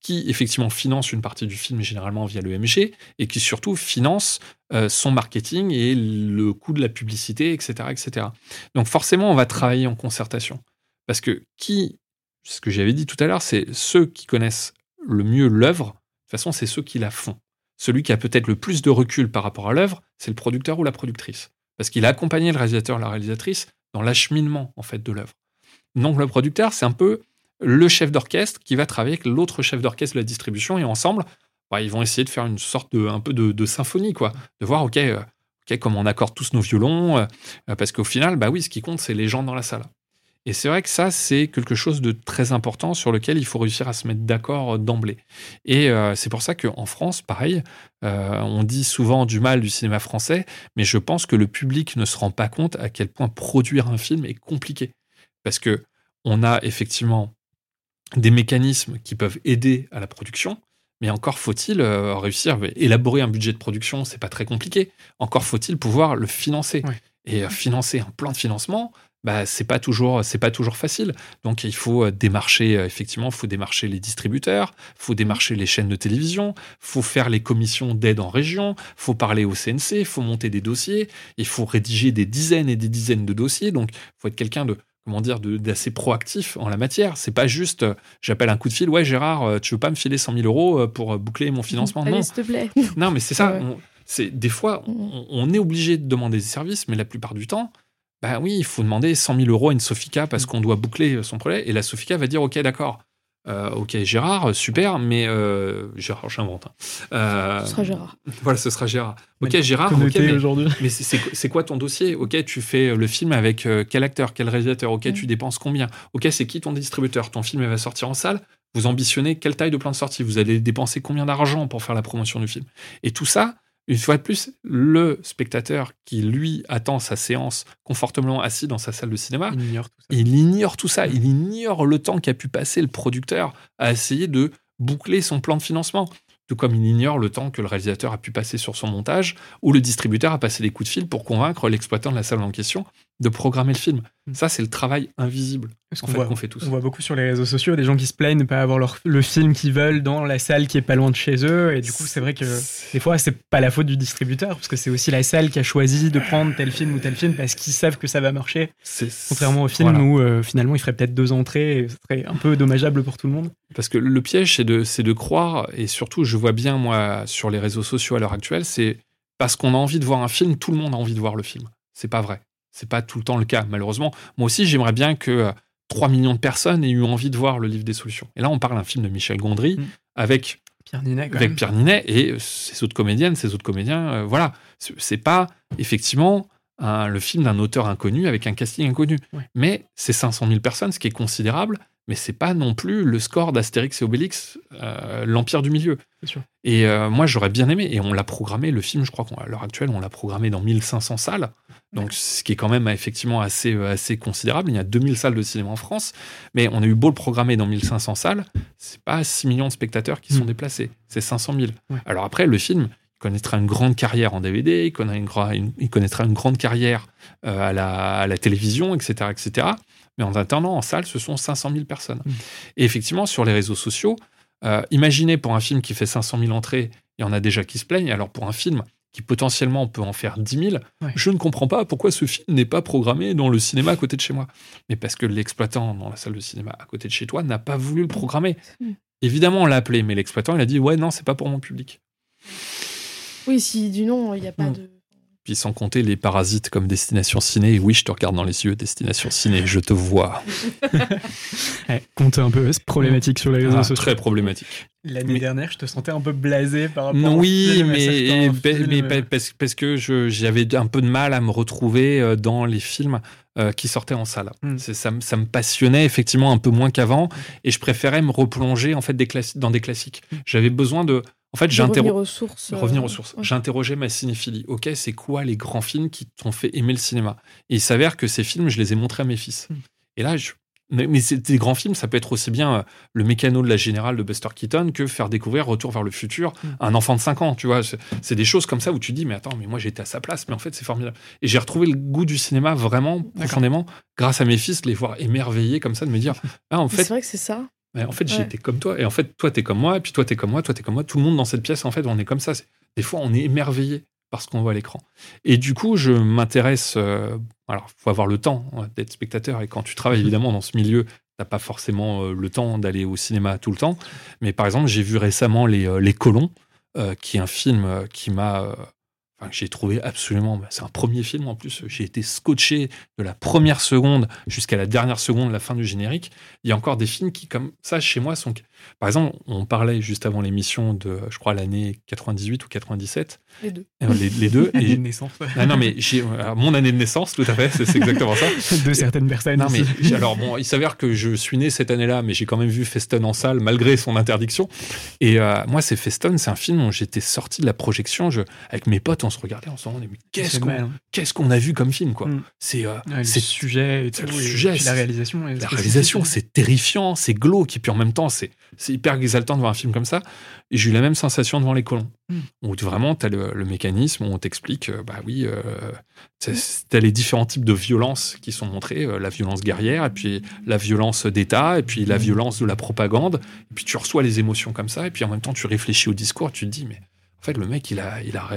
qui effectivement finance une partie du film généralement via l'EMG, et qui surtout finance euh, son marketing et le coût de la publicité, etc., etc. Donc forcément, on va travailler en concertation. Parce que qui, ce que j'avais dit tout à l'heure, c'est ceux qui connaissent le mieux l'œuvre, de toute façon, c'est ceux qui la font celui qui a peut-être le plus de recul par rapport à l'œuvre, c'est le producteur ou la productrice. Parce qu'il a accompagné le réalisateur la réalisatrice dans l'acheminement en fait de l'œuvre. Donc le producteur, c'est un peu le chef d'orchestre qui va travailler avec l'autre chef d'orchestre de la distribution et ensemble, bah, ils vont essayer de faire une sorte de un peu de, symphonie quoi, de voir euh, ok comment on accorde tous nos violons, euh, parce qu'au final, bah oui, ce qui compte c'est les gens dans la salle. Et c'est vrai que ça, c'est quelque chose de très important sur lequel il faut réussir à se mettre d'accord euh, d'emblée. Et euh, c'est pour ça qu'en France, pareil, euh, on dit souvent du mal du cinéma français, mais je pense que le public ne se rend pas compte à quel point produire un film est compliqué. Parce que on a effectivement des mécanismes qui peuvent aider à la production, mais encore faut-il réussir à élaborer un budget de production, c'est pas très compliqué. Encore faut-il pouvoir le financer. Et financer un plan de financement, bah, c'est pas toujours c'est pas toujours facile. Donc il faut euh, démarcher euh, effectivement, il faut démarcher les distributeurs, il faut démarcher les chaînes de télévision, il faut faire les commissions d'aide en région, il faut parler au CNC, il faut monter des dossiers, il faut rédiger des dizaines et des dizaines de dossiers. Donc il faut être quelqu'un de comment dire d'assez proactif en la matière. C'est pas juste euh, j'appelle un coup de fil, ouais Gérard, tu veux pas me filer 100 000 euros pour boucler mon financement?
Non, s'il te plaît.
Non, mais c'est ça. des fois on est obligé de demander des services, mais la plupart du temps bah oui, il faut demander 100 000 euros à une Sofica parce mm. qu'on doit boucler son projet. Et la Sofica va dire, OK, d'accord. Euh, ok, Gérard, super, mais euh, Gérard, j'invente. Hein.
Euh, ce sera Gérard.
Voilà, ce sera Gérard. Ok, Gérard, mais, mais c'est quoi ton dossier? Ok, tu fais le film avec quel acteur, quel réalisateur? Ok, mm. tu dépenses combien? Ok, c'est qui ton distributeur? Ton film va sortir en salle? Vous ambitionnez quelle taille de plan de sortie? Vous allez dépenser combien d'argent pour faire la promotion du film? Et tout ça, une fois de plus, le spectateur qui, lui, attend sa séance confortablement assis dans sa salle de cinéma,
il ignore tout ça.
Il ignore, tout ça. il ignore le temps qu'a pu passer le producteur à essayer de boucler son plan de financement. Tout comme il ignore le temps que le réalisateur a pu passer sur son montage ou le distributeur a passé des coups de fil pour convaincre l'exploitant de la salle en question de programmer le film. Mm. Ça, c'est le travail invisible qu'on fait, fait tous.
On voit beaucoup sur les réseaux sociaux des gens qui se plaignent de ne pas avoir leur, le film qu'ils veulent dans la salle qui est pas loin de chez eux. Et du coup, c'est vrai que des fois, c'est pas la faute du distributeur, parce que c'est aussi la salle qui a choisi de prendre tel film ou tel film parce qu'ils savent que ça va marcher. Contrairement au film où euh, finalement il ferait peut-être deux entrées et ce serait un peu dommageable pour tout le monde.
Parce que le piège, c'est de, de croire, et surtout, je vois bien moi sur les réseaux sociaux à l'heure actuelle, c'est parce qu'on a envie de voir un film, tout le monde a envie de voir le film. C'est pas vrai. C'est pas tout le temps le cas, malheureusement. Moi aussi, j'aimerais bien que 3 euh, millions de personnes aient eu envie de voir le livre des solutions. Et là, on parle d'un film de Michel Gondry mm. avec
Pierre Ninet,
avec Pierre Ninet et ses autres comédiennes, ses autres comédiens. Euh, voilà, c'est pas effectivement le film d'un auteur inconnu avec un casting inconnu. Mais c'est 500 000 personnes, ce qui est considérable mais c'est pas non plus le score d'Astérix et Obélix, euh, l'Empire du Milieu. Et euh, moi, j'aurais bien aimé, et on l'a programmé, le film, je crois qu'à l'heure actuelle, on l'a programmé dans 1500 salles, donc ce qui est quand même effectivement assez, euh, assez considérable. Il y a 2000 salles de cinéma en France, mais on a eu beau le programmer dans 1500 salles, c'est pas 6 millions de spectateurs qui sont mm. déplacés, c'est 500 000. Alors après, le film, il connaîtra une grande carrière en DVD, il connaîtra une, il connaîtra une grande carrière à, la, à la télévision, etc., etc Mais en attendant, en salle, ce sont 500 000 personnes.
Mm.
Et effectivement, sur les réseaux sociaux, euh, imaginez pour un film qui fait 500 000 entrées, il y en a déjà qui se plaignent. Alors pour un film qui potentiellement peut en faire 10 000,
Ouais.
je ne comprends pas pourquoi ce film n'est pas programmé dans le cinéma à côté de chez moi. Mais parce que l'exploitant dans la salle de cinéma à côté de chez toi n'a pas voulu le programmer.
Mm.
Évidemment, on l'a appelé, mais l'exploitant, il a dit Ouais, non, c'est pas pour mon public.
Oui, si du nom, il n'y a pas
Mm.
de.
Puis sans compter les parasites comme Destination Ciné. Oui, je te regarde dans les yeux, Destination Ciné, je te vois.
Ouais, compte un peu, c'est problématique sur les réseaux
Ah,
sociaux.
très problématique.
L'année
Mais-
dernière, je te sentais un peu blasé par rapport
oui,
à
mais, mais- mais pa- parce, parce que je- j'avais un peu de mal à me retrouver euh, dans les films euh, qui sortaient en salle.
Mm.
C'est- Ça, me- ça me passionnait effectivement un peu moins qu'avant et je préférais me replonger en fait des dans des classiques.
Mm.
J'avais besoin de. En fait, j'interro-
revenir aux sources. euh,
Revenir aux sources.
ouais.
J'interrogeais ma cinéphilie. Ok, c'est quoi les grands films qui t'ont fait aimer le cinéma? Et il s'avère que ces films, je les ai montrés à mes fils.
Mm.
Et là, je... mais, mais c'est des grands films, ça peut être aussi bien euh, le mécano de la générale de Buster Keaton que faire découvrir Retour vers le futur
Mm.
à un enfant de 5 ans. Tu vois, c'est des choses comme ça où tu dis, mais attends, mais moi j'étais à sa place, mais en fait c'est formidable. Et j'ai retrouvé le goût du cinéma vraiment profondément grâce à mes fils, les voir émerveillés comme ça, de me dire, ah en fait,
C'est vrai que c'est ça.
En fait,
Ouais.
j'étais comme toi. Et en fait, toi, t'es comme moi. Et puis toi, t'es comme moi. Toi, t'es comme moi. Tout le monde dans cette pièce, en fait, on est comme ça. Des fois, on est émerveillé par ce qu'on voit à l'écran. Et du coup, je m'intéresse. euh, alors, faut avoir le temps hein, d'être spectateur. Et quand tu travailles, évidemment, dans ce milieu, t'as pas forcément euh, le temps d'aller au cinéma tout le temps. Mais par exemple, j'ai vu récemment Les, euh, Les Colons, euh, qui est un film qui m'a. Enfin, j'ai trouvé absolument. bah, c'est un premier film en plus. J'ai été scotché de la première seconde jusqu'à la dernière seconde, la fin du générique. Il y a encore des films qui, comme ça, chez moi, sont. Par exemple, on parlait juste avant l'émission de, je crois, l'année 98 ou 97,
Les deux.
euh, les, les deux. Et...
de naissance
Ah non, mais j'ai alors, mon année de naissance, tout à fait, c'est c'est exactement ça.
de certaines personnes.
Non, mais alors bon, il s'avère que je suis né cette année-là, mais j'ai quand même vu Feston en salle malgré son interdiction. Et euh, moi, c'est Feston, c'est un film où j'étais sorti de la projection. Je, avec mes potes, on se regardait, on se demandait, mais qu'est-ce qu'on
mal, hein.
qu'est-ce qu'on a vu comme film, quoi
Mm.
C'est euh,
Ouais, le
c'est
sujet et
c'est
tout,
le
et
sujet,
puis la réalisation.
la réalisation, c'est terrifiant, c'est glauque, et puis en même temps, c'est c'est hyper exaltant de voir un film comme ça. Et j'ai eu la même sensation devant les colons,
Mm.
où vraiment, tu as le, le mécanisme, où on t'explique, euh, bah oui, euh, tu as les différents types de violences qui sont montrées, euh, la violence guerrière, et puis la violence d'État, et puis la violence de la propagande, et puis tu reçois les émotions comme ça, et puis en même temps, tu réfléchis au discours, tu te dis, mais en fait, le mec, il a, il a,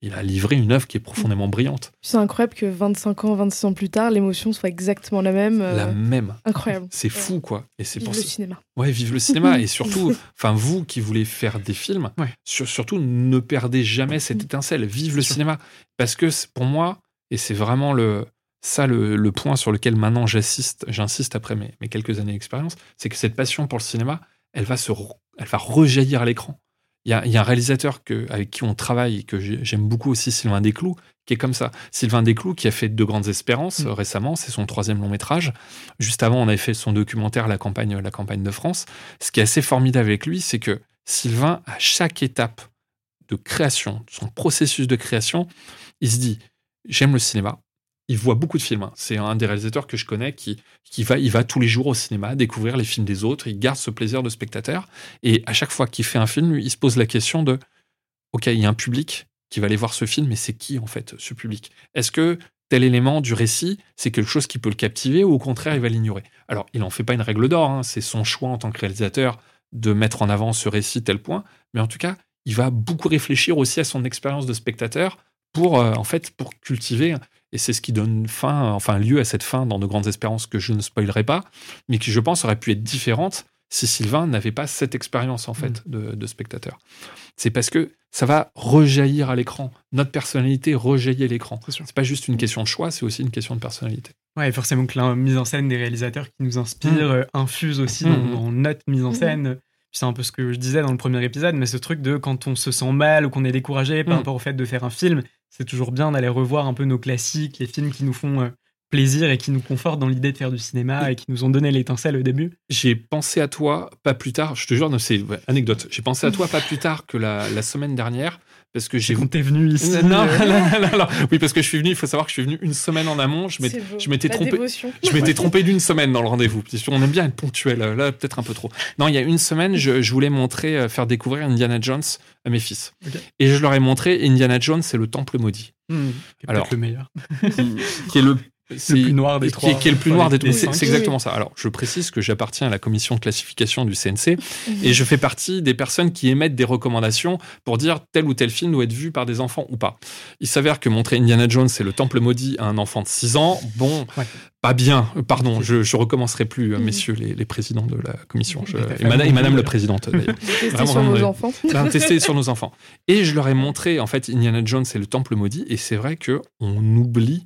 il a livré une œuvre qui est profondément brillante,
C'est incroyable que 25 ans, 26 ans plus tard, l'émotion soit exactement la même. euh,
la même.
Incroyable.
C'est fou, quoi. Et c'est
Vive
pour
le cinéma.
Ouais, vive le cinéma. Et surtout, enfin, vous qui voulez faire des films,
Ouais.
sur- surtout ne perdez jamais cette étincelle. Vive le
sûr.
cinéma. Parce que c'est- pour moi, et c'est vraiment le, ça le, le point sur lequel maintenant j'assiste, j'insiste après mes, mes quelques années d'expérience, c'est que cette passion pour le cinéma, elle va, se, re- elle va rejaillir à l'écran. Il y a, il y a un réalisateur que, avec qui on travaille et que j'ai- j'aime beaucoup aussi, Sylvain Desclous, qui est comme ça. Sylvain Desclous, qui a fait De Grandes Espérances
Mm.
récemment, c'est son troisième long métrage. Juste avant, on avait fait son documentaire La campagne, la campagne de France. Ce qui est assez formidable avec lui, c'est que Sylvain, à chaque étape de création, de son processus de création, il se dit j'aime le cinéma. Il voit beaucoup de films. hein. C'est un des réalisateurs que je connais qui, qui va, il va tous les jours au cinéma découvrir les films des autres. Il garde ce plaisir de spectateur. Et à chaque fois qu'il fait un film, il se pose la question de ok, il y a un public qui va aller voir ce film, mais c'est qui en fait ce public? Est-ce que tel élément du récit, c'est quelque chose qui peut le captiver ou au contraire, il va l'ignorer? Alors, il n'en fait pas une règle d'or. hein. C'est son choix en tant que réalisateur de mettre en avant ce récit tel point. Mais en tout cas, il va beaucoup réfléchir aussi à son expérience de spectateur pour euh, en fait pour cultiver et c'est ce qui donne fin enfin lieu à cette fin dans de grandes espérances que je ne spoilerai pas mais qui je pense aurait pu être différente si Sylvain n'avait pas cette expérience en fait de, de spectateur. C'est parce que ça va rejaillir à l'écran. Notre personnalité rejaillit à l'écran.
C'est
pas juste une question de choix c'est aussi une question de personnalité.
Ouais, forcément que la mise en scène des réalisateurs qui nous inspirent euh, infuse aussi dans,
Mm.
dans notre mise en scène. C'est un peu ce que je disais dans le premier épisode, mais ce truc de quand on se sent mal ou qu'on est découragé par
Mm.
rapport au fait de faire un film, c'est toujours bien d'aller revoir un peu nos classiques, les films qui nous font euh, plaisir et qui nous confortent dans l'idée de faire du cinéma et qui nous ont donné l'étincelle au début.
j'ai pensé à toi pas plus tard je te jure c'est ouais, anecdote j'ai pensé à toi pas plus tard que la, la semaine dernière parce que j'ai
Quand t'es venu ici.
non, non, non, non. oui parce que je suis venu il faut savoir que je suis venu une semaine en amont je m'étais je m'étais
La
trompé
dévotion.
Je m'étais trompé d'une semaine dans le rendez-vous. Qu'on aime bien être ponctuel. euh, Là, peut-être un peu trop. Non, il y a une semaine, je, je voulais montrer, euh, faire découvrir Indiana Jones à mes fils. Et je leur ai montré Indiana Jones, c'est le temple maudit.
hmm, qui est
Alors.
le meilleur.
qui est le c'est-
plus noir des
qui-
trois.
Qui est le plus noir des trois. C'est exactement ça. Alors, je précise que j'appartiens à la commission de classification du CNC et je fais partie des personnes qui émettent des recommandations pour dire tel ou tel film doit être vu par des enfants ou pas. Il s'avère que montrer Indiana Jones et le Temple maudit à un enfant de 6 ans, bon,
Ouais.
pas bien. Pardon, je, je recommencerai plus, euh,
Mhm.
messieurs les, les présidents de la commission. Je- et, madame, et madame la présidente, d'ailleurs.
Tester sur
ouais.
enfants.
Ben, tester sur nos enfants. Et je leur ai montré en fait Indiana Jones et le Temple maudit, et c'est vrai que on oublie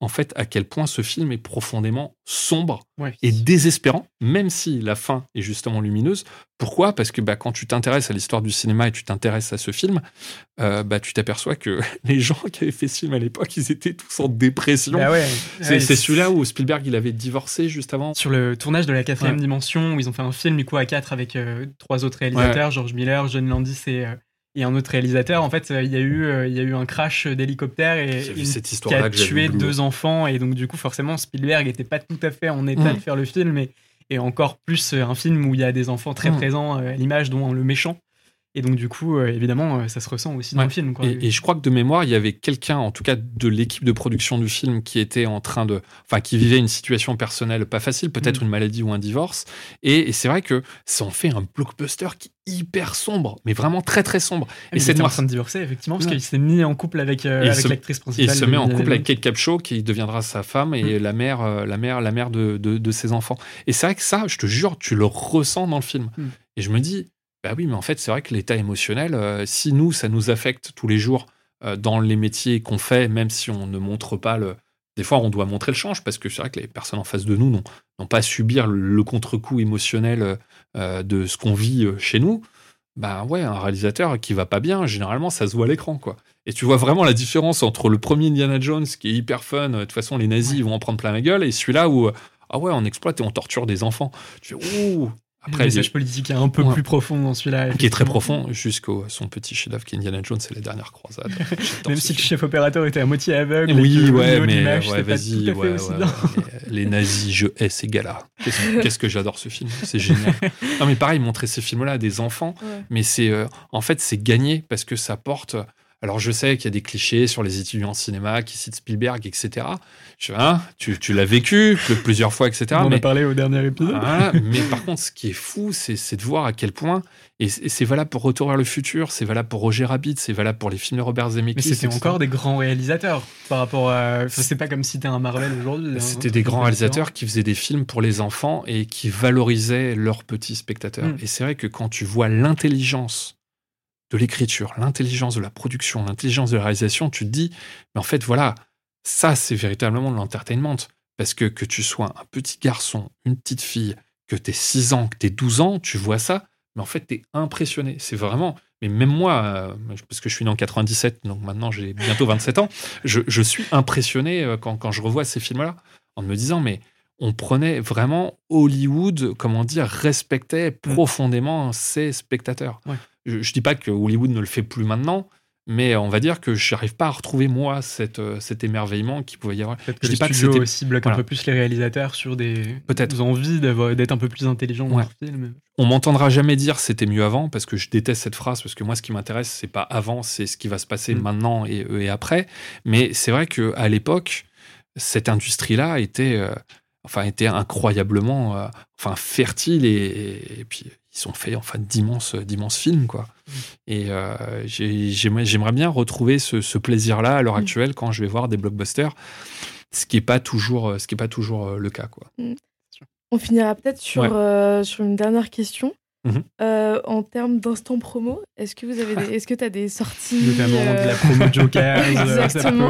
en fait à quel point ce film est profondément sombre
Ouais.
et désespérant, même si la fin est justement lumineuse. Pourquoi? Parce que bah, quand tu t'intéresses à l'histoire du cinéma et tu t'intéresses à ce film, euh, bah, tu t'aperçois que les gens qui avaient fait ce film à l'époque, ils étaient tous en dépression.
Bah ouais.
c'est
Ouais,
celui-là où Spielberg il avait divorcé juste avant.
Sur le tournage de la quatrième dimension, où ils ont fait un film du coup à quatre avec euh, trois autres réalisateurs, George Miller, John Landis et, euh, et un autre réalisateur. En fait, il y a eu, euh, il y a eu un crash d'hélicoptère et une-
cette
qui a tué deux enfants. Et donc du coup, forcément, Spielberg n'était pas tout à fait en état
Mm.
de faire le film. Et, et encore plus euh, un film où il y a des enfants très
Mm.
présents euh, à l'image, dont le méchant. Et donc du coup, euh, évidemment, euh, ça se ressent aussi dans le film. Quoi.
Et, et je crois que de mémoire, il y avait quelqu'un, en tout cas de l'équipe de production du film, qui était en train de, enfin, qui vivait une situation personnelle pas facile, peut-être
Mm.
une maladie ou un divorce. Et, et c'est vrai que ça en fait un blockbuster qui est hyper sombre, mais vraiment très très sombre.
et c'était en train de divorcer, effectivement, parce qu'il s'est mis en couple avec, euh, avec l'actrice principale.
il se met en couple avec. Kate Capshaw, qui deviendra sa femme et la mère, euh, la mère, la mère de, de, de ses enfants. Et c'est vrai que ça, je te jure, tu le ressens dans le film.
Mm.
Et je me dis, bah oui, mais en fait, c'est vrai que l'état émotionnel, euh, si nous, ça nous affecte tous les jours euh, dans les métiers qu'on fait, même si on ne montre pas le. Des fois, on doit montrer le change parce que c'est vrai que les personnes en face de nous n'ont pas à subir le, le contre-coup émotionnel euh, de ce qu'on vit chez nous. Bah ouais, un réalisateur qui va pas bien, généralement, ça se voit à l'écran, quoi. Et tu vois vraiment la différence entre le premier Indiana Jones qui est hyper fun, de toute façon, les nazis ils vont en prendre plein la gueule, et celui-là où, ah ouais, on exploite et on torture des enfants. Tu fais, ouh
Après, le
il
message politique est un peu
Ouais.
plus profond dans celui-là.
qui est très profond, jusqu'au son petit chef-d'œuvre qui est Indiana Jones, c'est la dernière croisade. J'adore
Même si le chef opérateur était à moitié aveugle. et
Oui,
le
ouais, mais ouais, vas-y, ouais, les nazis, je hais ces gars-là. Qu'est-ce que j'adore ce film, c'est génial. Non, mais pareil, montrer ces films-là à des enfants, mais c'est euh, en fait c'est gagné parce que ça porte. Alors je sais qu'il y a des clichés sur les étudiants en cinéma qui citent Spielberg, etc. Je, hein, tu, tu l'as vécu pl- plusieurs fois, etc.
On en
mais,
a parlé au dernier épisode.
voilà, mais par contre, ce qui est fou, c'est de voir à quel point, et c'est valable pour Retour vers le futur, c'est valable pour Roger Rabbit, c'est valable pour les films de Robert Zemeckis.
Mais c'était encore des grands réalisateurs par rapport à. C'est pas comme si t'es un Marvel aujourd'hui. hein.
C'était des grands réalisateurs qui faisaient des films pour les enfants et qui valorisaient leurs petits spectateurs.
Mm.
Et c'est vrai que quand tu vois l'intelligence de l'écriture, l'intelligence de la production, l'intelligence de la réalisation, tu te dis, mais en fait, voilà, ça, c'est véritablement de l'entertainment. Parce que que tu sois un petit garçon, une petite fille, que tu 6 ans, que tu 12 ans, tu vois ça, mais en fait, tu es impressionné. C'est vraiment. Mais même moi, euh, parce que je suis né en 97, donc maintenant j'ai bientôt 27 ans, je, je suis impressionné euh, quand, quand je revois ces films-là, en me disant, mais on prenait vraiment Hollywood, comment dire, respectait profondément ses spectateurs.
Ouais.
Je, je dis pas que Hollywood ne le fait plus maintenant, mais on va dire que je n'arrive pas à retrouver moi cette, euh, cet émerveillement qui pouvait y avoir.
Peut-être que
Je dis pas que
aussi bloque
voilà.
un peu plus les réalisateurs sur des
Peut-être.
envies d'être un peu plus intelligents dans
Ouais.
leur film.
On m'entendra jamais dire c'était mieux avant parce que je déteste cette phrase parce que moi ce qui m'intéresse c'est pas avant c'est ce qui va se passer
Mm.
maintenant et, et après mais c'est vrai que à l'époque cette industrie là était euh, enfin était incroyablement euh, enfin fertile et, et puis ils ont fait enfin d'immenses d'immenses films quoi et euh, j'ai- j'aimerais bien retrouver ce, ce plaisir là à l'heure
Mm.
actuelle quand je vais voir des blockbusters ce qui est pas toujours ce qui est pas toujours euh, le cas quoi
On finira peut-être sur,
Ouais.
euh, sur une dernière question.
Mhm.
Euh, en termes d'instant promo, est-ce que vous avez des, est-ce que tu as des sorties
Notamment
euh,
de la promo Joker.
Exactement.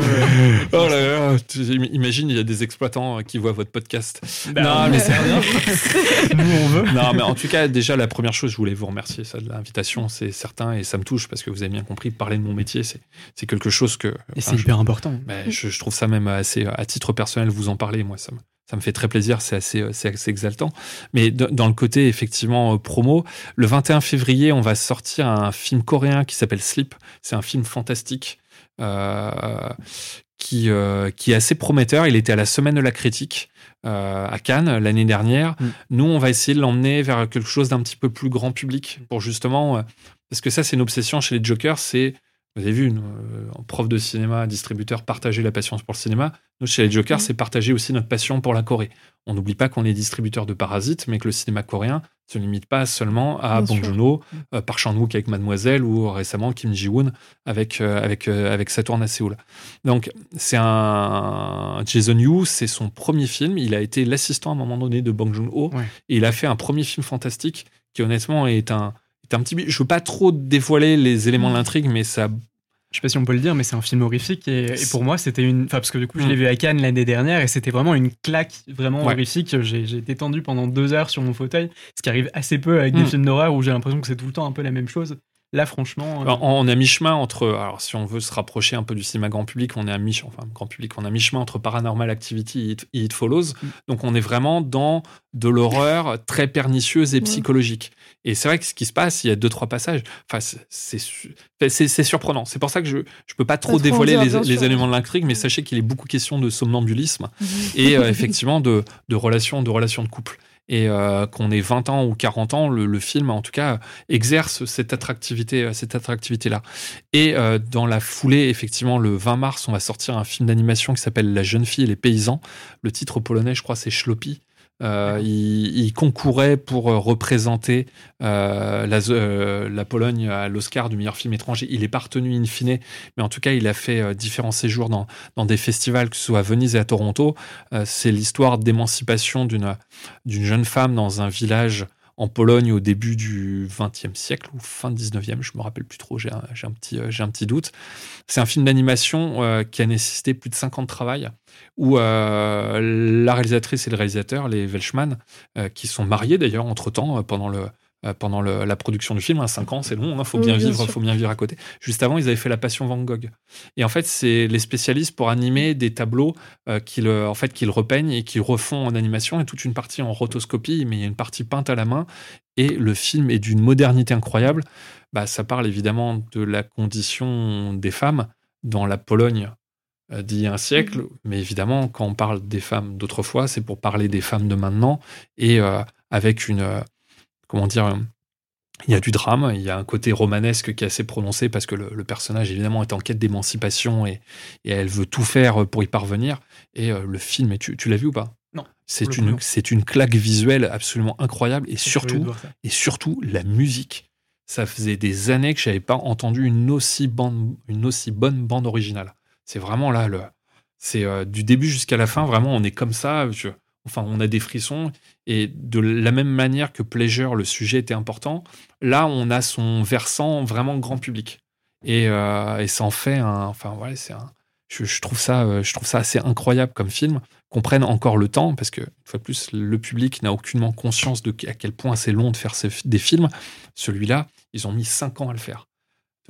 Oh là là, tu- imagine, il y a des exploitants qui voient votre podcast.
Bah,
Non, mais c'est rien.
Nous, on veut.
Non, mais en tout cas, déjà, la première chose, je voulais vous remercier ça, de l'invitation, c'est certain, et ça me touche parce que vous avez bien compris, parler de mon métier, c'est c'est quelque chose que.
Et
enfin,
c'est
je-
hyper important.
je, je trouve ça même assez, à titre personnel, vous en parler, moi, ça me, ça me fait très plaisir, c'est assez, euh, assez exaltant. Mais dans le côté, effectivement, euh, promo, le 21 février, on va sortir un film coréen qui s'appelle Sleep. C'est un film fantastique. euh, qui, euh, qui est assez prometteur. Il était à la semaine de la critique euh, à Cannes l'année dernière.
Mm.
Nous, on va essayer de l'emmener vers quelque chose d'un petit peu plus grand public pour justement, parce que ça, c'est une obsession chez les Jokers, c'est Vous avez vu, nous, euh, en prof de cinéma, distributeur, partager la passion pour le cinéma. Nous, chez les Jokers,
Mhm.
c'est partager aussi notre passion pour la Corée. On n'oublie pas qu'on est distributeur de Parasite, mais que le cinéma coréen se limite pas seulement à
Bien
Bong. Joon-ho, euh, Park Chan-wook avec Mademoiselle ou récemment Kim Ji-woon avec euh, avec euh, avec Saturn à Séoul. Donc c'est un Jason Yu, c'est son premier film. Il a été l'assistant à un moment donné de Bong Joon-ho
Ouais.
et il a fait un premier film fantastique qui honnêtement est un est un petit. Je veux pas trop dévoiler les éléments de l'intrigue, mais ça
Je sais pas si on peut le dire, mais c'est un film horrifique. Et, et pour moi, c'était une. Enfin, parce que du coup, je l'ai
Mm.
vu à Cannes l'année dernière et c'était vraiment une claque vraiment
Ouais.
horrifique. J'ai j'ai été tendu pendant deux heures sur mon fauteuil, ce qui arrive assez peu avec des
Mm.
films d'horreur où j'ai l'impression que c'est tout le temps un peu la même chose. Là, franchement. euh,
on est à mi-chemin entre. Alors, si on veut se rapprocher un peu du cinéma grand public, on est à mi enfin, grand public, on est à mi-chemin entre Paranormal Activity et It, et It Follows.
Mm.
Donc, on est vraiment dans de l'horreur très pernicieuse et
Ouais.
psychologique. Et c'est vrai que ce qui se passe, il y a deux, trois passages. Enfin, c'est- surprenant. C'est pour ça que je je peux pas trop dévoiler les, les éléments de l'intrigue, mais sachez qu'il est beaucoup question de somnambulisme et euh, effectivement de, de relations de relations de couple. Et euh, qu'on ait 20 ans ou 40 ans, le, film, en tout cas, exerce cette attractivité, euh, cette attractivité-là. Et euh, dans la foulée, effectivement, le 20 mars, on va sortir un film d'animation qui s'appelle La jeune fille et les paysans. Le titre polonais, je crois, c'est Schlopi. Euh, il, concourait pour euh, représenter euh, la, Pologne à l'Oscar du meilleur film étranger. Il est pas in fine, mais en tout cas, il a fait différents séjours dans, dans des festivals, que ce soit à Venise et à Toronto. C'est l'histoire d'émancipation d'une jeune femme dans un village en Pologne au début du XXe siècle ou fin 19e, je me rappelle plus trop, j'ai un, un petit, euh, un petit doute. C'est un film d'animation euh, qui a nécessité plus de 5 ans de travail, où euh, la réalisatrice et le réalisateur, les Welshman, qui sont mariés d'ailleurs entre-temps, pendant le pendant le- la production du film, 5 ans c'est long, il faut
Oui,
bien vivre,
sûr.
faut bien vivre à côté. Juste avant, ils avaient fait La Passion Van Gogh. Et en fait, c'est les spécialistes pour animer des tableaux euh, qu'ils en fait, qu'ils repeignent et qu'ils refont en animation, et toute une partie en rotoscopie, mais il y a une partie peinte à la main. Et le film est d'une modernité incroyable. Bah, ça parle évidemment de la condition des femmes dans la Pologne euh, d'il y a un siècle, mais évidemment, quand on parle des femmes d'autrefois, c'est pour parler des femmes de maintenant, et euh, avec une... euh, comment dire... euh, il y a du drame, il y a un côté romanesque qui est assez prononcé parce que le, le personnage, évidemment, est en quête d'émancipation et, et elle veut tout faire pour y parvenir. Et euh, le film, et tu, tu l'as vu ou pas?
Non,
C'est une,
non.
c'est une claque visuelle absolument incroyable et
je
surtout, et la musique. Ça faisait des années que j'avais pas entendu une aussi, bande, une aussi bonne bande originale. C'est vraiment là, le, c'est euh, du début jusqu'à la fin, vraiment, on est comme ça. je- enfin, on a des frissons. Et de la même manière que Pleasure, le sujet était important, là, on a son versant vraiment grand public. Et, euh, et ça en fait un. Enfin, voilà, c'est un. Je, je trouve ça, euh, je trouve ça assez incroyable comme film, qu'on prenne encore le temps, parce que, une fois de plus, le public n'a aucunement conscience de à quel point c'est long de faire ces- des films. Celui-là, ils ont mis cinq ans à le faire.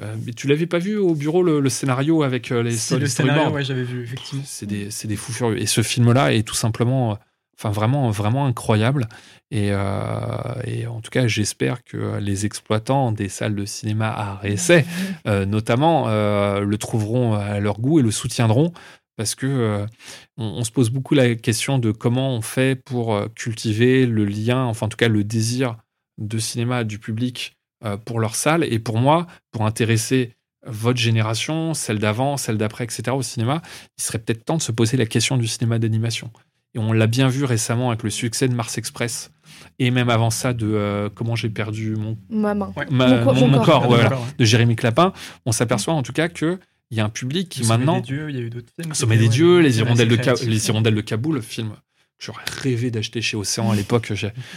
Euh, mais tu l'avais pas vu au bureau le, le scénario avec les sto-
le scénario, ouais, j'avais vu, effectivement.
c'est des, c'est des fous furieux. Et ce film-là est tout simplement, enfin vraiment, vraiment incroyable. Et, euh, et en tout cas, j'espère que les exploitants des salles de cinéma à essai, euh, notamment, euh, le trouveront à leur goût et le soutiendront. Parce que euh, on, on se pose beaucoup la question de comment on fait pour cultiver le lien, enfin en tout cas le désir de cinéma du public euh, pour leur salle. Et pour moi, pour intéresser votre génération, celle d'avant, celle d'après, etc. au cinéma, il serait peut-être temps de se poser la question du cinéma d'animation. Et on l'a bien vu récemment avec le succès de Mars Express, et même avant ça de euh, Comment j'ai perdu mon,
Ma main.
Ouais.
ma-
Mon co-
mon
mon
corps, voilà, de Jérémy Clapin. On s'aperçoit en tout cas que il y a un public qui
Le Sommet
maintenant
des dieux, il y a eu d'autres films.
Sommet des
Ouais,
dieux, les hirondelles, de
c'est
Ka-
créatif.
les hirondelles de Kaboul, le film que j'aurais rêvé d'acheter chez Océan à l'époque.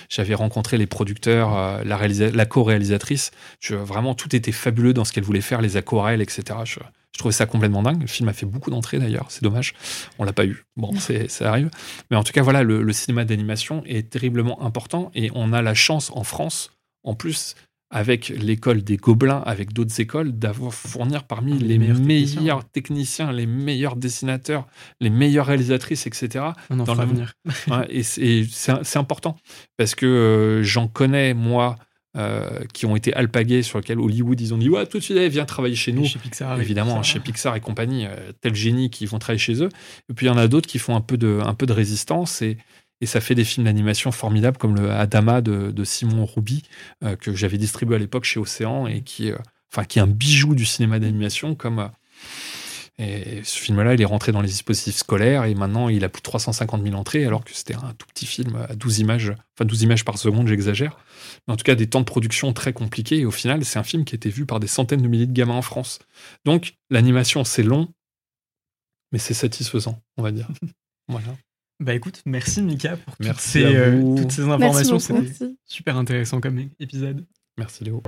J'avais rencontré les producteurs, euh, la, réalisa- la co-réalisatrice. Je- Vraiment, tout était fabuleux dans ce qu'elle voulait faire, les aquarelles, etc. Je, je trouvais ça complètement dingue. Le film a fait beaucoup d'entrées d'ailleurs, c'est dommage. On l'a pas eu. Bon, ça arrive. Mais en tout cas, voilà, le, le cinéma d'animation est terriblement important et on a la chance en France, en plus, avec l'école des Gobelins, avec d'autres écoles, d'avoir fournir parmi
Les
les,
meilleurs
meilleurs,
techniciens.
techniciens, les meilleurs dessinateurs, les meilleures réalisatrices, etc.
On en
dans
fera venir.
Ouais, et c'est important parce que euh, j'en connais, moi, euh, qui ont été alpagués sur lesquels Hollywood, ils ont dit Ouais, tout de suite, allez, viens travailler chez nous.
Chez Pixar.
Évidemment, chez Pixar et compagnie, euh, tel génie qui vont travailler chez eux. Et puis il y en a d'autres qui font un peu de, un peu de résistance et, et ça fait des films d'animation formidables comme le Adama de, de Simon Rouby, euh, que j'avais distribué à l'époque chez Océan et qui, enfin qui est un bijou du cinéma d'animation, comme et ce film-là, il est rentré dans les dispositifs scolaires et maintenant il a plus de 350 000 entrées alors que c'était un tout petit film à 12 images, enfin 12 images par seconde, j'exagère. Mais en tout cas, des temps de production très compliqués et au final, c'est un film qui a été vu par des centaines de milliers de gamins en France. Donc, l'animation, c'est long, mais c'est satisfaisant, on va dire. voilà.
Bah écoute, merci Mika pour toutes,
Merci
ces, euh, toutes ces informations. C'était super intéressant comme épisode.
Merci Léo.